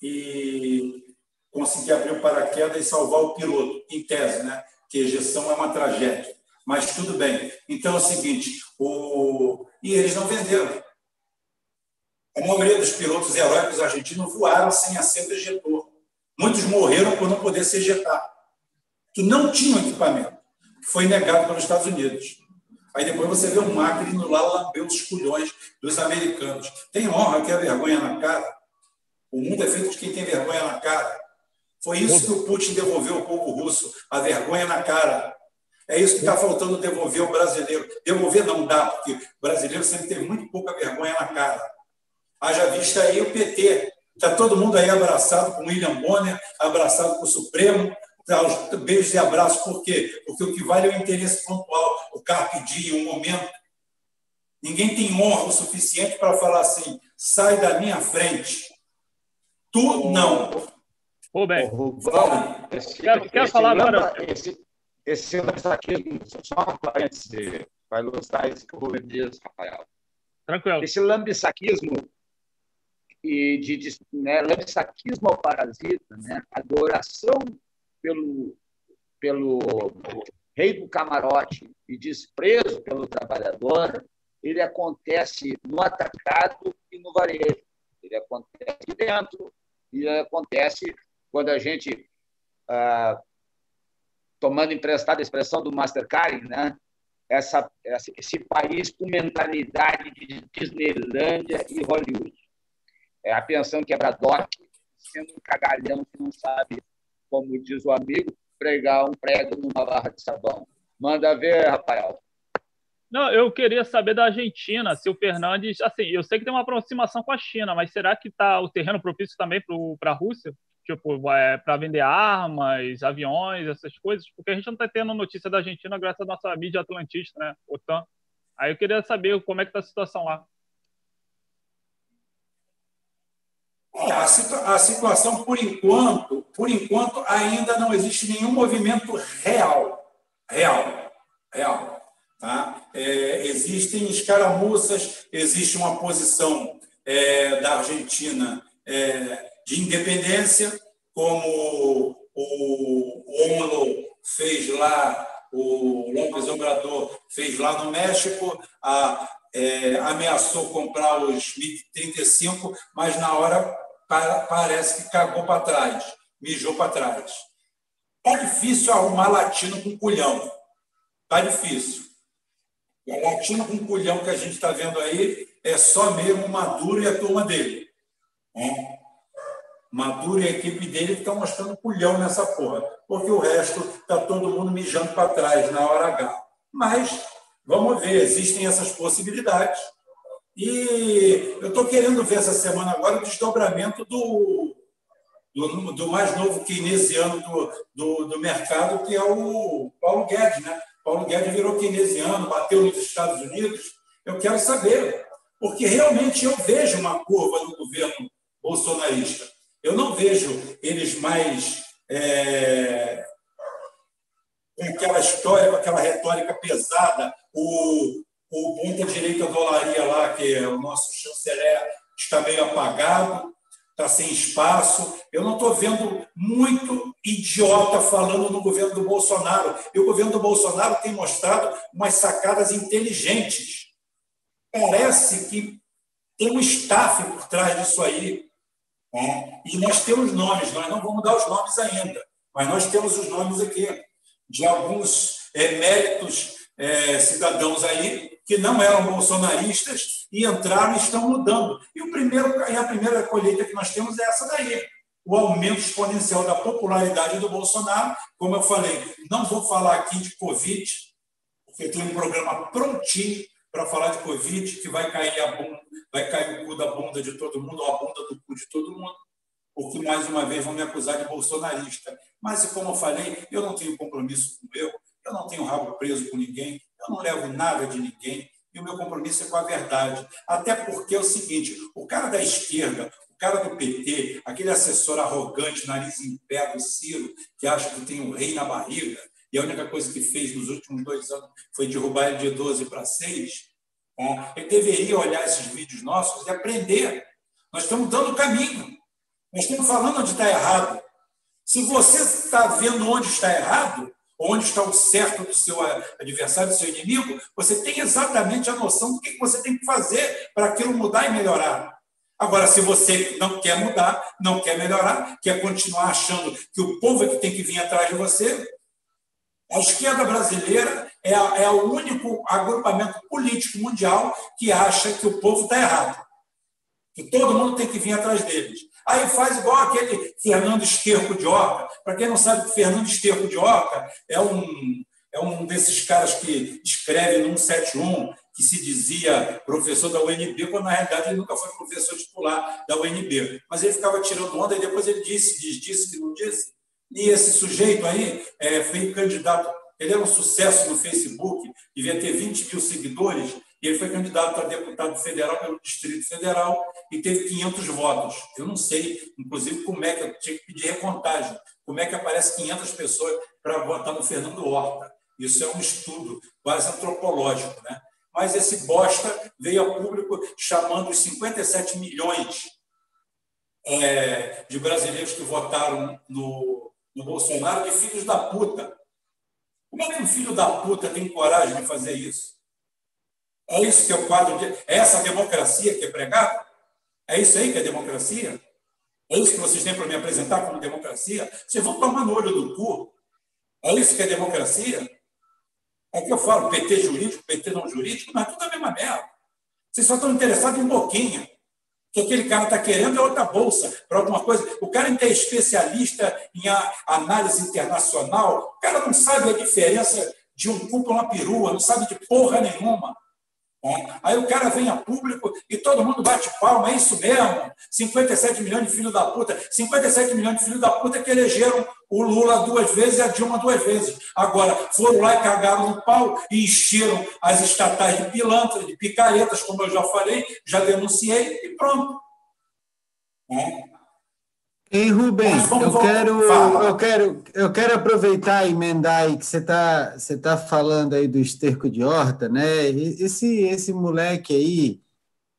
e conseguir abrir o paraquedas e salvar o piloto, em tese, né? que ejeção é uma tragédia. Mas tudo bem. Então é o seguinte: o... e eles não venderam. A maioria dos pilotos heróicos argentinos voaram sem assento ejetor. Muitos morreram por não poder se ejetar, que não tinham equipamento, que foi negado pelos Estados Unidos. Aí depois você vê um Macri lá lamber os culhões dos americanos. Tem honra que é vergonha na cara. O mundo é feito de quem tem vergonha na cara. Foi isso que o Putin devolveu ao povo russo, a vergonha na cara. É isso que está faltando devolver ao brasileiro. Devolver não dá, porque o brasileiro sempre teve muito pouca vergonha na cara. Haja vista aí o PT. Está todo mundo aí abraçado com William Bonner, abraçado com o Supremo, tá, beijos e abraços. Por quê? Porque o que vale é o interesse pontual, o carpe diem, o momento. Ninguém tem honra o suficiente para falar assim, sai da minha frente. Tu não. Ô, bem. Esse, quero, quero falar agora. Esse, esse lambisaquismo, só uma parêntese para ilustrar isso que o Rubem diz, Rafael. Tranquilo. Esse lambisaquismo e de, né, lambisaquismo ao parasita, né, adoração pelo, pelo rei do camarote e desprezo pelo trabalhador, ele acontece no atacado e no varejo. Ele acontece dentro e acontece quando a gente, ah, tomando emprestada a expressão do Mastercard, né? Essa, esse país com mentalidade de Disneylândia e Hollywood. É a pensão quebradote, sendo um cagalhão que não sabe, como diz o amigo, pregar um prego numa barra de sabão. Manda ver, Rafael. Não, eu queria saber da Argentina, se o Fernandes, assim, eu sei que tem uma aproximação com a China, mas será que está o terreno propício também para a Rússia? tipo, é, para vender armas, aviões, essas coisas, porque a gente não está tendo notícia da Argentina graças à nossa mídia atlantista, né? OTAN. Aí eu queria saber como é que está a situação lá. É, a, situa a, situação, por enquanto, por enquanto, ainda não existe nenhum movimento real. Real. Real. Tá? É, existem escaramuças, existe uma posição é, da Argentina é, de independência, como o, o fez lá, o López Obrador fez lá no México, a, é, ameaçou comprar os MiG-35, mas na hora parece que cagou para trás, mijou para trás. Está difícil arrumar latino com culhão. Está difícil. O latino com culhão que a gente está vendo aí é só mesmo o Maduro e a turma dele. É. Maduro e a equipe dele estão mostrando culhão nessa porra, porque o resto está todo mundo mijando para trás na hora H. Mas vamos ver, existem essas possibilidades. E eu estou querendo ver essa semana agora o desdobramento do, do, do mais novo keynesiano do, do, do, mercado, que é o Paulo Guedes. Né? Paulo Guedes virou keynesiano, bateu nos Estados Unidos. Eu quero saber, porque realmente eu vejo uma curva no governo bolsonarista. Eu não vejo eles mais é, com aquela história, com aquela retórica pesada, o, o ponta-direita dolaria lá, que é o nosso chanceler, está meio apagado, está sem espaço. Eu não estou vendo muito idiota falando no governo do Bolsonaro. E o governo do Bolsonaro tem mostrado umas sacadas inteligentes. Parece que tem um staff por trás disso aí. Né? E nós temos nomes, nós não vamos dar os nomes ainda, mas nós temos os nomes aqui de alguns é, méritos é, cidadãos aí que não eram bolsonaristas e entraram e estão mudando. E, o primeiro, e a primeira colheita que nós temos é essa daí, o aumento exponencial da popularidade do Bolsonaro. Como eu falei, não vou falar aqui de Covid, porque tem um programa prontinho para falar de Covid, que vai cair a bunda, vai cair o cu da bunda de todo mundo, ou a bunda do cu de todo mundo, porque mais uma vez vão me acusar de bolsonarista. Mas, como eu falei, eu não tenho compromisso com o meu, eu não tenho rabo preso com ninguém, eu não levo nada de ninguém, e o meu compromisso é com a verdade. Até porque é o seguinte: o cara da esquerda, o cara do PT, aquele assessor arrogante, nariz em pé do Ciro, que acha que tem um rei na barriga, e a única coisa que fez nos últimos dois anos foi derrubar ele de 12 para 6, né? ele deveria olhar esses vídeos nossos e aprender. Nós estamos dando o caminho. Nós estamos falando onde está errado. Se você está vendo onde está errado, onde está o certo do seu adversário, do seu inimigo, você tem exatamente a noção do que você tem que fazer para aquilo mudar e melhorar. Agora, se você não quer mudar, não quer melhorar, quer continuar achando que o povo é que tem que vir atrás de você, a esquerda brasileira é, é o único agrupamento político mundial que acha que o povo está errado, que todo mundo tem que vir atrás deles. Aí faz igual aquele Fernando Esterco de Oca. Para quem não sabe, Fernando Esterco de Oca é um, é um desses caras que escreve no 171, que se dizia professor da UNB, quando na realidade ele nunca foi professor titular da UNB. Mas ele ficava tirando onda e depois ele disse, diz, disse que não disse. E esse sujeito aí é, foi candidato, ele era um sucesso no Facebook, devia ter 20 mil seguidores, e ele foi candidato a deputado federal pelo Distrito Federal e teve 500 votos. Eu não sei, inclusive, como é que eu tinha que pedir recontagem, como é que aparece 500 pessoas para votar no Fernando Horta. Isso é um estudo quase antropológico, né? Mas esse bosta veio a público chamando os 57 milhões é, de brasileiros que votaram no, no Bolsonaro de filhos da puta. Como é que um filho da puta tem coragem de fazer isso? É isso que é o quadro de. É essa democracia que é pregada? É isso aí que é democracia? É isso que vocês têm para me apresentar como democracia? Vocês vão tomar no olho do cu? É isso que é democracia? É que eu falo, PT jurídico, PT não jurídico, mas tudo a mesma merda. Vocês só estão interessados em boquinha. que aquele cara está querendo é outra bolsa, para alguma coisa. O cara ainda é especialista em análise internacional, o cara não sabe a diferença de um cu para uma perua, não sabe de porra nenhuma. Aí o cara vem a público e todo mundo bate palma, é isso mesmo. 57 milhões de filhos da puta. 57 milhões de filhos da puta que elegeram o Lula duas vezes e a Dilma duas vezes. Agora, foram lá e cagaram no pau e encheram as estatais de pilantras, de picaretas, como eu já falei, já denunciei, e pronto. Ei, Rubens, eu quero, eu, quero, eu quero aproveitar e emendar aí que você está você tá falando aí do esterco de horta, né? Esse, esse moleque aí,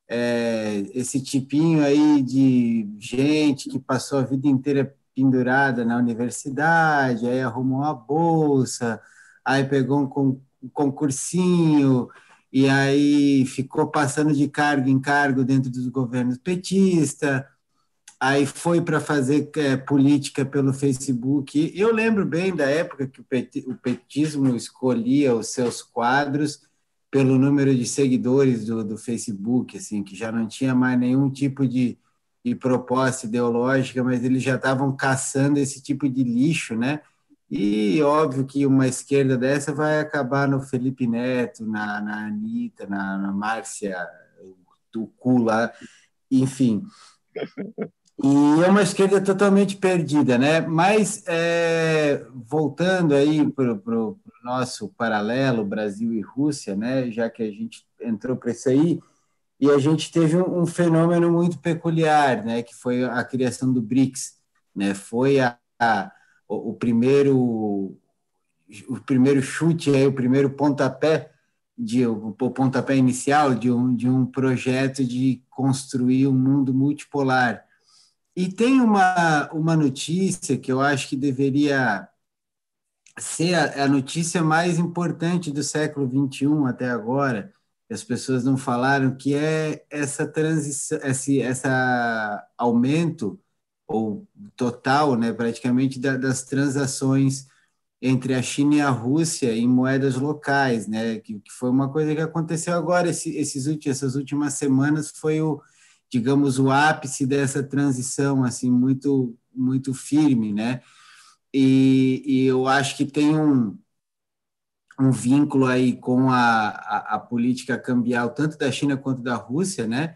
é, esse tipinho aí de gente que passou a vida inteira pendurada na universidade, aí arrumou uma bolsa, aí pegou um, um concursinho, e aí ficou passando de cargo em cargo dentro dos governos petistas aí foi para fazer é, política pelo Facebook. Eu lembro bem da época que o petismo escolhia os seus quadros pelo número de seguidores do, do Facebook, assim, que já não tinha mais nenhum tipo de, de proposta ideológica, mas eles já estavam caçando esse tipo de lixo, né? E óbvio que uma esquerda dessa vai acabar no Felipe Neto, na, na Anitta, na, na Márcia, o cu lá, enfim. E é uma esquerda totalmente perdida, né? Mas é, voltando aí para o nosso paralelo Brasil e Rússia, né? Já que a gente entrou para isso aí, e a gente teve um, um, fenômeno muito peculiar, né? Que foi a criação do BRICS, né? Foi a, a o, o, primeiro o primeiro chute aí, o primeiro pontapé de o pontapé inicial de um de um projeto de construir um mundo multipolar e tem uma, uma notícia que eu acho que deveria ser a, a notícia mais importante do século XXI até agora, as pessoas não falaram, que é essa transição, esse essa aumento ou total, né, praticamente da, das transações entre a China e a Rússia em moedas locais, né, que, que foi uma coisa que aconteceu agora esse, esses essas últimas semanas foi o digamos, o ápice dessa transição, assim, muito, muito firme, né? E, e eu acho que tem um, um vínculo aí com a, a, a, política cambial, tanto da China quanto da Rússia, né?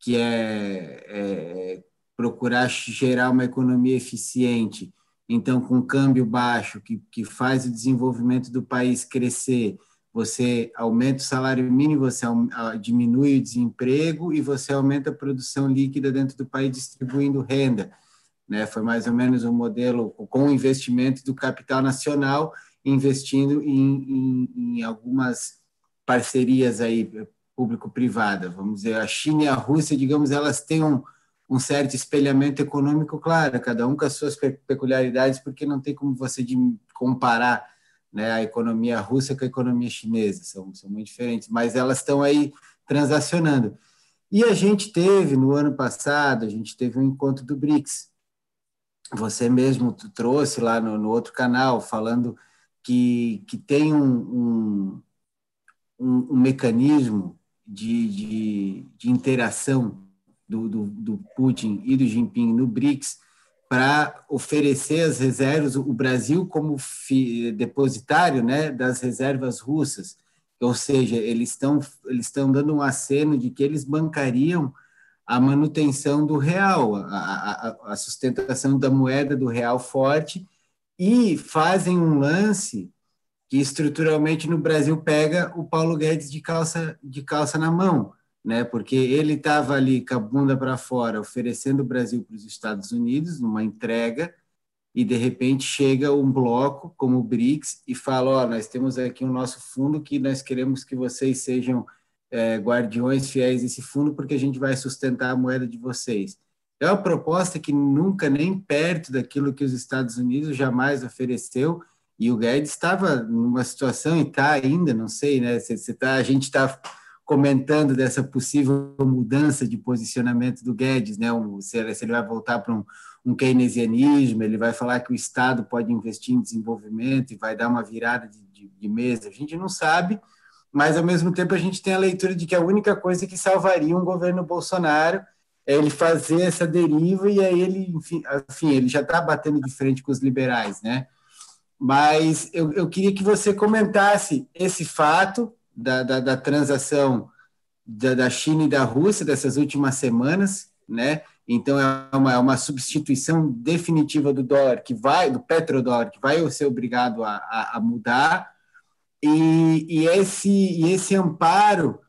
Que é, é procurar gerar uma economia eficiente, então, com câmbio baixo, que, que faz o desenvolvimento do país crescer, você aumenta o salário mínimo, você diminui o desemprego e você aumenta a produção líquida dentro do país, distribuindo renda. Né? Foi mais ou menos um modelo com investimento do capital nacional, investindo em, em, em algumas parcerias aí público-privada. Vamos dizer, a China e a Rússia, digamos, elas têm um, um certo espelhamento econômico, claro, cada um com as suas peculiaridades, porque não tem como você comparar né, a economia russa com a economia chinesa, são, são muito diferentes, mas elas estão aí transacionando. E a gente teve, no ano passado, a gente teve um encontro do BRICS. Você mesmo trouxe lá no, no outro canal, falando que, que tem um, um, um, um mecanismo de, de, de interação do, do, do Putin e do Jinping no BRICS, para oferecer as reservas, o Brasil como depositário né, das reservas russas, ou seja, eles estão eles dando um aceno de que eles bancariam a manutenção do real, a, a, a sustentação da moeda do real forte e fazem um lance que estruturalmente no Brasil pega o Paulo Guedes de calça de calça na mão né? Porque ele estava ali com a bunda para fora, oferecendo o Brasil para os Estados Unidos numa entrega, e de repente chega um bloco como o BRICS e fala: ó, oh, nós temos aqui o nosso fundo que nós queremos que vocês sejam é, guardiões fiéis desse fundo, porque a gente vai sustentar a moeda de vocês. É uma proposta que nunca nem perto daquilo que os Estados Unidos jamais ofereceu. E o Guedes estava numa situação e está ainda, não sei, né? Se, se tá, a gente está comentando dessa possível mudança de posicionamento do Guedes, né? se, ele vai voltar para um, um keynesianismo, ele vai falar que o Estado pode investir em desenvolvimento e vai dar uma virada de, de, de mesa. A gente não sabe, mas ao mesmo tempo a gente tem a leitura de que a única coisa que salvaria um governo Bolsonaro é ele fazer essa deriva e aí ele, enfim, enfim ele já está batendo de frente com os liberais, né? Mas eu, eu queria que você comentasse esse fato, da, da, da transação da, da, China e da Rússia dessas últimas semanas, né? Então é uma, é uma substituição definitiva do dólar que vai, do petrodólar, que vai ser obrigado a, a, a mudar, e, e, esse, e esse amparo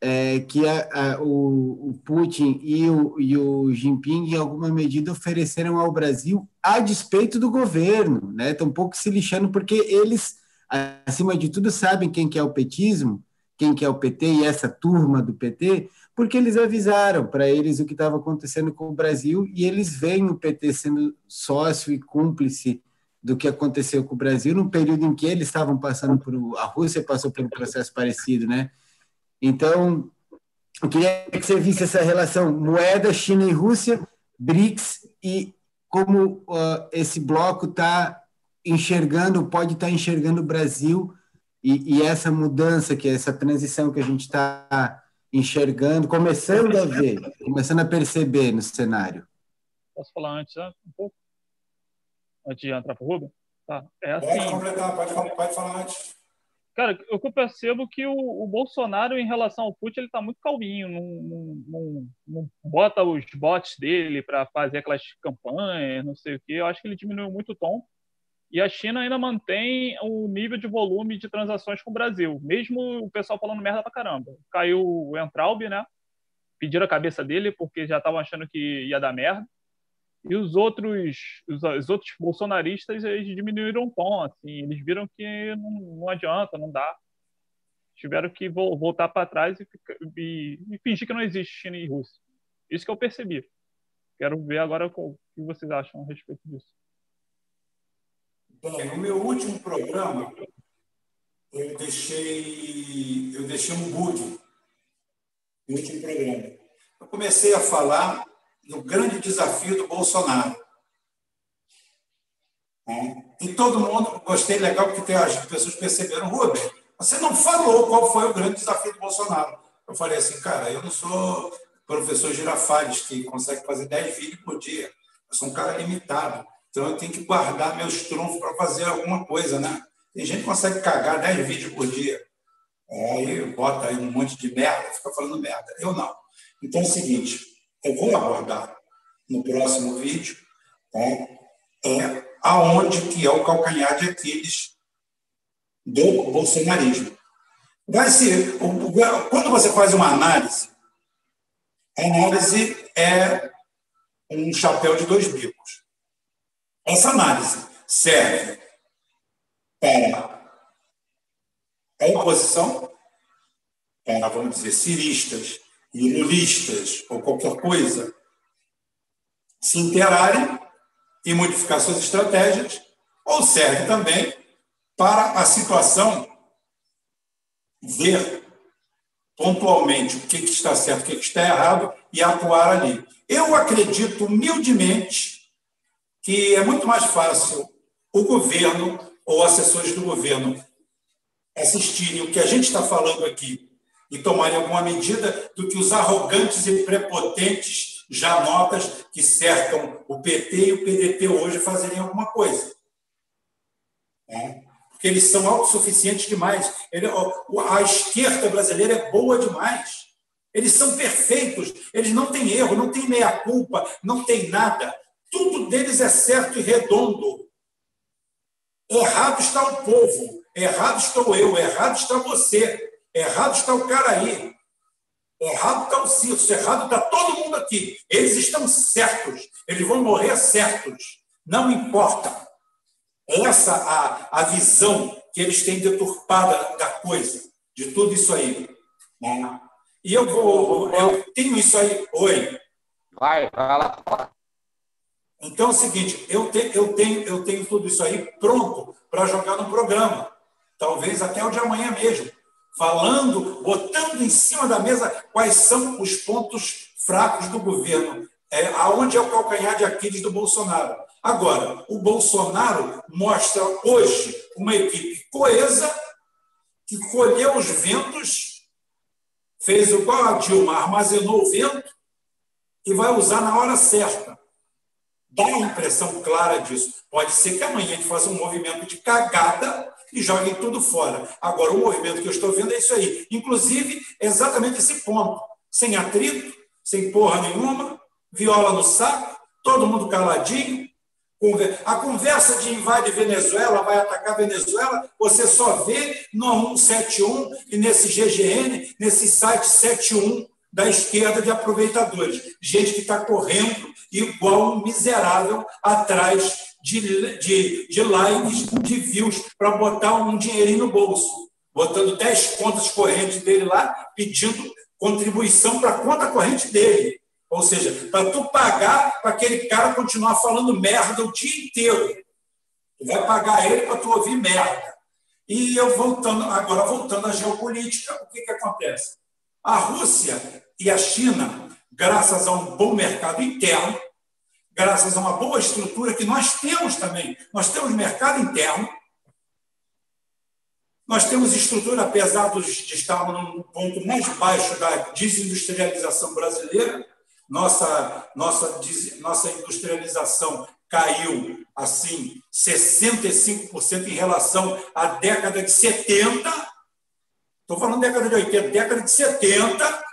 é, que a, a, o, o, Putin e o, e o Jinping, em alguma medida, ofereceram ao Brasil a despeito do governo, né? Estão um pouco se lixando, porque eles, acima de tudo, sabem quem que é o petismo, quem que é o PT e essa turma do PT, porque eles avisaram para eles o que estava acontecendo com o Brasil e eles veem o PT sendo sócio e cúmplice do que aconteceu com o Brasil no período em que eles estavam passando por a Rússia passou por um processo parecido, né? Então, eu queria que você visse essa relação moeda, China e Rússia, BRICS, e como uh, esse bloco está enxergando, pode estar tá enxergando o Brasil e, e, essa mudança, que é essa transição que a gente está enxergando, começando a ver, começando a perceber no cenário. Posso falar antes, né? um pouco? Antes de entrar para o Rubem? Tá. É assim, pode completar, pode, pode falar antes. Cara, o que eu percebo que o, o Bolsonaro, em relação ao Putin, ele está muito calminho, não, não, não, não, bota os bots dele para fazer aquelas campanhas, não sei o quê. Eu acho que ele diminuiu muito o tom. E a China ainda mantém o nível de volume de transações com o Brasil, mesmo o pessoal falando merda pra caramba. Caiu o Entraub, né? Pediram a cabeça dele porque já estavam achando que ia dar merda. E os outros, os, os, outros bolsonaristas, eles diminuíram o tom, assim, eles viram que não, não adianta, não dá. Tiveram que vo, voltar para trás e, e, e, fingir que não existe China e Rússia. Isso que eu percebi. Quero ver agora o que vocês acham a respeito disso. Bem, no meu último programa, eu deixei, eu deixei um bug no último programa. Eu comecei a falar no grande desafio do Bolsonaro. É. E todo mundo, gostei legal, porque as pessoas perceberam, Rubem, você não falou qual foi o grande desafio do Bolsonaro. Eu falei assim, cara, eu não sou professor Girafales, que consegue fazer 10 vídeos por dia. Eu sou um cara limitado. Então eu tenho que guardar meus trunfos para fazer alguma coisa, né? Tem gente que consegue cagar 10 vídeos por dia. Aí bota aí um monte de merda, fica falando merda. Eu não. Então é o seguinte, eu vou abordar no próximo vídeo, tá? é aonde que é o calcanhar de Aquiles do bolsonarismo. Vai ser, quando você faz uma análise, a análise é um chapéu de dois bicos. Essa análise serve para a oposição, para, vamos dizer, ciristas, e lulistas ou qualquer coisa se interarem e modificar suas estratégias, ou serve também para a situação ver pontualmente o que está certo, o que está errado e atuar ali. Eu acredito humildemente que é muito mais fácil o governo ou assessores do governo assistirem o que a gente está falando aqui e tomarem alguma medida do que os arrogantes e prepotentes janotas que cercam o PT e o PDT hoje fazerem alguma coisa. É? Porque eles são autossuficientes demais. Ele, a esquerda brasileira é boa demais. Eles são perfeitos, eles não têm erro, não têm meia-culpa, não tem nada. Tudo deles é certo e redondo. Errado está o povo, errado estou eu, errado está você. Errado está o cara aí. Errado está o Circe, errado está todo mundo aqui. Eles estão certos, eles vão morrer certos. Não importa. Essa a, a visão que eles têm deturpada da coisa, de tudo isso aí. Né? E eu vou, eu tenho isso aí. Oi. Vai, vai lá. Então é o seguinte, eu, te, eu, tenho, eu tenho tudo isso aí pronto para jogar no programa. Talvez até o de amanhã mesmo falando, botando em cima da mesa quais são os pontos fracos do governo, é, aonde é o calcanhar de Aquiles do Bolsonaro. Agora, o Bolsonaro mostra hoje uma equipe coesa que colheu os ventos, fez igual a Dilma, armazenou o vento e vai usar na hora certa. Dá a impressão clara disso. Pode ser que amanhã a gente faça um movimento de cagada e joguem tudo fora. Agora, o movimento que eu estou vendo é isso aí. Inclusive, exatamente esse ponto. Sem atrito, sem porra nenhuma, viola no saco, todo mundo caladinho. A conversa de invade Venezuela, vai atacar Venezuela, você só vê no 171 e nesse GGN, nesse site 71 da esquerda de aproveitadores. Gente que está correndo igual um miserável atrás de, de, de de views, para botar um dinheirinho no bolso. Botando 10 contas correntes dele lá, pedindo contribuição para a conta corrente dele. Ou seja, para tu pagar para aquele cara continuar falando merda o dia inteiro. Tu vai pagar ele para tu ouvir merda. E eu voltando, agora voltando à geopolítica, o que, que acontece? A Rússia e a China, graças a um bom mercado interno, graças a uma boa estrutura que nós temos também, nós temos mercado interno, nós temos estrutura, apesar de estarmos no ponto mais baixo da desindustrialização brasileira, nossa, nossa, nossa industrialização caiu assim 65% em relação à década de 70. Estou falando década de 80, década de 70.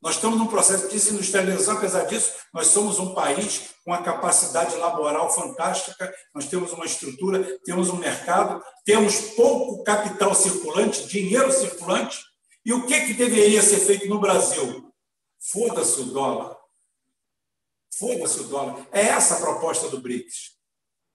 Nós estamos num processo de desindustrialização, apesar disso, nós somos um país com uma capacidade laboral fantástica, nós temos uma estrutura, temos um mercado, temos pouco capital circulante, dinheiro circulante. E o que, que deveria ser feito no Brasil? Foda-se o dólar. Foda-se o dólar. É essa a proposta do BRICS.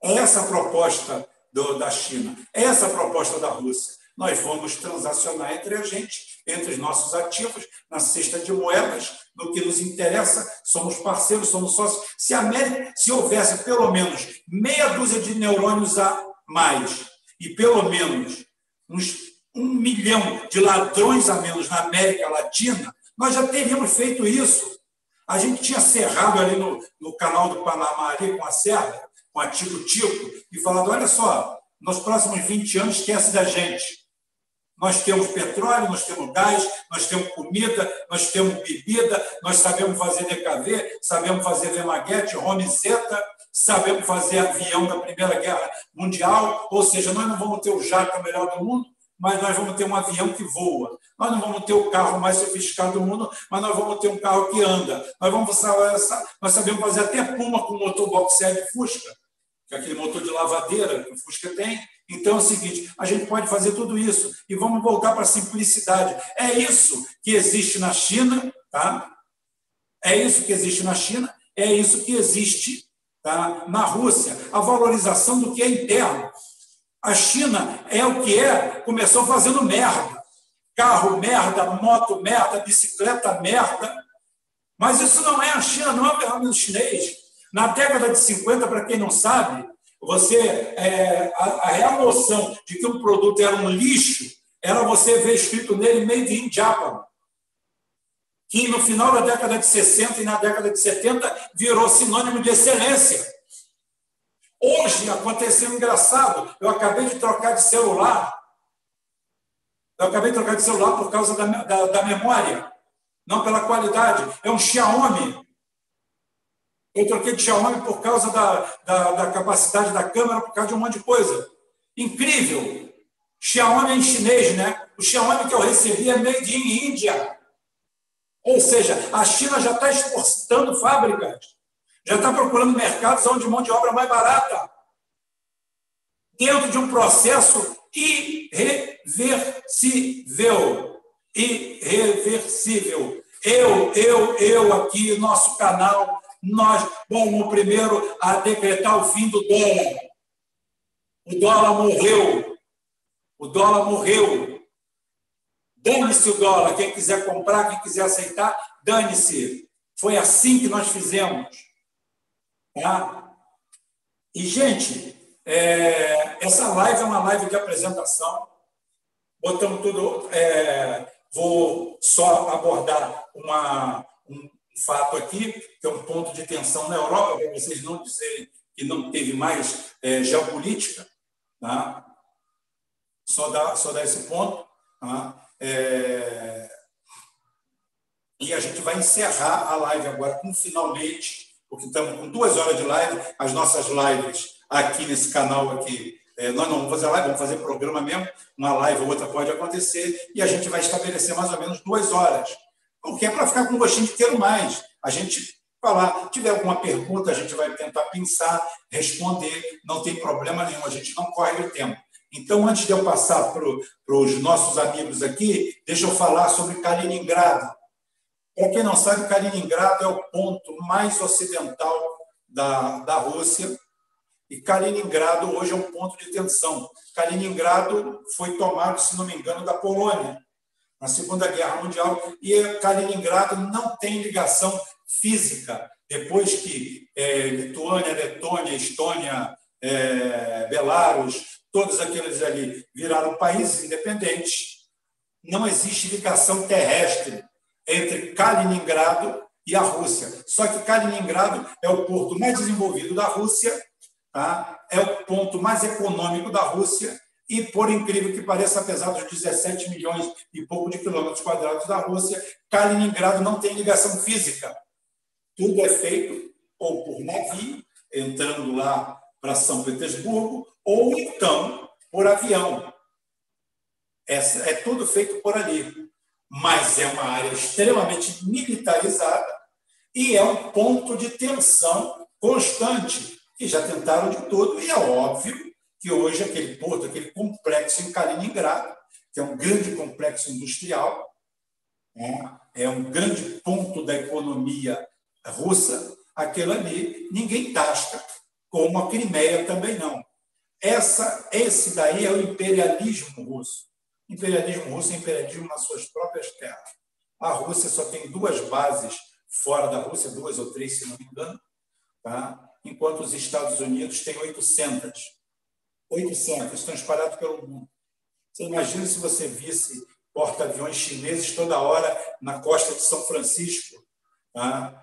É essa a proposta do, da China. É essa a proposta da Rússia. Nós vamos transacionar entre a gente, entre os nossos ativos, na cesta de moedas, no que nos interessa, somos parceiros, somos sócios. Se, a América, se houvesse pelo menos meia dúzia de neurônios a mais e pelo menos uns um milhão de ladrões a menos na América Latina, nós já teríamos feito isso. A gente tinha cerrado ali no, no canal do Panamá, ali com a serra, com a Tico Tico, e falado: olha só, nos próximos 20 anos esquece da gente. Nós temos petróleo, nós temos gás, nós temos comida, nós temos bebida, nós sabemos fazer DKV, sabemos fazer Vemaguete, Romizeta, sabemos fazer avião da Primeira Guerra Mundial, ou seja, nós não vamos ter o jato melhor do mundo, mas nós vamos ter um avião que voa. Nós não vamos ter o carro mais sofisticado do mundo, mas nós vamos ter um carro que anda. Nós vamos nós sabemos fazer até puma com motor boxer de Fusca, que é aquele motor de lavadeira que o Fusca tem. Então é o seguinte, a gente pode fazer tudo isso e vamos voltar para a simplicidade. É isso que existe na China, tá? É isso que existe na China, é isso que existe tá? na Rússia. A valorização do que é interno. A China é o que é, começou fazendo merda. Carro merda, moto merda, bicicleta merda. Mas isso não é a China, não é o chinês. Na década de 50, para quem não sabe, você é, a, a real noção de que um produto era um lixo era você ver escrito nele Made in Japan. Que no final da década de 60 e na década de 70 virou sinônimo de excelência. Hoje aconteceu um engraçado. Eu acabei de trocar de celular. Eu acabei de trocar de celular por causa da, da, da memória, não pela qualidade. É um Xiaomi. Eu troquei de Xiaomi por causa da, da, da, capacidade da câmera, por causa de um monte de coisa. Incrível. Xiaomi é em chinês, né? O Xiaomi que eu recebi é made in India. Ou seja, a China já está exportando fábricas já está procurando mercados onde mão de obra é mais barata, dentro de um processo irreversível. Irreversível. Eu, eu, eu aqui, nosso canal, nós vamos o primeiro a decretar o fim do dólar. O dólar morreu. O dólar morreu. Dane-se o dólar. Quem quiser comprar, quem quiser aceitar, dane-se. Foi assim que nós fizemos. Tá? E, gente, é, essa live é uma live de apresentação. Botamos tudo. É, vou só abordar uma, um fato aqui, que é um ponto de tensão na Europa, para vocês não dizerem que não teve mais é, geopolítica. Tá? Só, dar, só dar esse ponto. Tá? É, e a gente vai encerrar a live agora com finalmente porque estamos com duas horas de live, as nossas lives aqui nesse canal aqui, é, nós não vamos fazer live, vamos fazer programa mesmo, uma live ou outra pode acontecer, e a gente vai estabelecer mais ou menos duas horas, o que é para ficar com gostinho de ter mais. A gente falar. Tiver alguma pergunta, a gente vai tentar pensar, responder, não tem problema nenhum, a gente não corre o tempo. Então, antes de eu passar para os nossos amigos aqui, deixa eu falar sobre Kaliningrado. Para quem não sabe, Kaliningrado é o ponto mais ocidental da, da Rússia, e Kaliningrado hoje é um ponto de tensão. Kaliningrado foi tomado, se não me engano, da Polônia na Segunda Guerra Mundial, e Kaliningrado não tem ligação física. Depois que é, Lituânia, Letônia, Estônia, é, Belarus, todos aqueles ali viraram países independentes, não existe ligação terrestre entre Kaliningrado e a Rússia. Só que Kaliningrado é o porto mais desenvolvido da Rússia, tá? é o ponto mais econômico da Rússia, e, por incrível que pareça, apesar dos 17 milhões e pouco de quilômetros quadrados da Rússia, Kaliningrado não tem ligação física. Tudo é feito ou por navio, entrando lá para São Petersburgo, ou então por avião. Essa, é tudo feito por ali. Mas é uma área extremamente militarizada e é um ponto de tensão constante, que já tentaram de tudo, e é óbvio que hoje aquele porto, aquele complexo em Kaliningrado, que é um grande complexo industrial, né? é um grande ponto da economia russa, aquele ali ninguém tasca, como a Crimeia também não. Essa, esse daí é o imperialismo russo. Imperialismo russo é imperialismo nas suas próprias terras. A Rússia só tem duas bases fora da Rússia, duas ou três, se não me engano, tá? enquanto os Estados Unidos têm 800. 800 estão espalhados pelo mundo. Você imagina se você visse porta-aviões chineses toda hora na costa de São Francisco, tá?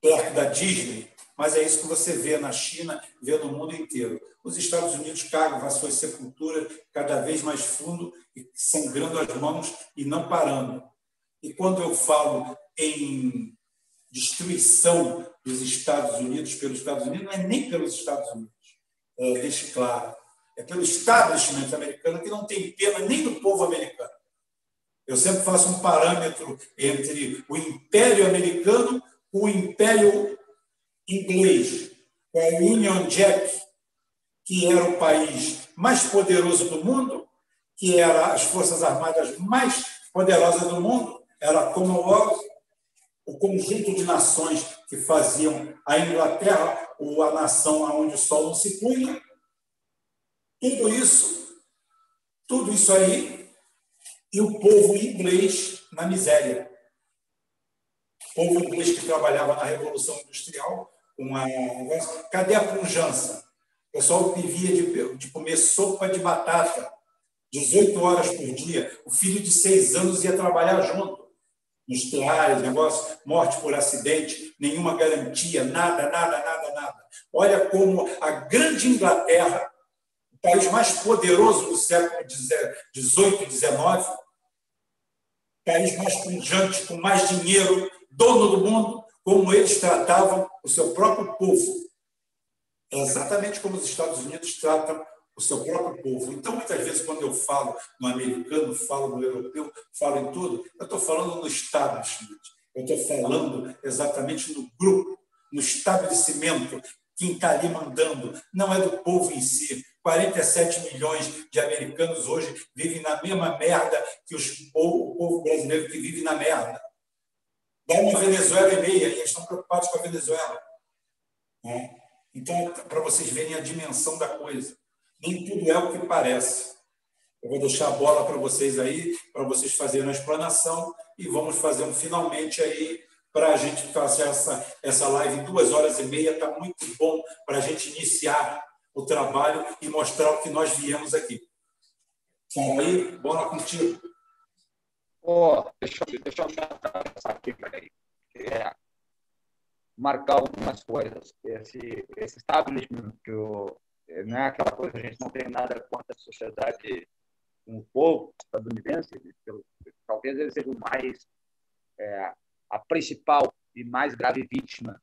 perto da Disney, mas é isso que você vê na China, vê no mundo inteiro. Os Estados Unidos cavam as suas sepulturas cada vez mais fundo, sangrando as mãos e não parando. E quando eu falo em destruição dos Estados Unidos pelos Estados Unidos, não é nem pelos Estados Unidos, é, claro, é pelo establishment americano que não tem pena nem do povo americano. Eu sempre faço um parâmetro entre o Império Americano com o Império Inglês, com a Union Jack, que era o país mais poderoso do mundo, que era as forças armadas mais poderosas do mundo, era a Commonwealth, o conjunto de nações que faziam a Inglaterra ou a nação onde o sol não se punha. Tudo isso, tudo isso aí, e o povo inglês na miséria. O povo inglês que trabalhava na Revolução Industrial, uma, cadê a pujança? O pessoal vivia de, de comer sopa de batata, 18 horas por dia. O filho de seis anos ia trabalhar junto. Nos teares, negócio, morte por acidente, nenhuma garantia, nada, nada, nada, nada. Olha como a grande Inglaterra, o país mais poderoso do século XVIII XIX, país mais pujante, com mais dinheiro, dono do mundo, como eles tratavam o seu próprio povo. É exatamente como os Estados Unidos tratam o seu próprio povo. Então, muitas vezes, quando eu falo no americano, falo no europeu, falo em tudo, eu estou falando no establishment, eu estou falando exatamente no grupo, no estabelecimento, quem está ali mandando, não é do povo em si. 47 milhões de americanos hoje vivem na mesma merda que os, o povo brasileiro que vive na merda. Dá uma Venezuela e meia, e eles estão preocupados com a Venezuela. Né? Então, para vocês verem a dimensão da coisa, nem tudo é o que parece. Eu vou deixar a bola para vocês aí, para vocês fazerem a explanação, e vamos fazer um finalmente aí para a gente fazer essa, essa live em duas horas e meia. Está muito bom para a gente iniciar o trabalho e mostrar o que nós viemos aqui. Então, aí, bola contigo. Oh, deixa, deixa eu pensar aqui, peraí. É, marcar algumas coisas. Esse, esse establishment, que eu, não é aquela coisa, a gente não tem nada contra a sociedade, um povo estadunidense, talvez ele seja o mais, é, a principal e mais grave vítima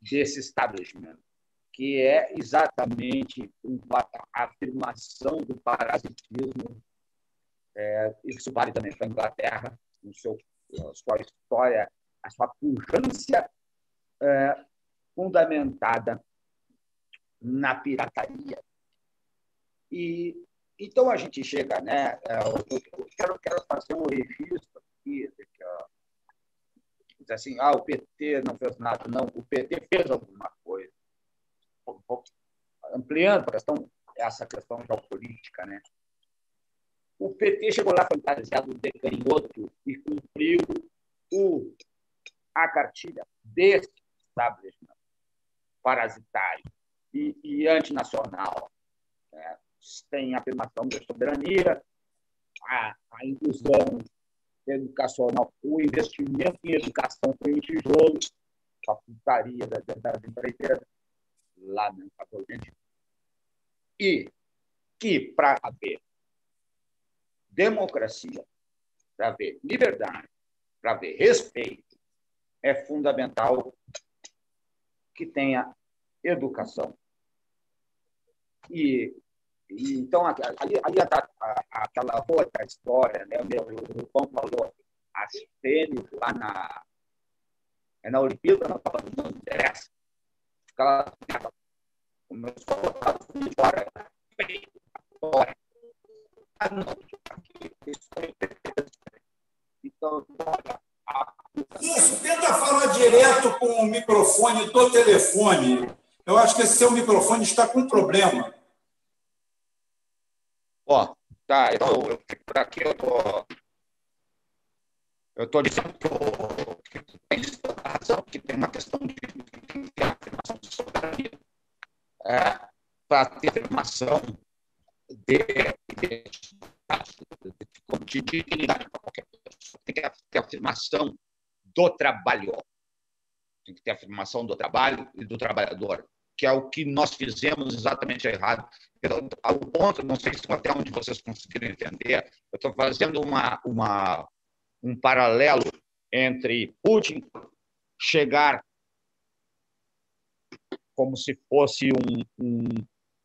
desse establishment, que é exatamente a afirmação do parasitismo. É, isso vale também para a Inglaterra, no seu, a sua história, a sua pujança é, fundamentada na pirataria. E então a gente chega, né? É, eu quero, quero fazer um registro aqui, assim, ah, o PT não fez nada. Não, o PT fez alguma coisa. Ampliando a questão, essa questão geopolítica, né? O PT chegou lá fantasiado de canhoto e cumpriu o, a cartilha desse establishment parasitário e, e antinacional. Né? Tem a afirmação da soberania, a, a inclusão educacional, o investimento em educação foi em tijolo, a putaria das, das empreiteiras, lamentavelmente. E que, para haver democracia, para haver liberdade, para haver respeito, é fundamental que tenha educação. E, e então, ali, ali tá aquela outra história, né? meu, o João falou, as tênis lá na, é na Olimpíada, não, não interessa. Ela começou a botar tudo fora. Fora. Então, isso, tenta falar direto com o microfone do telefone. Eu acho que esse seu microfone está com problema. Ó, tá, então eu, por aqui eu tô. Eu estou dizendo que, que tem razão, que tem uma questão de, de afirmação de soberania. É, para ter afirmação de, de, de, de dignidade para qualquer pessoa. Tem que ter afirmação do trabalho. Tem que ter afirmação do trabalho e do trabalhador, que é o que nós fizemos exatamente errado. Ao ponto, não sei se até onde vocês conseguiram entender, eu estou fazendo uma, uma, um paralelo entre Putin chegar como se fosse um, um,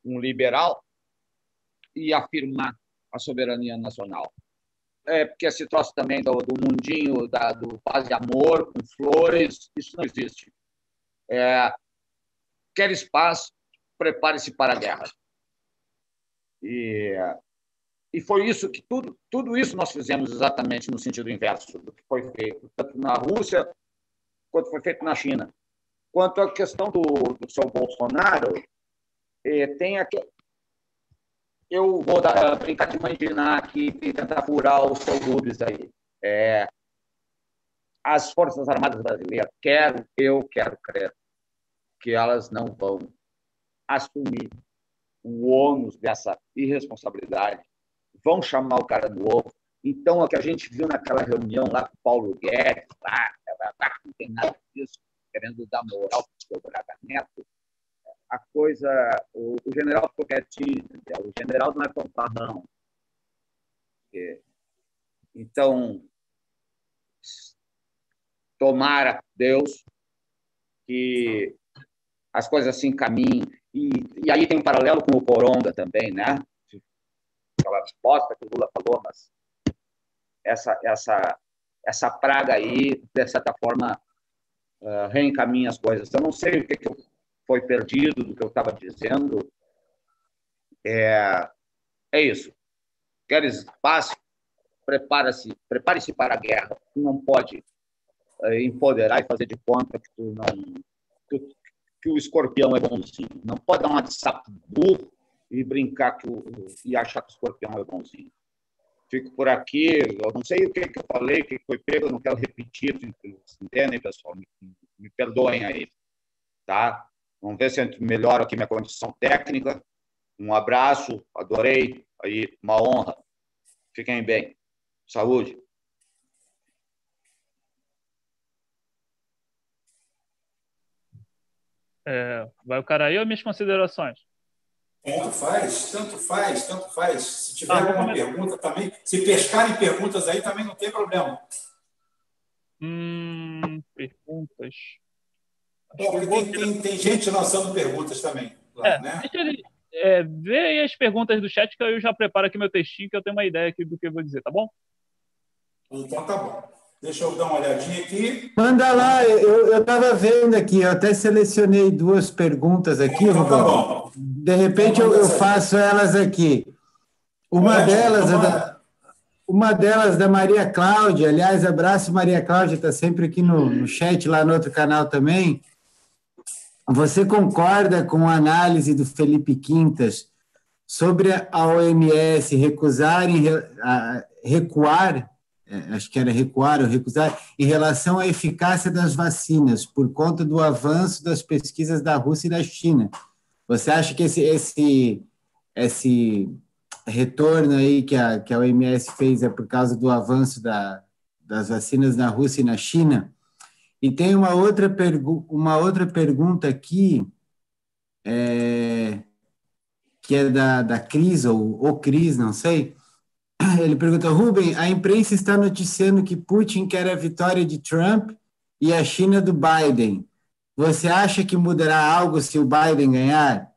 um liberal e afirmar a soberania nacional é, porque esse troço também do, do mundinho da, do paz e amor, com flores, isso não existe. É, queres paz, prepare-se para a guerra. E, e foi isso que tudo, tudo isso nós fizemos exatamente no sentido inverso do que foi feito, tanto na Rússia quanto foi feito na China. Quanto à questão do, do seu Bolsonaro, é, tem aqui, eu vou dar, brincar de imaginar aqui e tentar furar o seu Rubens aí. É, as Forças Armadas Brasileiras, quero, eu quero crer que elas não vão assumir o ônus dessa irresponsabilidade, vão chamar o cara do ovo. Então, o que a gente viu naquela reunião lá com o Paulo Guedes, lá, não tem nada disso, querendo dar moral para o Braga Neto, a coisa. O, o general ficou quietinho, o general não é fanfarrão. É. Então, tomara Deus que as coisas se encaminhem. E, e aí tem um paralelo com o Coronga também, né? Aquela resposta que o Lula falou, mas essa, essa, essa praga aí, de certa forma, uh, reencaminha as coisas. Eu não sei o que, que foi perdido do que eu estava dizendo. É, é isso. Queres paz? Prepara-se, prepare-se para a guerra. Tu não pode é, empoderar e fazer de conta que tu não que, que, o escorpião é bonzinho. Não pode dar uma de sapo burro e brincar que o, e achar que o escorpião é bonzinho. Fico por aqui. Eu não sei o que, que eu falei, o que foi pego, eu não quero repetir. Entendem, pessoal? Me, me perdoem aí. Tá? Vamos ver se melhora aqui minha condição técnica. Um abraço, adorei. Aí, uma honra. Fiquem bem. Saúde. É, vai o cara aí ou minhas considerações? Tanto faz, tanto faz, tanto faz. Se tiver ah, alguma pergunta também, se pescarem perguntas aí, também não tem problema. Hum, perguntas. Porque tem, tem, tem, gente lançando perguntas também. Lá, é, né? Ele, é, vê aí as perguntas do chat que eu já preparo aqui meu textinho, que eu tenho uma ideia aqui do que eu vou dizer, tá bom? Então tá bom. Deixa eu dar uma olhadinha aqui. Manda lá, eu estava vendo aqui, eu até selecionei duas perguntas aqui, então, tá bom. De repente eu, eu, faço elas aqui. Uma delas é da, uma delas da Maria Cláudia, aliás, abraço Maria Cláudia, está sempre aqui no, no chat, lá no outro canal também. Você concorda com a análise do Felipe Quintas sobre a OMS recusar, recuar é, acho que era recuar ou recusar, em relação à eficácia das vacinas, por conta do avanço das pesquisas da Rússia e da China. Você acha que esse, esse, esse retorno aí que a, que a OMS fez é por causa do avanço da, das vacinas na Rússia e na China? E tem uma outra, pergu uma outra pergunta aqui, é, que é da, da Cris, ou o Cris, não sei, ele pergunta, Rubem, a imprensa está noticiando que Putin quer a vitória de Trump e a China do Biden. Você acha que mudará algo se o Biden ganhar?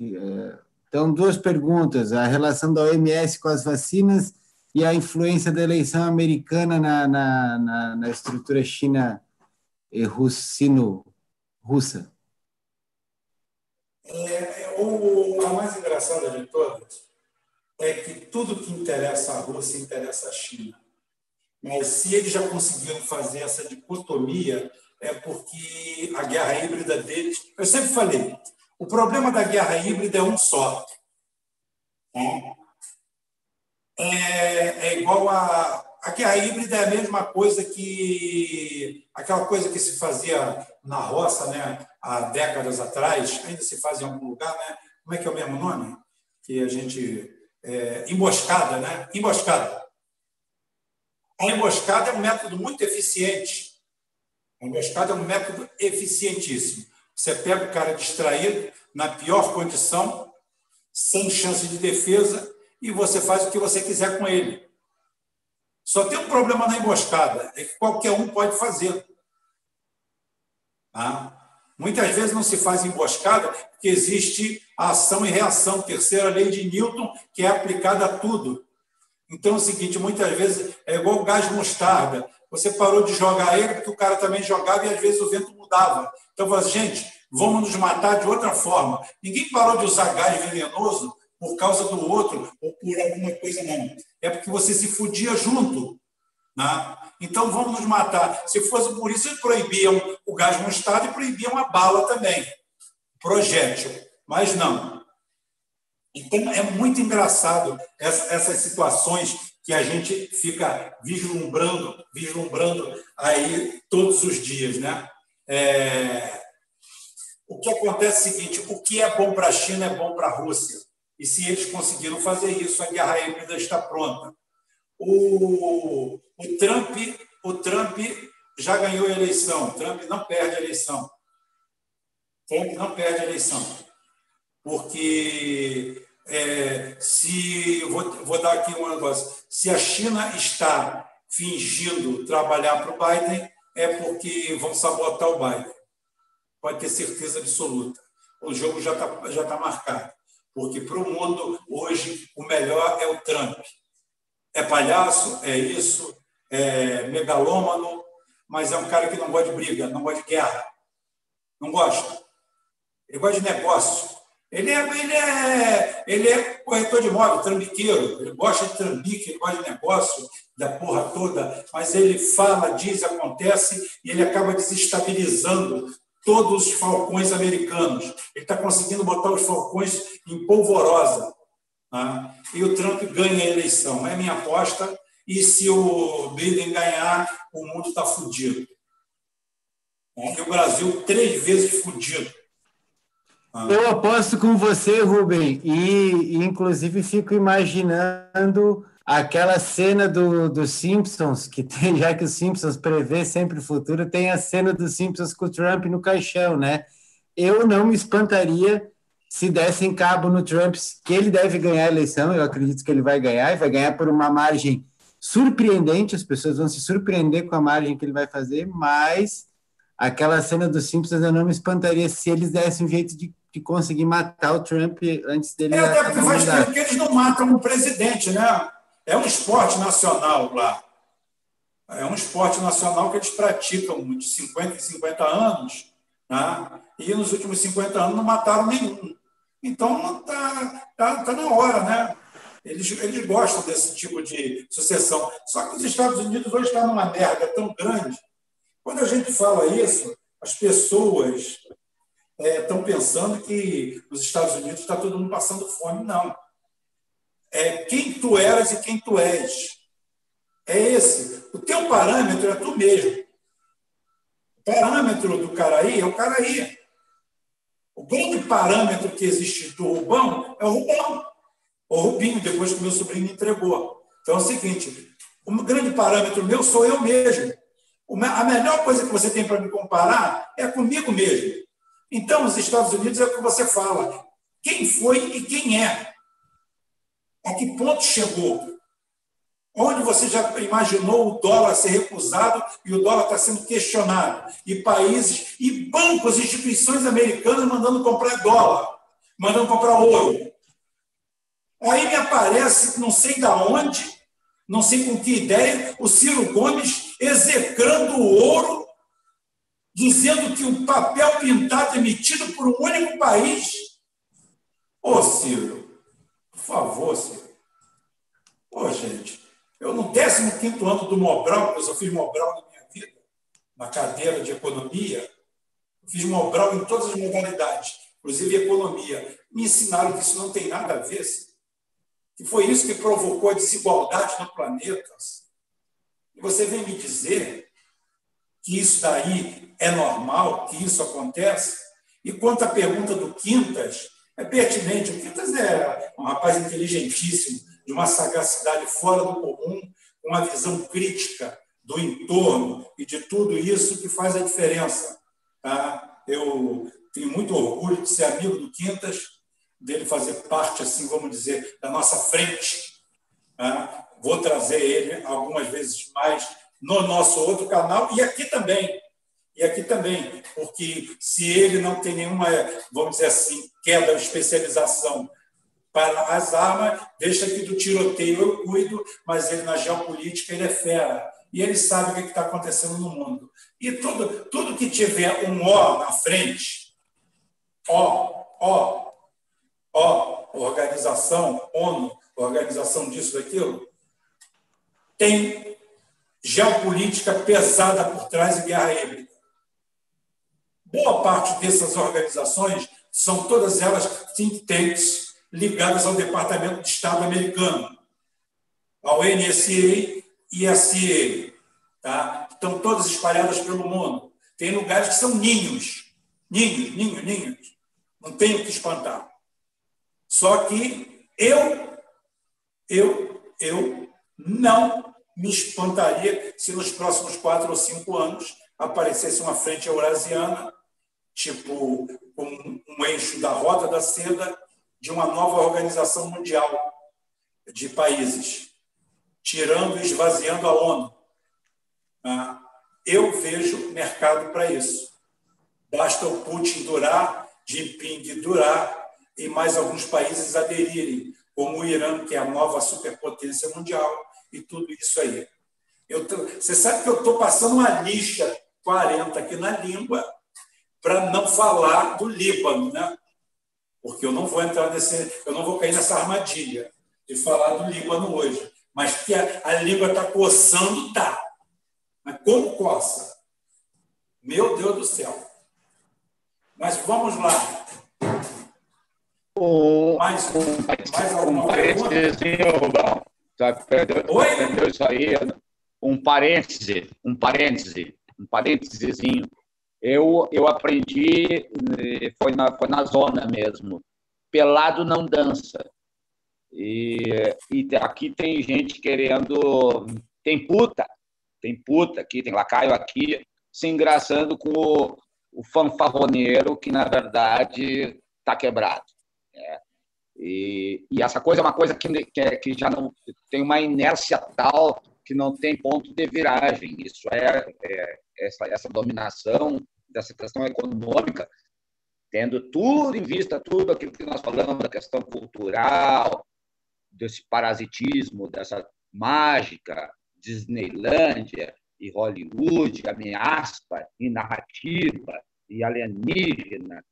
É, então, duas perguntas: a relação da OMS com as vacinas e a influência da eleição americana na, na, na, na estrutura China e russa. É, é, o, a mais engraçada de todas é que tudo que interessa à Rússia interessa à China. Mas se eles já conseguiram fazer essa dicotomia, é porque a guerra híbrida deles. Eu sempre falei, o problema da guerra híbrida é um só. Né? É, é igual a. A guerra híbrida é a mesma coisa que. aquela coisa que se fazia na roça né, há décadas atrás, ainda se faz em algum lugar, né? Como é que é o mesmo nome? Que a gente é, emboscada, né? Emboscada. A emboscada é um método muito eficiente. A emboscada é um método eficientíssimo. Você pega o cara distraído, na pior condição, sem chance de defesa, e você faz o que você quiser com ele. Só tem um problema na emboscada, é que qualquer um pode fazer. Tá? Muitas vezes não se faz emboscada porque existe a ação e reação, terceira lei de Newton, que é aplicada a tudo. Então é o seguinte, muitas vezes é igual o gás mostarda. Você parou de jogar ele porque o cara também jogava e às vezes o vento mudava. Então, você, gente, vamos nos matar de outra forma. Ninguém parou de usar gás venenoso por causa do outro ou por alguma coisa, não. É porque você se fudia junto. Né? Então vamos nos matar. Se fosse por isso, eles proibiam o gás mostarda e proibiam a bala também, projétil. Mas não. Então é muito engraçado essas situações que a gente fica vislumbrando, vislumbrando aí todos os dias, né? É... O que acontece é o seguinte: o que é bom para a China é bom para a Rússia. E se eles conseguiram fazer isso, a guerra híbrida está pronta. O, o, Trump, o Trump já ganhou a eleição. Trump não perde a eleição. Trump não perde a eleição. Porque é, se vou, vou dar aqui um negócio, se a China está fingindo trabalhar para o Biden, é porque vão sabotar o Biden. Pode ter certeza absoluta. O jogo já está já tá marcado. Porque para o mundo, hoje, o melhor é o Trump é palhaço, é isso, é megalômano, mas é um cara que não gosta de briga, não gosta de guerra. Não gosta. Ele gosta de negócio. Ele é, ele é, ele é corretor de imóvel, trambiqueiro. Ele gosta de trambique, ele gosta de negócio, da porra toda, mas ele fala, diz, acontece e ele acaba desestabilizando todos os falcões americanos. Ele está conseguindo botar os falcões em polvorosa. Né? E o Trump ganha a eleição. É minha aposta. E se o Biden ganhar, o mundo está fudido. E o Brasil, três vezes fudido. Ah. Eu aposto com você, Rubem, e, e, inclusive fico imaginando aquela cena do, do Simpsons, que tem, já que os Simpsons prevê sempre o futuro, tem a cena dos Simpsons com o Trump no caixão, né? Eu não me espantaria se dessem cabo no Trump, que ele deve ganhar a eleição, eu acredito que ele vai ganhar, e vai ganhar por uma margem surpreendente, as pessoas vão se surpreender com a margem que ele vai fazer, mas aquela cena dos Simpsons eu não me espantaria se eles dessem um jeito de, de conseguir matar o Trump antes dele. É, até porque faz tempo que eles não matam o presidente, né? É um esporte nacional lá. É um esporte nacional que eles praticam de 50 em 50 anos, né? e nos últimos 50 anos não mataram nenhum. Então, está tá, tá na hora, né? Eles, eles gostam desse tipo de sucessão. Só que os Estados Unidos hoje estão numa merda tão grande. Quando a gente fala isso, as pessoas estão é, pensando que nos Estados Unidos está todo mundo passando fome. Não. É quem tu eras e quem tu és. É esse. O teu parâmetro é tu mesmo. O parâmetro do Caraí é o Caraí. O grande parâmetro que existe do Rubão é o Rubão. O Rubinho, depois que meu sobrinho entregou. Então é o seguinte: o grande parâmetro meu sou eu mesmo. A melhor coisa que você tem para me comparar é comigo mesmo. Então, os Estados Unidos é o que você fala. Quem foi e quem é? A que ponto chegou? Onde você já imaginou o dólar ser recusado e o dólar está sendo questionado? E países, e bancos, instituições americanas mandando comprar dólar, mandando comprar ouro. Aí me aparece, não sei da onde, não sei com que ideia, o Ciro Gomes execrando o ouro, dizendo que o papel pintado emitido por um único país. Ô, Ciro, por favor, Ciro. Ô, gente, eu, no 15 ano do Mobral, eu só fiz Mobral na minha vida, na cadeira de economia, fiz Mobral em todas as modalidades, inclusive economia. Me ensinaram que isso não tem nada a ver, que foi isso que provocou a desigualdade no planeta. E você vem me dizer que isso daí é normal, que isso acontece? E quanto à pergunta do Quintas, é pertinente. O Quintas é um rapaz inteligentíssimo, de uma sagacidade fora do comum, uma visão crítica do entorno e de tudo isso que faz a diferença. Tá? Eu tenho muito orgulho de ser amigo do Quintas, dele fazer parte, assim, vamos dizer, da nossa frente. Tá? Vou trazer ele algumas vezes mais no nosso outro canal e aqui também. E aqui também, porque se ele não tem nenhuma, vamos dizer assim, queda ou especialização para as armas, deixa que do tiroteio eu cuido, mas ele na geopolítica ele é fera. E ele sabe o que é está acontecendo no mundo. E tudo, tudo que tiver um O na frente, O, O, O, organização, ONU, organização disso, daquilo, tem geopolítica pesada por trás e guerra híbrida. Boa parte dessas organizações são todas elas think tanks ligadas ao Departamento de Estado americano, ao NSA e à. Tá? Estão todas espalhadas pelo mundo. Tem lugares que são ninhos, ninhos, ninhos, ninhos. Não tem o que espantar. Só que eu, eu, eu não me espantaria se nos próximos quatro ou cinco anos aparecesse uma frente eurasiana, tipo um, um eixo da Rota da Seda, de uma nova organização mundial de países, tirando e esvaziando a ONU. Ah, eu vejo mercado para isso. Basta o Putin durar, Jinping durar e mais alguns países aderirem, como o Irã, que é a nova superpotência mundial, e tudo isso aí. Eu tô, você sabe que eu estou passando uma lixa 40 aqui na língua para não falar do Líbano, né? Porque eu não vou entrar nesse, eu não vou cair nessa armadilha de falar do Líbano hoje. Mas que a, a língua está coçando, tá. Mas como coça? Meu Deus do céu. Mas vamos lá. O, mais, um, mais alguma um pergunta? Tá, perdeu, Oi? Perdeu isso aí. Um parêntese, um parêntese, um parêntesezinho eu, eu aprendi, eh, foi na, foi na zona mesmo. Pelado não dança. E, e aqui tem gente querendo. Tem puta, tem puta aqui, tem lacaio aqui, se engraçando com o, o fanfarroneiro que, na verdade, está quebrado. É. E, e, essa coisa é uma coisa que, que, que, já não tem uma inércia tal que não tem ponto de viragem. Isso é, é essa, essa dominação dessa questão econômica, tendo tudo em vista, tudo aquilo que nós falamos, da questão cultural, desse parasitismo, dessa mágica, Disneylândia e Hollywood, ameaça e narrativa e alienígena.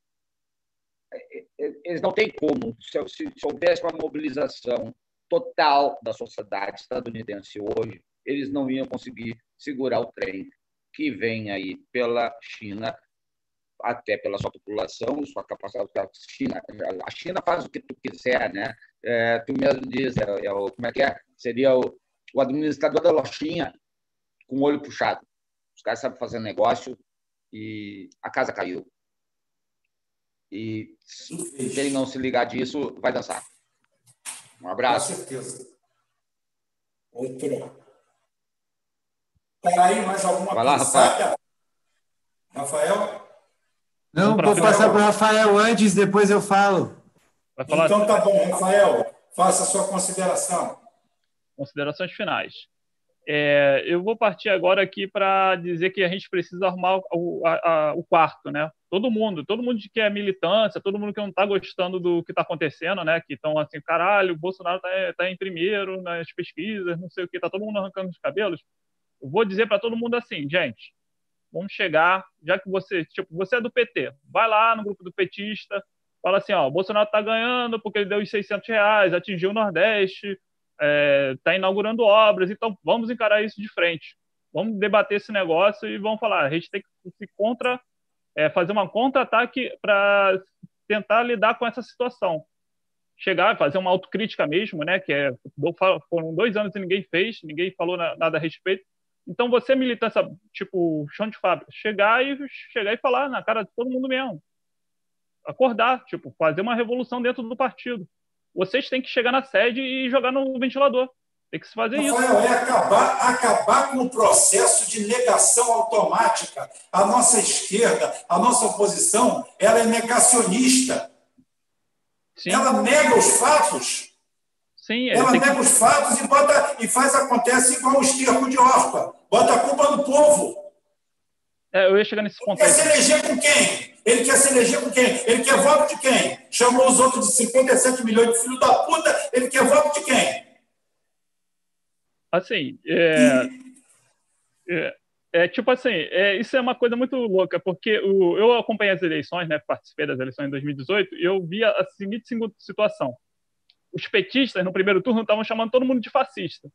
É, é, eles não têm como. Se, se, se houvesse uma mobilização total da sociedade estadunidense hoje, eles não iam conseguir segurar o trem que vem aí pela China, até pela sua população, sua capacidade. A China, a China faz o que tu quiser, né? É, tu mesmo diz, é, é o, como é que é? Seria o, o administrador da lojinha com o olho puxado. Os caras sabem fazer negócio e a casa caiu. E se ele não se ligar disso, vai dançar. Um abraço. Com certeza. Outro. Tem aí mais alguma Vai lá, Rafael. Rafael? Não, vou passar para o Rafael antes, depois eu falo. Então tá bom, Rafael, faça a sua consideração. Considerações finais. É, eu vou partir agora aqui para dizer que a gente precisa arrumar o, a, a, o, quarto, né? Todo mundo, todo mundo que é militância, todo mundo que não está gostando do que está acontecendo, né? Que estão assim, caralho, o Bolsonaro está tá em primeiro nas pesquisas, não sei o que, está todo mundo arrancando os cabelos. Eu vou dizer para todo mundo assim, gente, vamos chegar, já que você, tipo, você é do PT, vai lá no grupo do petista, fala assim, ó, o Bolsonaro está ganhando porque ele deu os 600 reais, atingiu o Nordeste, está é, inaugurando obras, então vamos encarar isso de frente. Vamos debater esse negócio e vamos falar, a gente tem que se contra, é, fazer uma contra-ataque para tentar lidar com essa situação. Chegar, fazer uma autocrítica mesmo, né? Que é, foram dois anos e ninguém fez, ninguém falou nada a respeito. Então, você, militância, tipo, chão de fábrica, chegar e, chegar e falar na cara de todo mundo mesmo. Acordar, tipo, fazer uma revolução dentro do partido. Vocês têm que chegar na sede e jogar no ventilador. Tem que se fazer Rafael, isso. é acabar, acabar com o processo de negação automática. A nossa esquerda, a nossa oposição, ela é negacionista. Sim. Ela nega os fatos. Sim, ela nega que... os fatos e, bota, e faz acontece igual o esterco de Orpa. Bota a culpa no povo. É, eu ia chegar nesse ponto. Ele quer se eleger com quem? Ele quer se eleger com quem? Ele quer voto de quem? Chamou os outros de 57 milhões de filho da puta. Ele quer voto de quem? Assim, é, é, é tipo assim, é, isso é uma coisa muito louca, porque o, eu acompanhei as eleições, né, participei das eleições em 2018, e eu via a seguinte situação os petistas, no primeiro turno, estavam chamando todo mundo de fascista.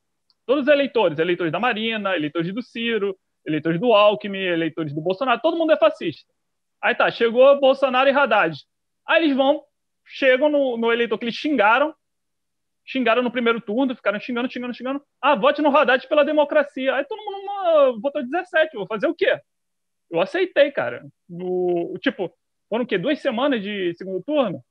Todos os eleitores, eleitores da Marina, eleitores do Ciro, eleitores do Alckmin, eleitores do Bolsonaro, todo mundo é fascista. Aí tá, chegou Bolsonaro e Haddad. Aí eles vão, chegam no, no eleitor que eles xingaram, xingaram no primeiro turno, ficaram xingando, xingando, xingando. Ah, vote no Haddad pela democracia. Aí todo mundo votou 17, vou fazer o quê? Eu aceitei, cara. O, tipo, foram o quê? Duas semanas de segundo turno?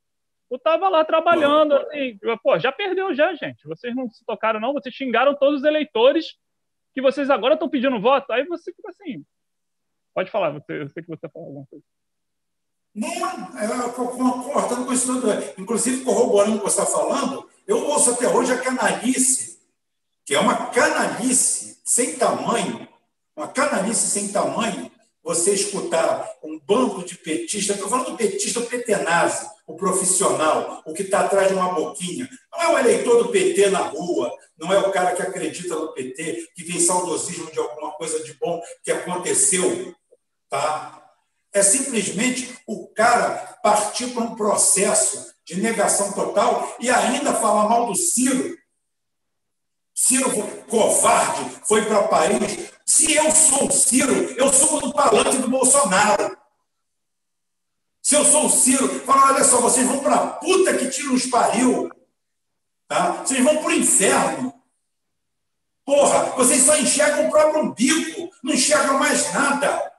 Eu tava lá trabalhando, assim, pô, já perdeu já, gente. Vocês não se tocaram, não. Vocês xingaram todos os eleitores que vocês agora estão pedindo voto. Aí você fica assim. Pode falar, você, eu sei que você falou alguma coisa. Não, eu concordando com isso tudo. Inclusive, corroborando o que você está falando, eu ouço até hoje a canalice, que é uma canalice sem tamanho, uma canalice sem tamanho, você escutar um bando de petistas, estou falando do petista, o petenazi, o profissional, o que está atrás de uma boquinha. Não é o eleitor do PT na rua, não é o cara que acredita no PT, que tem saudosismo de alguma coisa de bom que aconteceu. Tá? É simplesmente o cara partir para um processo de negação total e ainda falar mal do Ciro. Ciro covarde, foi para Paris. Se eu sou o Ciro, eu sou do palanque do Bolsonaro. Se eu sou o Ciro, fala, olha só, vocês vão para a puta que tira os pariu. Tá? Vocês vão para o inferno. Porra, vocês só enxergam o próprio umbigo, não enxergam mais nada.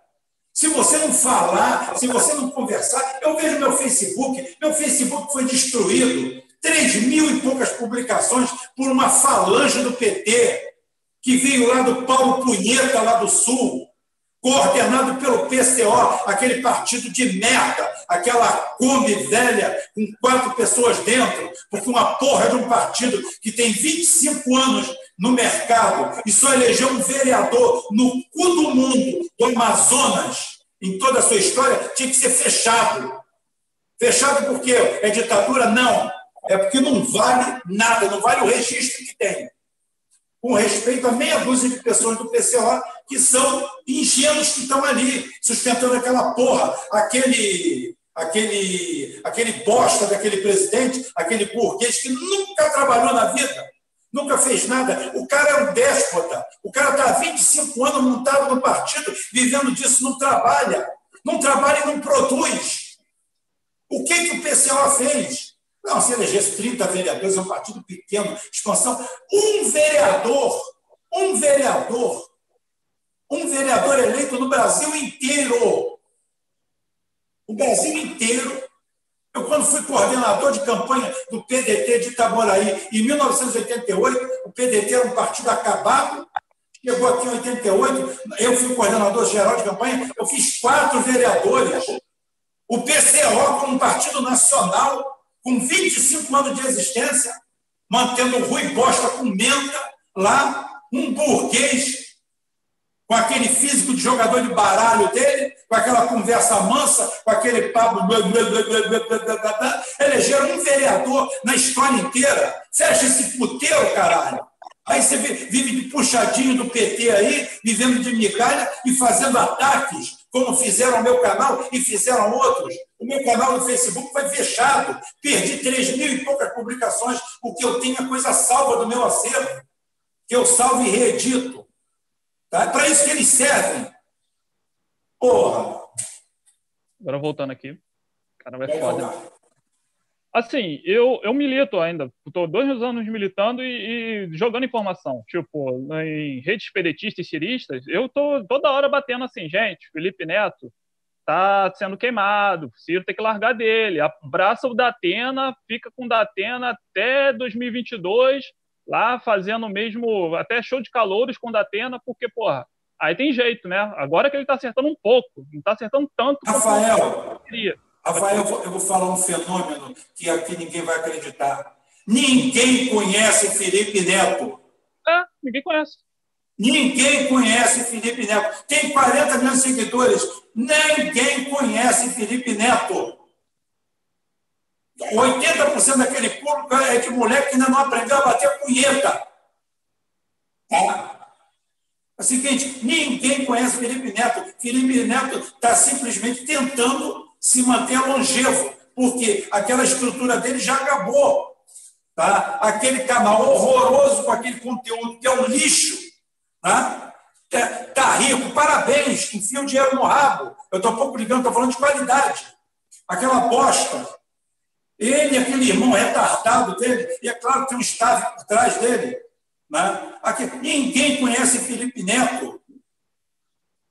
Se você não falar, se você não conversar, eu vejo meu Facebook, meu Facebook foi destruído. Três mil e poucas publicações por uma falange do PT, que veio lá do Paulo Punheta, lá do Sul, coordenado pelo PCO, aquele partido de merda, aquela Kombi velha com quatro pessoas dentro, porque uma porra de um partido que tem 25 anos no mercado e só elegeu um vereador no cu do mundo, do Amazonas, em toda a sua história, tinha que ser fechado. Fechado por quê? É ditadura? Não. É porque não vale nada, não vale o registro que tem. com respeito a meia dúzia de pessoas do PCO que são ingênuos que estão ali, sustentando aquela porra, aquele, aquele, aquele bosta daquele presidente, aquele burguês que nunca trabalhou na vida, nunca fez nada. O cara é um déspota, o cara está há 25 anos montado no partido, vivendo disso, não trabalha, não trabalha e não produz. O que, que o PCO fez? Não, se elegesse 30 vereadores, é um partido pequeno, expansão. Um vereador, um vereador, um vereador eleito no Brasil inteiro. O Brasil inteiro. Eu, quando fui coordenador de campanha do PDT de Itaboraí, em 1988, o PDT era um partido acabado, chegou aqui em 88, eu fui coordenador geral de campanha, eu fiz quatro vereadores. O PCO, como um partido nacional, com 25 anos de existência, mantendo o Rui Bosta com menta lá, um burguês com aquele físico de jogador de baralho dele, com aquela conversa mansa, com aquele papo. Elegeram um vereador na história inteira. Acha esse puteiro, caralho? Aí você vive de puxadinho do PT aí, vivendo de migalha e fazendo ataques, como fizeram o meu canal e fizeram outros. O meu canal no Facebook foi fechado. Perdi 3 mil e poucas publicações. O que eu tenho é coisa salva do meu acervo, que eu salvo e reedito. Tá? É para isso que eles servem. Porra! Agora voltando aqui. Cara, vai foda. Voltar. Assim, eu, eu milito ainda. Estou dois anos militando e, e, jogando informação. Tipo, em redes pedetistas e ciristas, eu tô toda hora batendo assim, gente, Felipe Neto tá sendo queimado, Ciro tem que largar dele. Abraça o Datena, fica com o Datena até 2022, lá fazendo mesmo, até show de calouros com o Datena, porque, porra, aí tem jeito, né? Agora que ele tá acertando um pouco, não tá acertando tanto. Rafael, queria. Rafael, eu vou, eu vou falar um fenômeno que aqui ninguém vai acreditar. Ninguém conhece Felipe Neto. É, ninguém conhece. Ninguém conhece Felipe Neto. Tem 40 mil seguidores. Ninguém conhece Felipe Neto. 80% daquele público é de mulher que ainda não aprendeu a bater punheta. Tá? É o seguinte, ninguém conhece Felipe Neto. Felipe Neto está simplesmente tentando se manter longevo, porque aquela estrutura dele já acabou. Tá? Aquele canal horroroso com aquele conteúdo que é um lixo, tá? É, tá rico, parabéns, enfia o dinheiro no rabo. Eu estou pouco ligando, estou falando de qualidade. Aquela bosta. Ele, aquele irmão retardado dele, e é claro que tem um staff por trás dele. Né? Aqui, ninguém conhece Felipe Neto.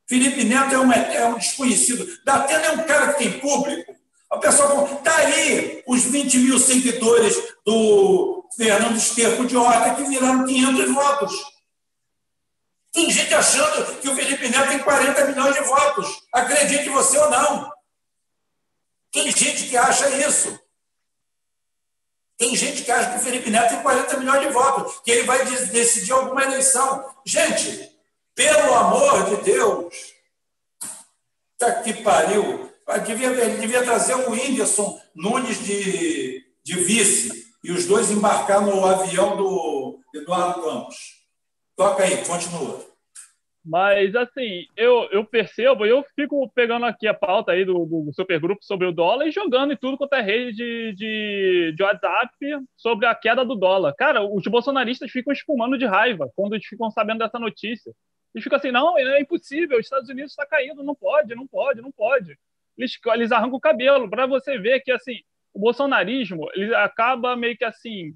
Felipe Neto é um, é um desconhecido. Datena é um cara que tem público. A pessoa está aí os 20 mil seguidores do Fernando Esterco de Horta que viraram 500 votos. Tem gente achando que o Felipe Neto tem 40 milhões de votos. Acredite você ou não. Tem gente que acha isso. Tem gente que acha que o Felipe Neto tem 40 milhões de votos, que ele vai decidir alguma eleição. Gente, pelo amor de Deus! Tá que pariu! Devia, ele devia trazer o Whindersson Nunes de, de vice e os dois embarcar no avião do Eduardo Campos. Toca aí, continua. Mas, assim, eu, eu percebo, eu fico pegando aqui a pauta aí do, do supergrupo sobre o dólar e jogando em tudo quanto é rede de, de, de WhatsApp sobre a queda do dólar. Cara, os bolsonaristas ficam espumando de raiva quando eles ficam sabendo dessa notícia. E fica assim, não, é impossível, os Estados Unidos está caindo, não pode, não pode, não pode. Eles, eles arrancam o cabelo, para você ver que, assim, o bolsonarismo, ele acaba meio que assim,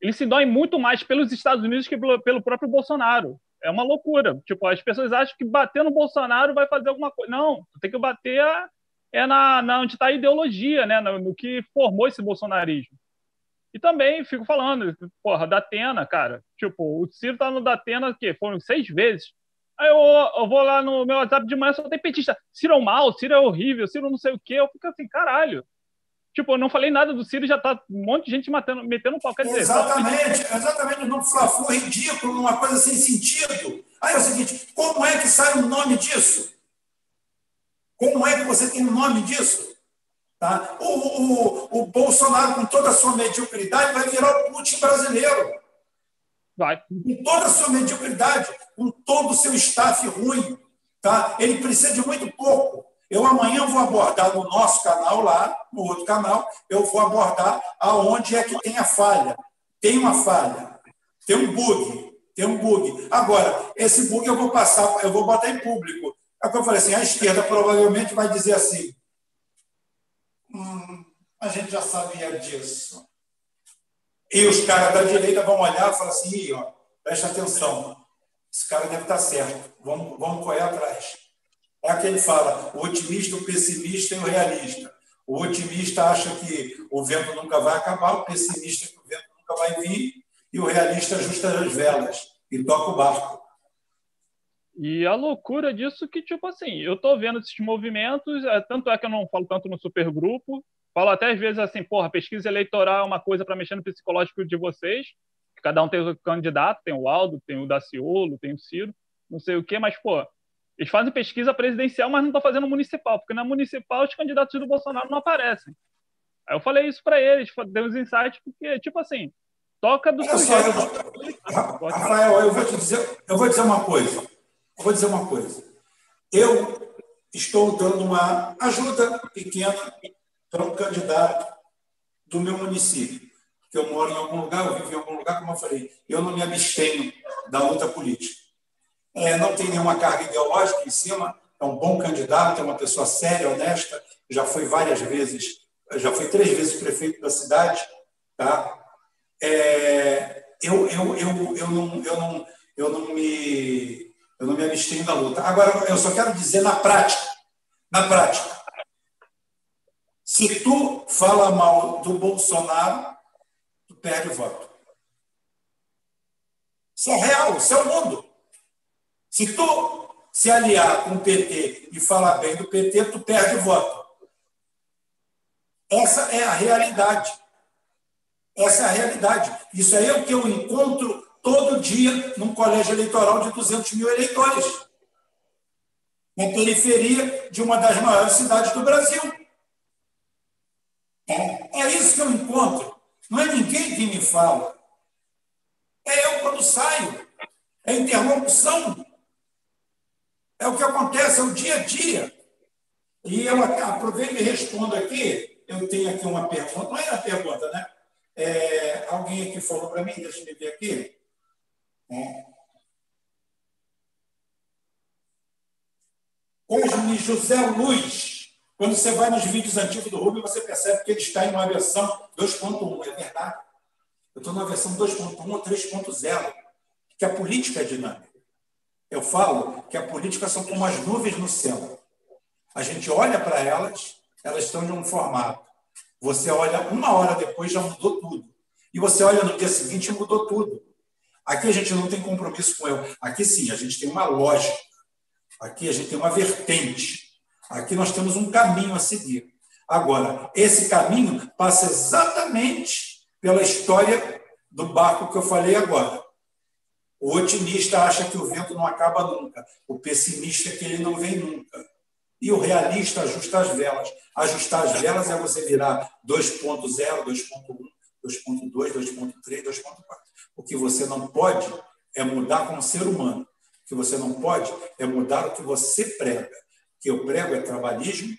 ele se dói muito mais pelos Estados Unidos que pelo, pelo próprio Bolsonaro. É uma loucura. Tipo, as pessoas acham que bater no Bolsonaro vai fazer alguma coisa. Não, tem que bater é na, na onde está a ideologia, né? No, no, que formou esse bolsonarismo. E também fico falando, porra, da Atena, cara. Tipo, o Ciro tá no Datena, que foram seis vezes. Aí eu, eu, vou lá no meu WhatsApp de manhã, só tem petista. Ciro é mal, Ciro é horrível, Ciro não sei o quê. Eu fico assim, caralho. Tipo, eu não falei nada do Ciro, já tá um monte de gente matando, metendo um pau. Quer dizer, exatamente, exatamente. Num fla ridículo, numa coisa sem sentido. Aí é o seguinte, como é que sai o nome disso? Como é que você tem o nome disso? Tá? O, o, o Bolsonaro, com toda a sua mediocridade, vai virar o Putin brasileiro. Vai. Com toda a sua mediocridade, com todo o seu staff ruim. Tá? Ele precisa de muito pouco. Eu amanhã vou abordar no nosso canal lá, no outro canal, eu vou abordar aonde é que tem a falha. Tem uma falha, tem um bug, tem um bug. Agora, esse bug eu vou passar, eu vou botar em público. É o que eu falei assim, a esquerda provavelmente vai dizer assim, hum, a gente já sabia disso. E os caras da direita vão olhar e falar assim, ó, preste atenção, esse cara deve estar certo, vamos, vamos correr atrás. É aquele que fala, o otimista, o pessimista e o realista. O otimista acha que o vento nunca vai acabar, o pessimista que o vento nunca vai vir, e o realista ajusta as velas e toca o barco. E a loucura disso que, tipo assim, eu tô vendo esses movimentos, é, tanto é que eu não falo tanto no supergrupo, falo até às vezes assim, porra, pesquisa eleitoral é uma coisa para mexer no psicológico de vocês, cada um tem o candidato, tem o Aldo, tem o Daciolo, tem o Ciro, não sei o quê, mas, pô, eles fazem pesquisa presidencial, mas não estão fazendo municipal, porque na municipal os candidatos do Bolsonaro não aparecem. Aí eu falei isso para eles, dei uns insights, porque, tipo assim, toca do Olha só, eu, Rafael, eu vou te dizer, eu vou dizer uma coisa. Vou dizer uma coisa. Eu estou dando uma ajuda pequena para um candidato do meu município, que eu moro em algum lugar, eu vivo em algum lugar, como eu falei, eu não me abstenho da luta política. É, não tem nenhuma carga ideológica em cima, é um bom candidato, é uma pessoa séria, honesta, já foi várias vezes, já foi três vezes prefeito da cidade, tá? É, eu, eu, eu, eu, não, eu, não, eu, não me, eu não me abstenho da luta. Agora, eu só quero dizer na prática, na prática, se tu fala mal do Bolsonaro, tu perde o voto. Isso é real, isso é o mundo. Se tu se aliar com o PT e falar bem do PT, tu perde o voto. Essa é a realidade. Essa é a realidade. Isso aí é o que eu encontro todo dia num colégio eleitoral de 200 mil eleitores. Na periferia de uma das maiores cidades do Brasil. É, é isso que eu encontro. Não é ninguém que me fala. É eu quando saio. É interlocução. É o que acontece, é o dia a dia. E eu aproveito e respondo aqui. Eu tenho aqui uma pergunta. Não é a pergunta, né? É, alguém aqui falou para mim, deixa eu ver aqui. É. Cosme José Luiz. Quando você vai nos vídeos antigos do Rubio, você percebe que ele está em uma versão 2.1. É verdade? Eu estou na versão 2.1 ou 3.0, que a política é dinâmica. Eu falo que a política são como as nuvens no céu. A gente olha para elas, elas estão de um formato. Você olha uma hora depois, já mudou tudo. E você olha no dia seguinte, mudou tudo. Aqui a gente não tem compromisso com eu. Aqui sim, a gente tem uma lógica. Aqui a gente tem uma vertente. Aqui nós temos um caminho a seguir. Agora, esse caminho passa exatamente pela história do barco que eu falei agora. O otimista acha que o vento não acaba nunca. O pessimista é que ele não vem nunca. E o realista ajusta as velas. Ajustar as velas é você virar 2.0, 2.1, 2.2, 2.3, 2.4. O que você não pode é mudar como ser humano. O que você não pode é mudar o que você prega que eu prego é trabalhismo,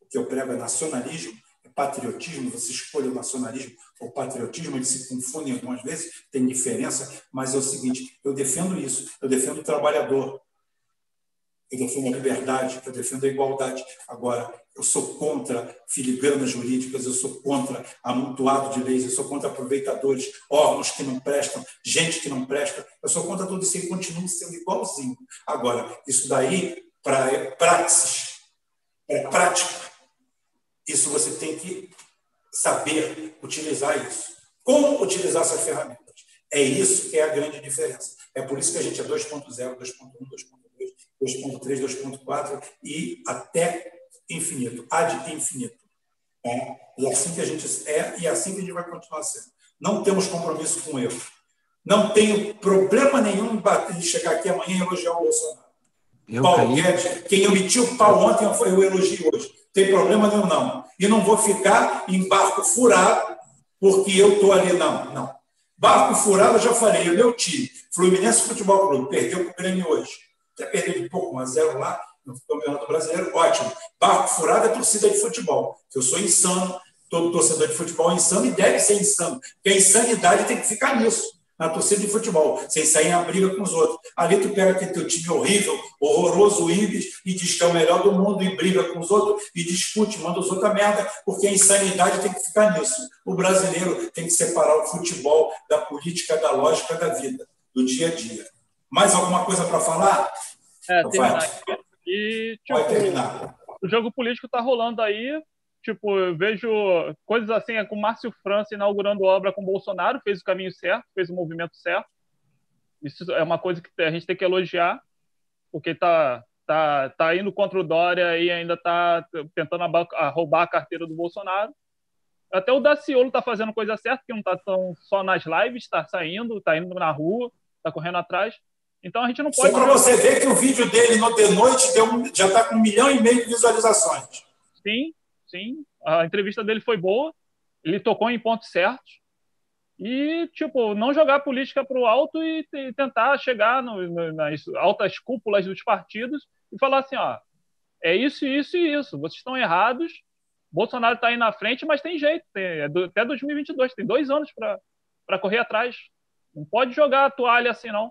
o que eu prego é nacionalismo, é patriotismo, você escolhe o nacionalismo ou patriotismo, eles se confundem algumas vezes, tem diferença, mas é o seguinte, eu defendo isso, eu defendo o trabalhador, eu defendo a liberdade, eu defendo a igualdade. Agora, eu sou contra filigranas jurídicas, eu sou contra amontoado de leis, eu sou contra aproveitadores, órgãos que não prestam, gente que não presta, eu sou contra tudo isso e continuo sendo igualzinho. Agora, isso daí para praxis, para prática. Isso você tem que saber utilizar isso. Como utilizar essas ferramentas? É isso que é a grande diferença. É por isso que a gente é 2.0, 2.1, 2.2, 2.3, 2.4 e até infinito, ad infinito. É, e assim que a gente é e assim que a gente vai continuar sendo. Não temos compromisso com erro. Não tenho problema nenhum em chegar aqui amanhã e elogiar o Bolsonaro. Eu Paulo caí. Guedes, quem emitiu o pau ontem foi o elogio hoje. Tem problema nenhum, não. E não vou ficar em barco furado porque eu estou ali, não. Não. Barco furado, eu já falei, o meu time, Fluminense Futebol Clube, perdeu para o Grêmio hoje. Até perdeu de pouco, 1 a 0 lá no Campeonato Brasileiro, ótimo. Barco furado é torcida de futebol. Eu sou insano, todo torcedor de futebol é insano e deve ser insano, porque a insanidade tem que ficar nisso na torcida de futebol, sem sair a briga com os outros. Ali tu pega aquele teu time horrível, horroroso, Ibis, e diz que é o melhor do mundo e briga com os outros e discute, manda os outros a merda, porque a insanidade tem que ficar nisso. O brasileiro tem que separar o futebol da política, da lógica da vida, do dia a dia. Mais alguma coisa para falar? É, terminar. E, tipo, o jogo político está rolando aí, Tipo, eu vejo coisas assim, é com Márcio França inaugurando obra com Bolsonaro, fez o caminho certo, fez o movimento certo. Isso é uma coisa que a gente tem que elogiar, porque tá, tá, tá indo contra o Dória e ainda tá tentando roubar a carteira do Bolsonaro. Até o Daciolo tá fazendo coisa certa, que não tá tão só nas lives, tá saindo, tá indo na rua, tá correndo atrás. Então a gente não pode. Só para você ver que o vídeo dele no The Noite deu, já está com um milhão e meio de visualizações. Sim, sim. A entrevista dele foi boa, ele tocou em pontos certos. E, tipo, não jogar a política para o alto e, e, tentar chegar no, no, nas altas cúpulas dos partidos e falar assim: ó, é isso, isso e isso. Vocês estão errados. Bolsonaro está aí na frente, mas tem jeito. Tem, é do, até 2022, tem dois anos para correr atrás. Não pode jogar a toalha assim, não.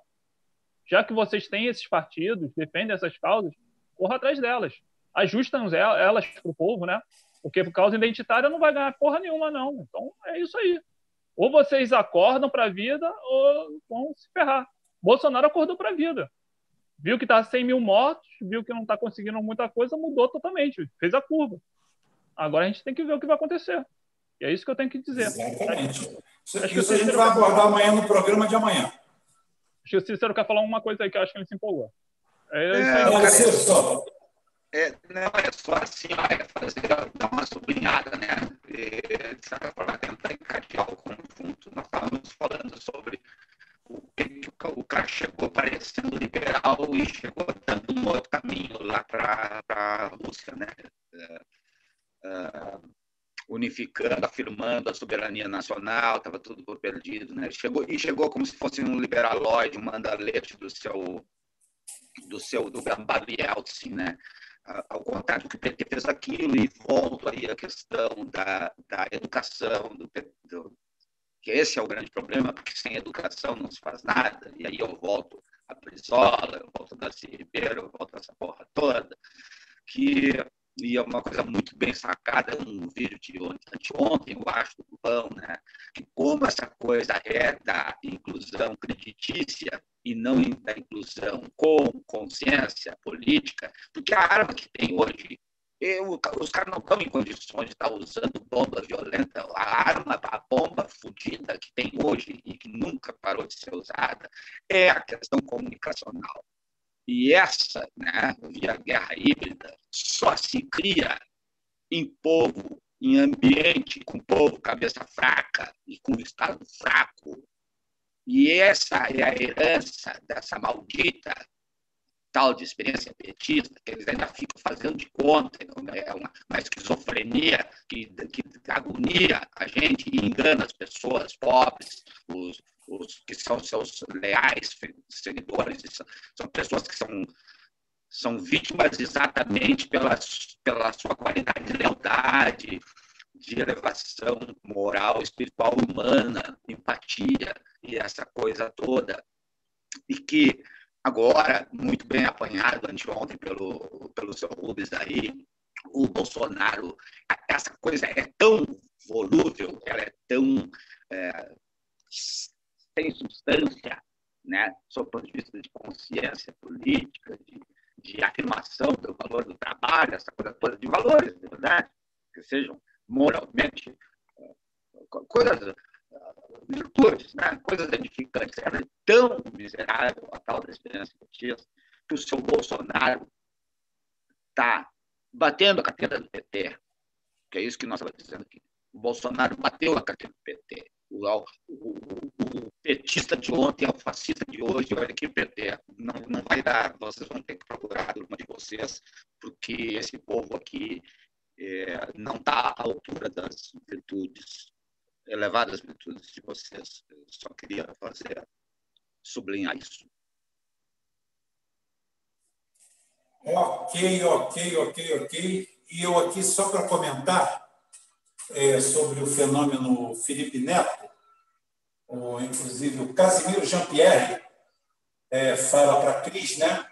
Já que vocês têm esses partidos, defendem essas causas, corra atrás delas ajustam elas para o povo, né? Porque por causa identitária não vai ganhar porra nenhuma, não. Então é isso aí. Ou vocês acordam para a vida ou vão se ferrar. Bolsonaro acordou para a vida. Viu que está 100 mil mortos, viu que não está conseguindo muita coisa, mudou totalmente, fez a curva. Agora a gente tem que ver o que vai acontecer. E é isso que eu tenho que dizer. Exatamente. Acho que isso a gente vai abordar amanhã no programa de amanhã. Acho que o Cícero quer falar uma coisa aí que eu acho que ele se empolgou. É, é, não, Cícero, é, não é só assim, ó, é fazer, dar uma sublinhada, né? E, de certa forma, tentar encadear o conjunto. Nós estávamos falando sobre o que o cara chegou parecendo liberal e chegou dando um outro caminho lá para a Rússia, né? É, é, unificando, afirmando a soberania nacional, estava tudo perdido, né? Chegou e chegou como se fosse um liberaloide, um mandalete do seu do seu do gambá do Yeltsin, né? ao contrário do que o PT fez aquilo, e volto aí à questão da, da educação, do, do, que esse é o grande problema, porque sem educação não se faz nada, e aí eu volto a Brizola, eu volto a Darcy Ribeiro, eu volto a essa porra toda, que e é uma coisa muito bem sacada no vídeo de ontem, eu acho, do Rubão, né? que como essa coisa é da inclusão creditícia e não da inclusão com consciência política, porque a arma que tem hoje, eu, os caras não estão em condições de estar usando bomba violenta. A arma, a bomba fodida que tem hoje e que nunca parou de ser usada é a questão comunicacional. E essa, né, via guerra híbrida, só se cria em povo, em ambiente com povo cabeça fraca e com Estado fraco. E essa é a herança dessa maldita tal de experiência petista, que eles ainda ficam fazendo de conta, é uma, uma esquizofrenia que, que agonia a gente e engana as pessoas pobres, os, os que são seus leais seguidores, são, pessoas que são, são vítimas exatamente pela, pela sua qualidade de lealdade, de elevação moral, espiritual, humana, empatia e essa coisa toda. E que agora, muito bem apanhado anteontem pelo, pelo seu Rubens aí, o Bolsonaro, essa coisa é tão volúvel, ela é tão é, sem substância, né, sob o ponto de vista de consciência política, de, de afirmação do valor do trabalho, essa coisa toda, de valores, de verdade, que sejam moralmente coisas, eh, virtudes, né, coisas edificantes. É tão miserável, a tal da experiência petista, que o seu Bolsonaro está batendo a carteira do PT, que é isso que nós estamos dizendo aqui. O Bolsonaro bateu a carteira do PT o, o, o, petista de ontem é o fascista de hoje, olha que PT. Não, não vai dar, vocês vão ter que procurar a turma de vocês, porque esse povo aqui é, não está à altura das virtudes elevadas virtudes de vocês. Eu só queria fazer, sublinhar isso. Ok, ok, ok, ok. E eu aqui, só para comentar é, sobre o fenômeno Felipe Neto, o, inclusive o Casimiro Jean-Pierre é, fala para a Cris, né?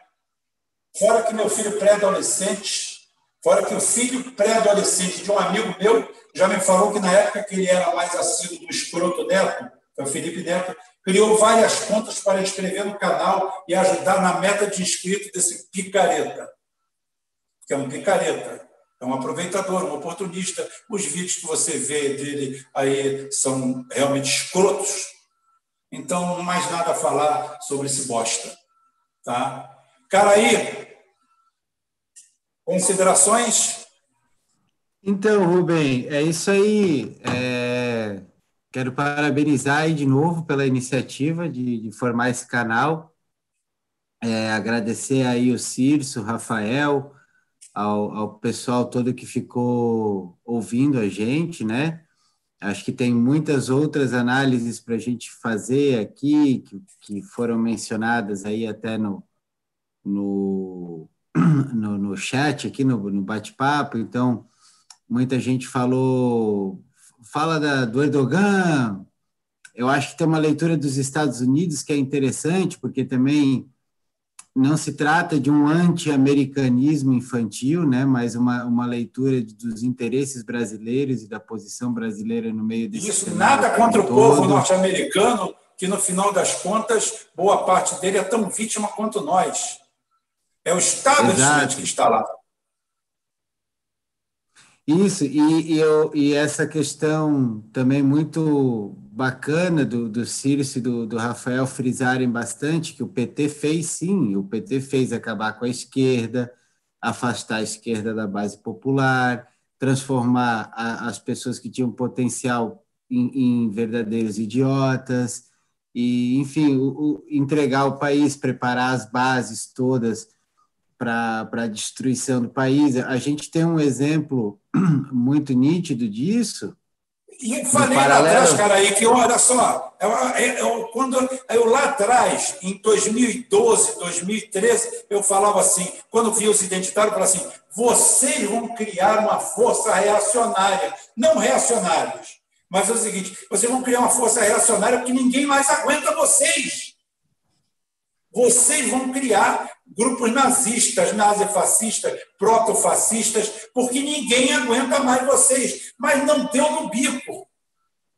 Fora que meu filho pré-adolescente, fora que o filho pré-adolescente de um amigo meu já me falou que na época que ele era mais assíduo do escroto Neto, é o Felipe Neto, criou várias contas para inscrever no canal e ajudar na meta de inscrito desse picareta. Que é um picareta, é um aproveitador, um oportunista. Os vídeos que você vê dele aí são realmente escrotos. Então, não mais nada a falar sobre esse bosta. Tá? Cara aí, considerações? Então, Rubem, é isso aí. É... Quero parabenizar aí de novo pela iniciativa de, de formar esse canal. É, agradecer aí o Círcio, o Rafael, ao, ao pessoal todo que ficou ouvindo a gente, né? Acho que tem muitas outras análises para a gente fazer aqui, que, que foram mencionadas aí até no, no, no, no chat, aqui no, no bate-papo. Então, muita gente falou, fala da, do Erdogan. Eu acho que tem uma leitura dos Estados Unidos que é interessante, porque também não se trata de um anti-americanismo infantil, né, mas uma, uma leitura dos interesses brasileiros e da posição brasileira no meio desse Isso, nada contra o povo norte-americano, que no final das contas, boa parte dele é tão vítima quanto nós. É o Estado que está lá. Isso, e, e, eu, e essa questão também muito bacana do, do Círios e do, do Rafael frisarem bastante que o PT fez sim, o PT fez acabar com a esquerda, afastar a esquerda da base popular, transformar a, as pessoas que tinham potencial em, em verdadeiros idiotas, e, enfim, o, o, entregar o país, preparar as bases todas para a destruição do país. A gente tem um exemplo muito nítido disso. E falei lá atrás, cara, aí que olha só, eu, eu, quando eu lá atrás, em 2012, 2013, eu falava assim, quando vi os identitários, eu falava assim: vocês vão criar uma força reacionária, não reacionários. Mas é o seguinte: vocês vão criar uma força reacionária porque ninguém mais aguenta vocês. Vocês vão criar grupos nazistas, nazifascistas, protofascistas, porque ninguém aguenta mais vocês. Mas não deu no bico.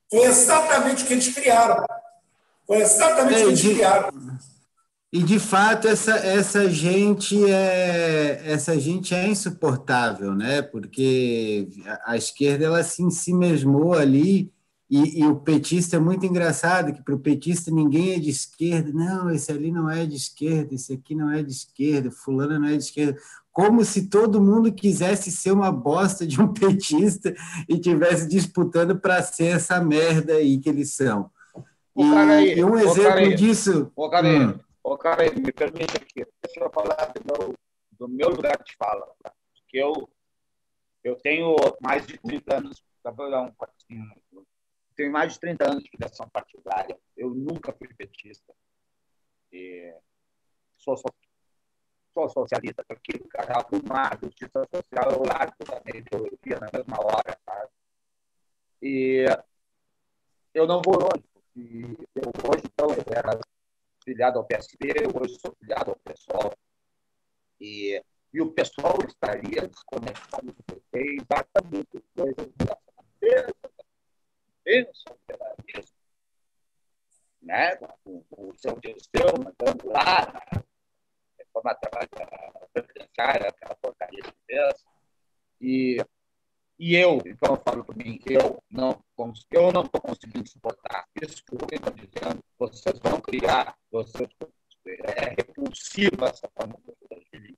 Foi exatamente o que eles criaram. Foi exatamente o que eles criaram. E de fato essa, essa gente é essa gente é insuportável, né? Porque a, esquerda ela se, se mesmou ali e, e, o petista é muito engraçado, que para o petista ninguém é de esquerda. Não, esse ali não é de esquerda, esse aqui não é de esquerda, fulano não é de esquerda. Como se todo mundo quisesse ser uma bosta de um petista e tivesse disputando para ser essa merda aí que eles são. E, aí, e um exemplo disso. Ô, Carinho, hum. ô, Carinho, me permite aqui, deixa eu falar do, do meu lugar de fala. Tá? Porque eu, eu tenho mais de 30 anos, tá tenho mais de 30 anos de filiação partidária. Eu nunca fui petista. E sou, sou, sou socialista, porque arrumar justiça social eu largo da minha ideologia na mesma hora. Sabe? E eu não vou longe. Eu, hoje, então, eu era filiado ao PSB, hoje sou filiado ao PSOL. E, e o pessoal estaria desconectado do PT exatamente coisas pensam pela isso, né? com, o seu Dirceu mandando lá reforma previdenciária, aquela porcaria de pensa. E, e eu, então eu falo para mim, eu não eu não estou conseguindo suportar isso que o Rubem está dizendo. Vocês vão criar, vocês, é repulsiva essa forma de agir.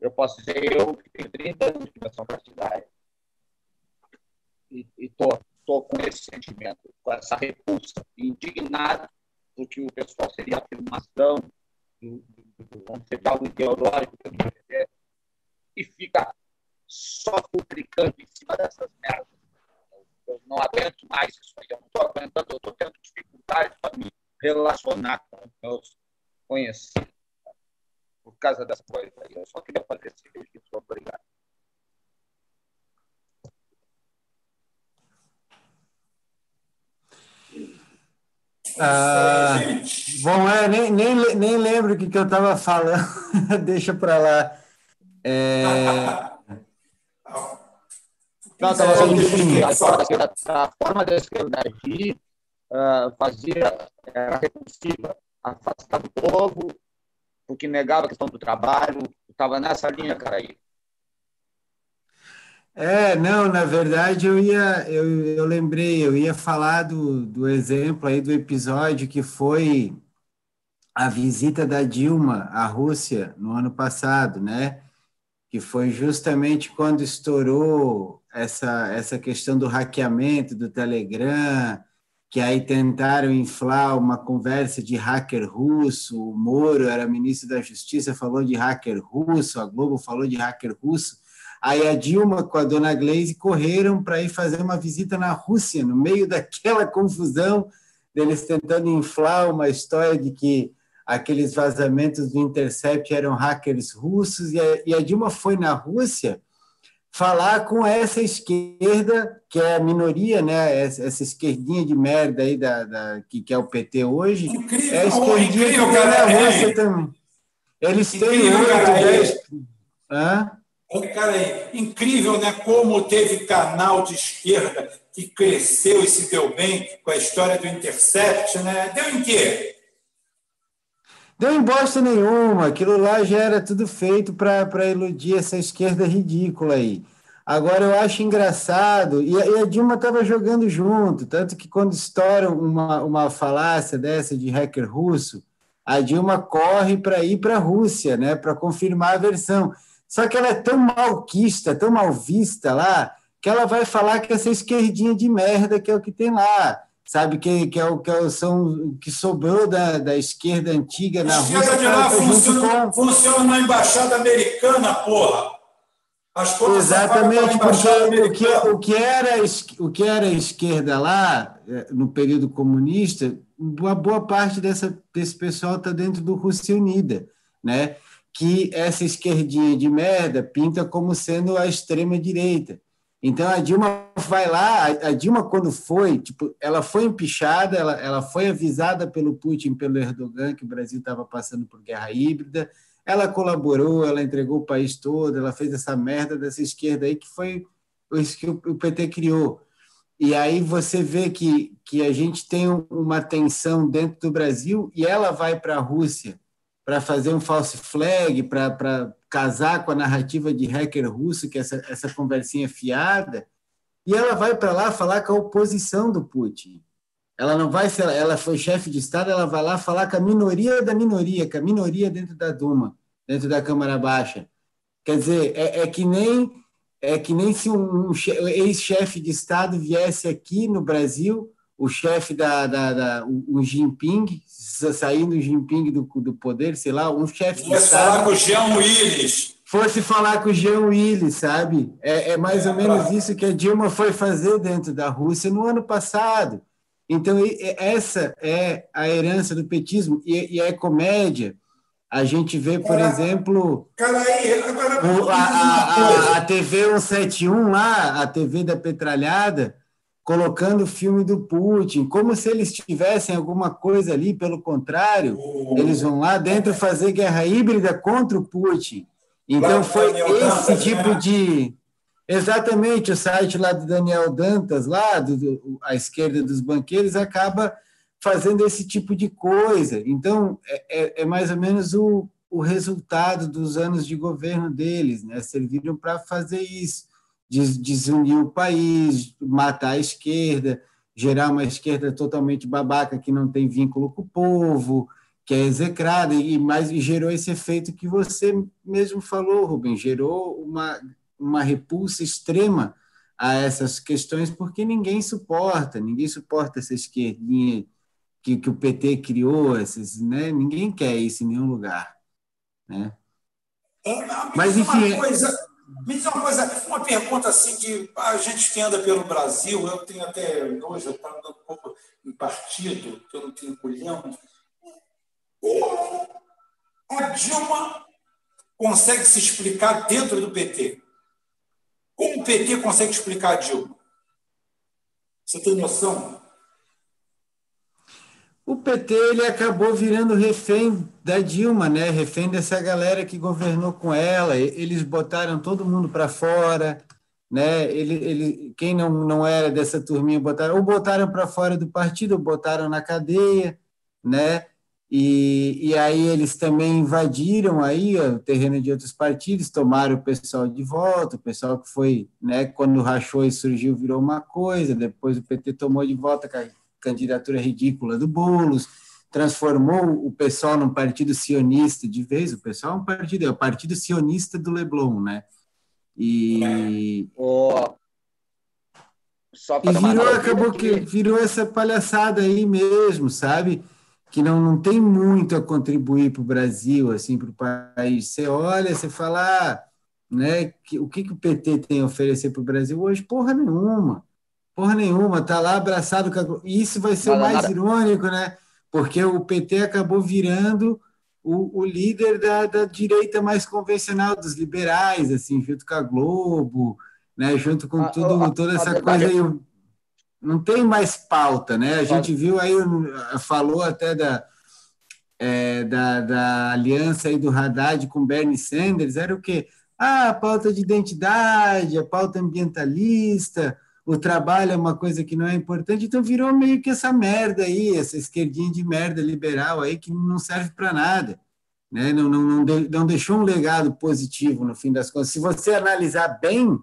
Eu posso dizer, eu que tenho 30 anos de criação partidária e estou estou com esse sentimento, com essa repulsa, indignado, porque o pessoal seria afirmação do, do, do, do ideológico do MPT, e fica só publicando em cima dessas merdas. eu não aguento mais isso aí, eu não estou aguentando, eu estou tendo dificuldade para me relacionar com meus conhecidos por causa dessa coisa aí. Eu só queria fazer esse registro. Obrigado. Ah, bom, é, nem, nem, nem lembro o que, que eu estava falando, deixa para lá. É... Não, estava falando que a, a forma da esquerda agir uh, fazia, era repulsiva, afastava o povo, porque negava a questão do trabalho, estava nessa linha, cara aí. É, não, na verdade eu ia, eu, eu lembrei, eu ia falar do, do exemplo aí do episódio que foi a visita da Dilma à Rússia no ano passado, né? Que foi justamente quando estourou essa, essa questão do hackeamento do Telegram, que aí tentaram inflar uma conversa de hacker russo, o Moro era ministro da Justiça, falou de hacker russo, a Globo falou de hacker russo, aí a Dilma com a dona Glaze correram para ir fazer uma visita na Rússia, no meio daquela confusão deles tentando inflar uma história de que aqueles vazamentos do Intercept eram hackers russos, e a, e a Dilma foi na Rússia falar com essa esquerda, que é a minoria, né? essa esquerdinha de merda aí da, da que, que é o PT hoje, incrível, é a esquerdinha incrível, que está na Rússia também. Eles têm. Hã? Cara, incrível, né? Como teve canal de esquerda que cresceu e se deu bem com a história do Intercept, né? Deu em quê? Deu em bosta nenhuma, aquilo lá já era tudo feito para iludir essa esquerda ridícula aí. Agora eu acho engraçado, e a, e a Dilma estava jogando junto, tanto que quando estoura uma, uma falácia dessa de hacker russo, a Dilma corre para ir para a Rússia, né, para confirmar a versão. Só que ela é tão malquista, tão mal vista lá, que ela vai falar que essa esquerdinha de merda que é o que tem lá sabe, que, que, é o, que, é são, que sobrou da, da esquerda antiga na Rússia. Esquerda de lá funciona, com... funciona na embaixada americana, porra. Exatamente, porque o que, o, que era, o que era esquerda lá, é, no período comunista, uma boa parte dessa, desse pessoal está dentro do Rússia Unida, né? Que essa esquerdinha de merda pinta como sendo a extrema-direita. Então a Dilma vai lá, a Dilma quando foi, tipo, ela foi empichada, ela, ela foi avisada pelo Putin, pelo Erdogan que o Brasil estava passando por guerra híbrida, ela colaborou, ela entregou o país todo, ela fez essa merda dessa esquerda aí que foi isso que o PT criou. E aí você vê que, que a gente tem uma tensão dentro do Brasil e ela vai para a Rússia para fazer um false flag, para casar com a narrativa de hacker russo, que é essa, essa conversinha fiada, e ela vai para lá falar com a oposição do Putin. Ela não vai ser, ela foi chefe de Estado, ela vai lá falar com a minoria da minoria, com a minoria dentro da Duma, dentro da Câmara Baixa. Quer dizer, é, é que nem é que nem se um, um ex-chefe de Estado viesse aqui no Brasil o chefe da, da, da Jinping, saindo o Jinping do, do poder, sei lá, um chefe de Estado... falar com o Jean Willis. Fosse falar com o Jean Willis, sabe? É, é mais é, ou menos isso que a Dilma foi fazer dentro da Rússia no ano passado. Então, essa é a herança do petismo, e, e é comédia. A gente vê, por exemplo, aí, agora, a, a, a, a TV 171 lá, a TV da Petralhada, colocando o filme do Putin, como se eles tivessem alguma coisa ali, pelo contrário, eles vão lá dentro fazer guerra híbrida contra o Putin. Então foi esse tipo de exatamente o site lá do Daniel Dantas, lá do, do a esquerda dos banqueiros, acaba fazendo esse tipo de coisa. Então é, é, é mais ou menos o, o resultado dos anos de governo deles, né? Serviram para fazer isso desunir o país, matar a esquerda, gerar uma esquerda totalmente babaca que não tem vínculo com o povo, que é execrada, e mais e gerou esse efeito que você mesmo falou, Rubem, gerou uma, uma repulsa extrema a essas questões, porque ninguém suporta, ninguém suporta essa esquerdinha que, que o PT criou, esses, né? ninguém quer isso em nenhum lugar. Né? Mas, enfim... Uma coisa Me diz uma coisa, uma pergunta assim de a gente que anda pelo Brasil, eu tenho até hoje, eu andando um pouco em partido, que eu não tenho culhão. Como a Dilma consegue se explicar dentro do PT? Como o PT consegue explicar a Dilma? Você tem noção? O PT ele acabou virando refém da Dilma, né? Refém dessa galera que governou com ela. Eles botaram todo mundo para fora, né? Ele, ele, quem não, não era dessa turminha botaram ou botaram para fora do partido, ou botaram na cadeia, né? E, e aí eles também invadiram aí o terreno de outros partidos, tomaram o pessoal de volta, o pessoal que foi, né? Quando rachou e surgiu virou uma coisa, depois o PT tomou de volta candidatura ridícula do Boulos, transformou o pessoal num partido sionista de vez. O pessoal é um partido, é o partido sionista do Leblon, né? E. Oh. e virou, acabou que virou essa palhaçada aí mesmo, sabe? Que não, não tem muito a contribuir para o Brasil, assim, para o país. Você olha, você fala, ah, né, que, o que, que o PT tem a oferecer para o Brasil hoje? Porra nenhuma. Porra nenhuma, tá lá abraçado com a... E isso vai ser o mais nada. irônico, né? Porque o PT acabou virando o, o líder da, da, direita mais convencional, dos liberais, assim, junto com a Globo, né? junto com tudo, toda essa coisa aí. Não tem mais pauta, né? A gente viu aí, falou até da, é, da, da aliança aí do Haddad com Bernie Sanders, era o quê? Ah, a pauta de identidade, a pauta ambientalista, o trabalho é uma coisa que não é importante, então virou meio que essa merda aí, essa esquerdinha de merda liberal aí que não serve para nada. Né? Não, não, não, de, não deixou um legado positivo no fim das contas. Se você analisar bem,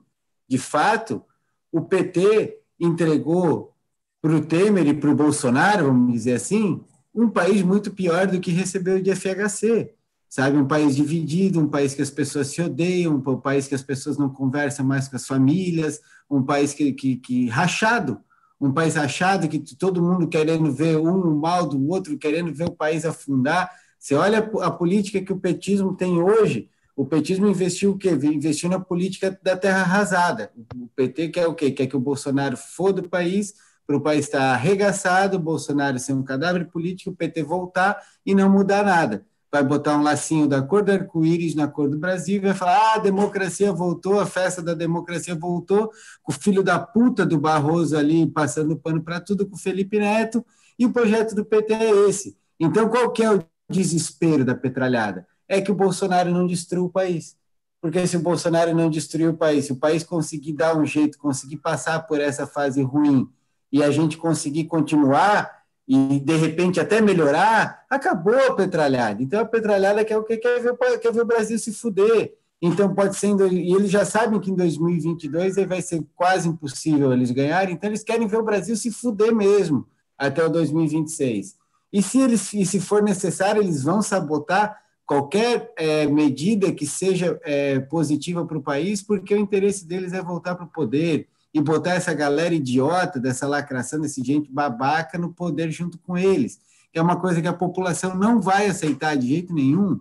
de fato, o PT entregou para o Temer e para o Bolsonaro, vamos dizer assim, um país muito pior do que recebeu de FHC sabe? Um país dividido, um país que as pessoas se odeiam, um país que as pessoas não conversam mais com as famílias, um país que, que, que rachado, um país rachado que todo mundo querendo ver um mal do outro, querendo ver o país afundar. Você olha a política que o petismo tem hoje, o petismo investiu o quê? Investiu na política da terra arrasada. O PT quer o quê? Quer que o Bolsonaro foda o país, para o país estar arregaçado, o Bolsonaro ser um cadáver político, o PT voltar e não mudar nada vai botar um lacinho da cor do arco-íris na cor do Brasil e vai falar: ah, a democracia voltou, a festa da democracia voltou, com o filho da puta do Barroso ali passando pano para tudo com o Felipe Neto, e o projeto do PT é esse. Então, qual que é o desespero da petralhada? É que o Bolsonaro não destrua o país. Porque se o Bolsonaro não destruir o país, se o país conseguir dar um jeito, conseguir passar por essa fase ruim e a gente conseguir continuar, e de repente até melhorar, acabou a petralhada. Então a petralhada quer o que quer ver, quer ver o Brasil se fuder. Então pode ser e eles já sabem que em 2022 vai ser quase impossível eles ganharem, então eles querem ver o Brasil se fuder mesmo até o 2026. E se eles e se for necessário, eles vão sabotar qualquer é, medida que seja é, positiva para o país, porque o interesse deles é voltar para o poder e botar essa galera idiota, dessa lacração, desse gente babaca no poder junto com eles. Que é uma coisa que a população não vai aceitar de jeito nenhum,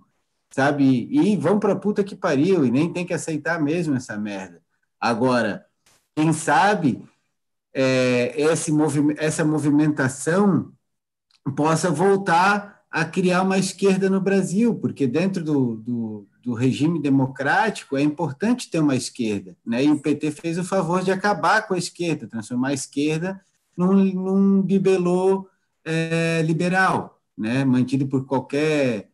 sabe? E vão para puta que pariu, e nem tem que aceitar mesmo essa merda. Agora, quem sabe é, esse movi essa movimentação possa voltar a criar uma esquerda no Brasil, porque dentro do, do do regime democrático, é importante ter uma esquerda. Né? E o PT fez o favor de acabar com a esquerda, transformar a esquerda num, num bibelô é, liberal, né? mantido por qualquer.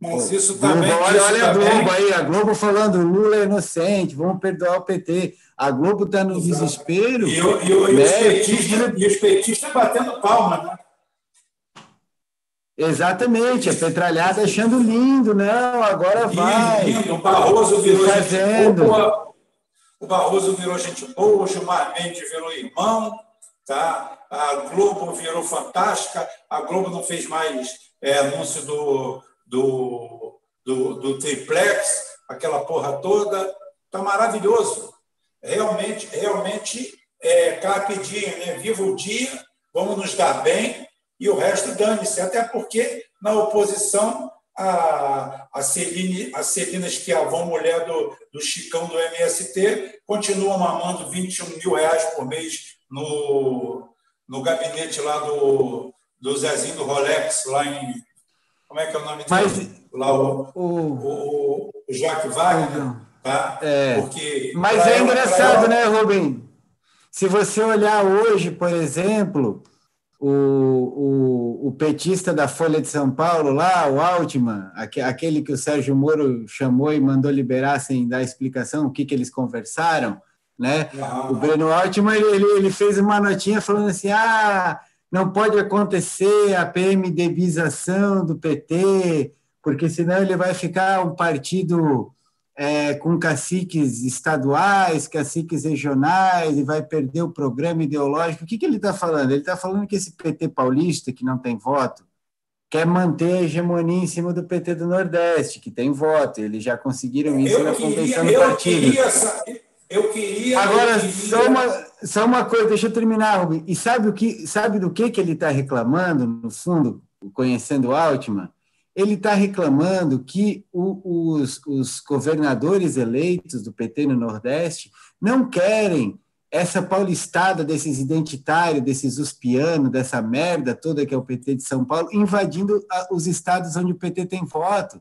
Mas isso também. Globo, olha, olha a Globo aí, a Globo falando Lula é inocente, vamos perdoar o PT. A Globo está no Exato. desespero. E, o, e, o, né? e, os petistas, e os petistas batendo palma, né? Exatamente, a petralhada achando lindo, não, agora vai. Lindo, o Barroso virou gente boa, o Barroso virou gente boa, o Gilmar Mendes virou irmão, tá? a Globo virou fantástica, a Globo não fez mais é, anúncio do, do, do, do triplex, aquela porra toda, tá maravilhoso. Realmente, realmente, é, carpe dia, né? viva o dia, vamos nos dar bem, e o resto dane-se, até porque na oposição a, a, Celine, a Celina Esquiavão, mulher do, do Chicão do MST, continua mamando 21 mil reais por mês no, no gabinete lá do, do Zezinho do Rolex, lá em. Como é que é o nome dele? lá o, o, o, o Jacques Wagner. Tá? É, Porque mas é engraçado, né, Rubem? Se você olhar hoje, por exemplo, o, o, o, petista da Folha de São Paulo lá, o Altman, aquele que o Sérgio Moro chamou e mandou liberar sem dar explicação o que, que eles conversaram, né? Ah. O Breno Altman, ele, ele fez uma notinha falando assim, ah, não pode acontecer a PMDBização do PT, porque senão ele vai ficar um partido é, com caciques estaduais, caciques regionais, e vai perder o programa ideológico. O que, que ele está falando? Ele está falando que esse PT paulista, que não tem voto, quer manter a hegemonia em cima do PT do Nordeste, que tem voto. Eles já conseguiram isso eu na convenção do partido. Queria, eu queria. Agora, eu queria... Só, uma, só uma coisa, deixa eu terminar, Rubem. E sabe, o que, sabe do que, que ele está reclamando, no fundo, conhecendo o Altman? Ele está reclamando que o, os, os, governadores eleitos do PT no Nordeste não querem essa paulistada desses identitários, desses uspianos, dessa merda toda que é o PT de São Paulo, invadindo os estados onde o PT tem voto.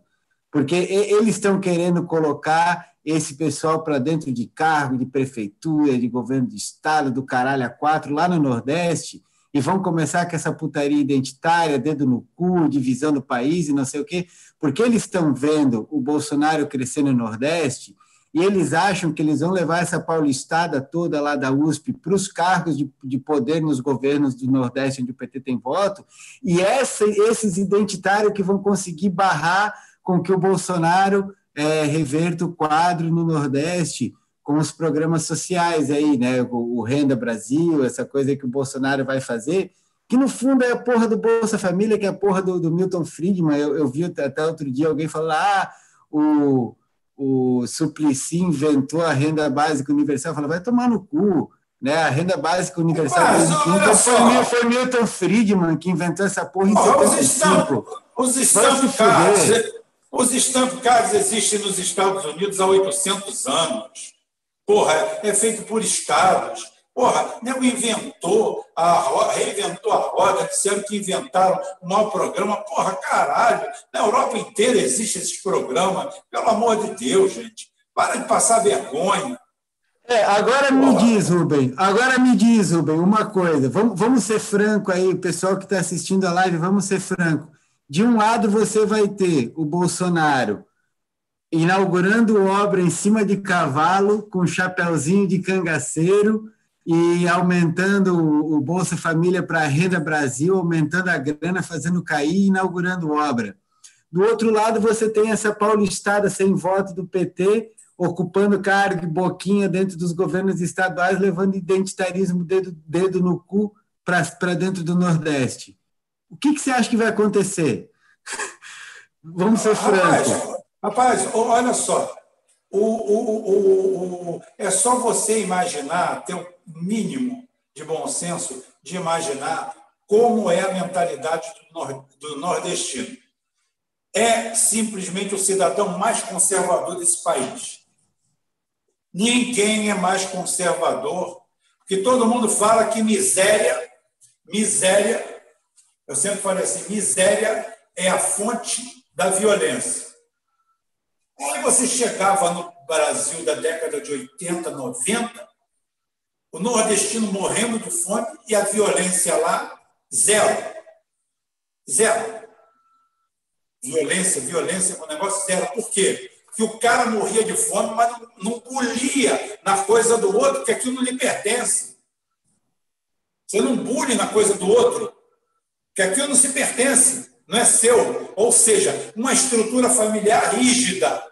Porque eles estão querendo colocar esse pessoal para dentro de cargo de prefeitura, de governo de estado, do caralho a quatro, lá no Nordeste, e vão começar com essa putaria identitária, dedo no cu, divisão do país e não sei o quê, porque eles estão vendo o Bolsonaro crescer no Nordeste e eles acham que eles vão levar essa paulistada toda lá da USP para os cargos de, de, poder nos governos do Nordeste, onde o PT tem voto, e essa, esses identitários que vão conseguir barrar com que o Bolsonaro é, reverta o quadro no Nordeste com os programas sociais aí, né? O, o, Renda Brasil, essa coisa que o Bolsonaro vai fazer, que no fundo é a porra do Bolsa Família, que é a porra do, do Milton Friedman. Eu, eu, vi até outro dia alguém falar, ah, o, o Suplicy inventou a renda básica universal. Fala, vai tomar no cu. Né? A renda básica universal Mas, foi, foi Milton Friedman que inventou essa porra em oh, 75. Os stamp cards, os stamp cards existem nos Estados Unidos há 800 anos. Porra, é feito por estados. Porra, nego inventou a roda, reinventou a roda, disseram que inventaram um mau programa. Porra, caralho, na Europa inteira existe esses programas. Pelo amor de Deus, gente. Para de passar vergonha. É, agora Porra. me diz, Rubem, agora me diz, Rubem, uma coisa. Vamos, vamos ser franco aí, o pessoal que está assistindo a live, vamos ser franco. De um lado você vai ter o Bolsonaro inaugurando obra em cima de cavalo, com chapéuzinho de cangaceiro e aumentando o Bolsa Família para a Renda Brasil, aumentando a grana, fazendo cair e inaugurando obra. Do outro lado, você tem essa paulistada sem voto do PT, ocupando cargo e boquinha dentro dos governos estaduais, levando identitarismo dedo, dedo no cu para dentro do Nordeste. O que, que você acha que vai acontecer? Vamos ser francos. Rapaz, olha só. O, o, o, é só você imaginar, ter o mínimo de bom senso de imaginar como é a mentalidade do nordestino. É simplesmente o cidadão mais conservador desse país. Ninguém é mais conservador, porque todo mundo fala que miséria, miséria, eu sempre falei assim, miséria é a fonte da violência. Aí você chegava no Brasil da década de 80, 90, o nordestino morrendo de fome e a violência lá, zero. Zero. Violência, violência, um negócio zero. Por quê? Porque o cara morria de fome, mas não, não bulia na coisa do outro, porque aquilo não lhe pertence. Você não bulle na coisa do outro, porque aquilo não se pertence não é seu. Ou seja, uma estrutura familiar rígida.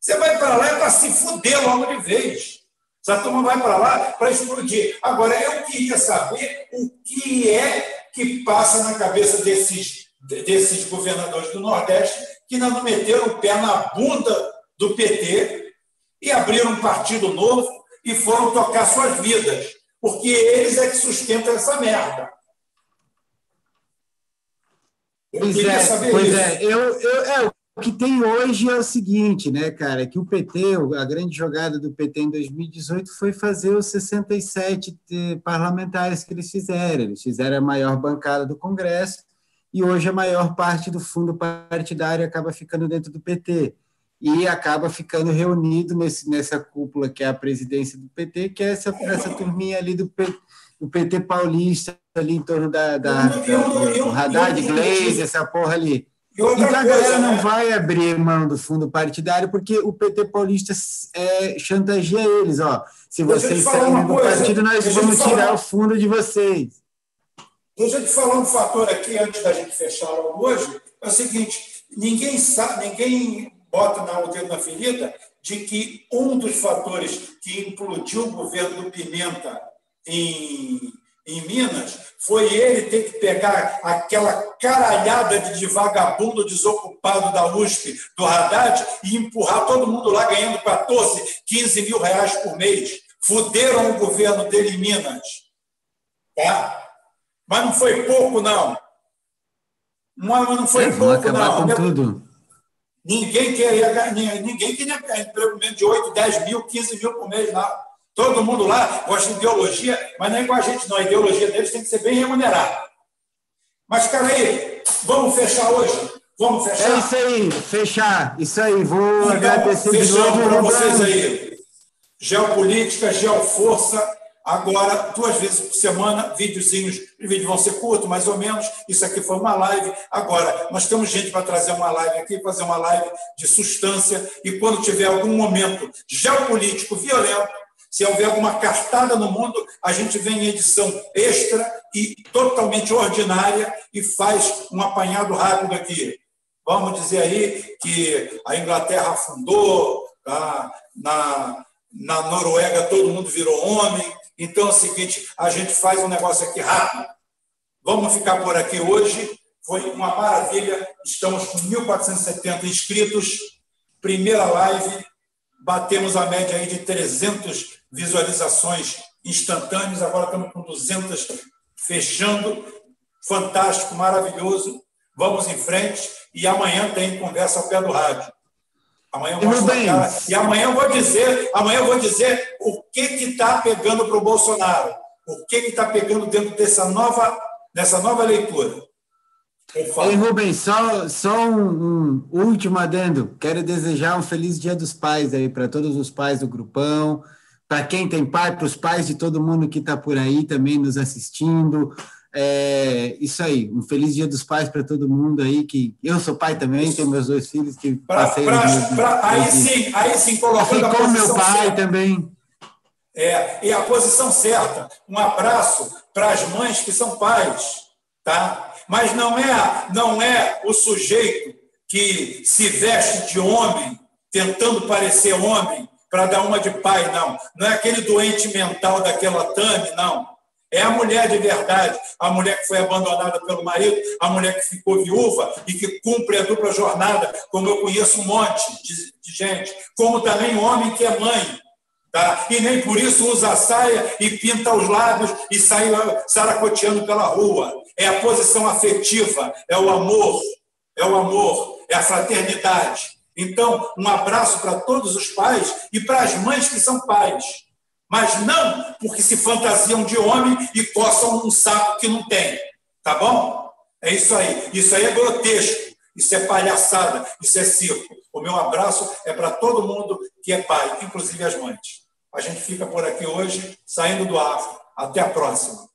Você vai para lá é para se fuder logo de vez. Essa turma vai para lá para explodir. Agora, eu queria saber o que é que passa na cabeça desses, desses governadores do Nordeste que ainda não meteram o pé na bunda do PT e abriram um partido novo e foram tocar suas vidas. Porque eles é que sustentam essa merda. Pois é, pois isso. é. Eu, eu, é, o que tem hoje é o seguinte, né, cara, que o PT, a grande jogada do PT em 2018 foi fazer os 67 parlamentares que eles fizeram. Eles fizeram a maior bancada do Congresso e hoje a maior parte do fundo partidário acaba ficando dentro do PT e acaba ficando reunido nesse, nessa cúpula que é a presidência do PT, que é essa, essa turminha ali do, do PT paulista, ali em torno da, da, da do Haddad, Glaze, essa porra ali. Então a galera não né? vai abrir mão do fundo partidário porque o PT paulista é, chantageia eles, ó. Se vocês saírem do partido, nós vamos tirar o fundo de vocês. Deixa eu te falar um fator aqui antes da gente fechar hoje. É o seguinte: ninguém sabe, ninguém bota o dedo na ferida de que um dos fatores que implodiu o governo do Pimenta em em Minas, foi ele ter que pegar aquela caralhada de vagabundo desocupado da USP, do Haddad, e empurrar todo mundo lá ganhando 14, 15 mil reais por mês. Fuderam o governo dele em Minas. Tá? Mas não foi pouco, não. Mas não foi é, pouco, não. tudo. Ninguém queria, ninguém queria emprego de 8, 10 mil, 15 mil por mês, não. Todo mundo lá gosta de ideologia, mas não é igual a gente, não. A ideologia deles tem que ser bem remunerada. Mas, cara, aí, vamos fechar hoje? Vamos fechar? É isso aí, fechar. Isso aí, vou então, agradecer de novo. para vocês aí. Geopolítica, geoforça. Agora, duas vezes por semana, videozinhos. Os vídeos vão ser curtos, mais ou menos. Isso aqui foi uma live. Agora, nós temos gente para trazer uma live aqui, fazer uma live de substância. E quando tiver algum momento geopolítico violento, se houver alguma cartada no mundo, a gente vem em edição extra e totalmente ordinária e faz um apanhado rápido aqui. Vamos dizer aí que a Inglaterra afundou, tá? na, na Noruega todo mundo virou homem. Então é o seguinte: a gente faz um negócio aqui rápido. Vamos ficar por aqui hoje. Foi uma maravilha. Estamos com 1.470 inscritos. Primeira live. Batemos a média aí de 300 visualizações instantâneas, agora estamos com 200 fechando. Fantástico, maravilhoso. Vamos em frente e amanhã tem conversa ao pé do rádio. Amanhã eu mostro cara. E amanhã eu vou dizer, amanhã eu vou dizer o que está pegando para o Bolsonaro, o que está pegando dentro dessa nova, dessa nova leitura. Ei, Rubens, só, só um, um, último adendo. Quero desejar um feliz Dia dos Pais aí para todos os pais do grupão, para quem tem pai, para os pais de todo mundo que está por aí também nos assistindo. É, isso aí, um feliz dia dos pais para todo mundo aí, que eu sou pai também, tenho meus dois filhos que pra, passei... Pra, pra, aí sim, aí sim, colocando assim como meu pai certa. também. É, e a posição certa. Um abraço para as mães que são pais, tá? Mas não é, não é o sujeito que se veste de homem, tentando parecer homem, para dar uma de pai, não. Não é aquele doente mental daquela Tami, não. É a mulher de verdade, a mulher que foi abandonada pelo marido, a mulher que ficou viúva e que cumpre a dupla jornada, como eu conheço um monte de, de gente, como também homem que é mãe, tá? e nem por isso usa a saia e pinta os lábios e sai saracoteando pela rua. É a posição afetiva, é o amor, é o amor, é a fraternidade. Então, um abraço para todos os pais e para as mães que são pais. Mas não porque se fantasiam de homem e coçam um saco que não tem. Tá bom? É isso aí. Isso aí é grotesco. Isso é palhaçada. Isso é circo. O meu abraço é para todo mundo que é pai, inclusive as mães. A gente fica por aqui hoje, saindo do ar. Até a próxima.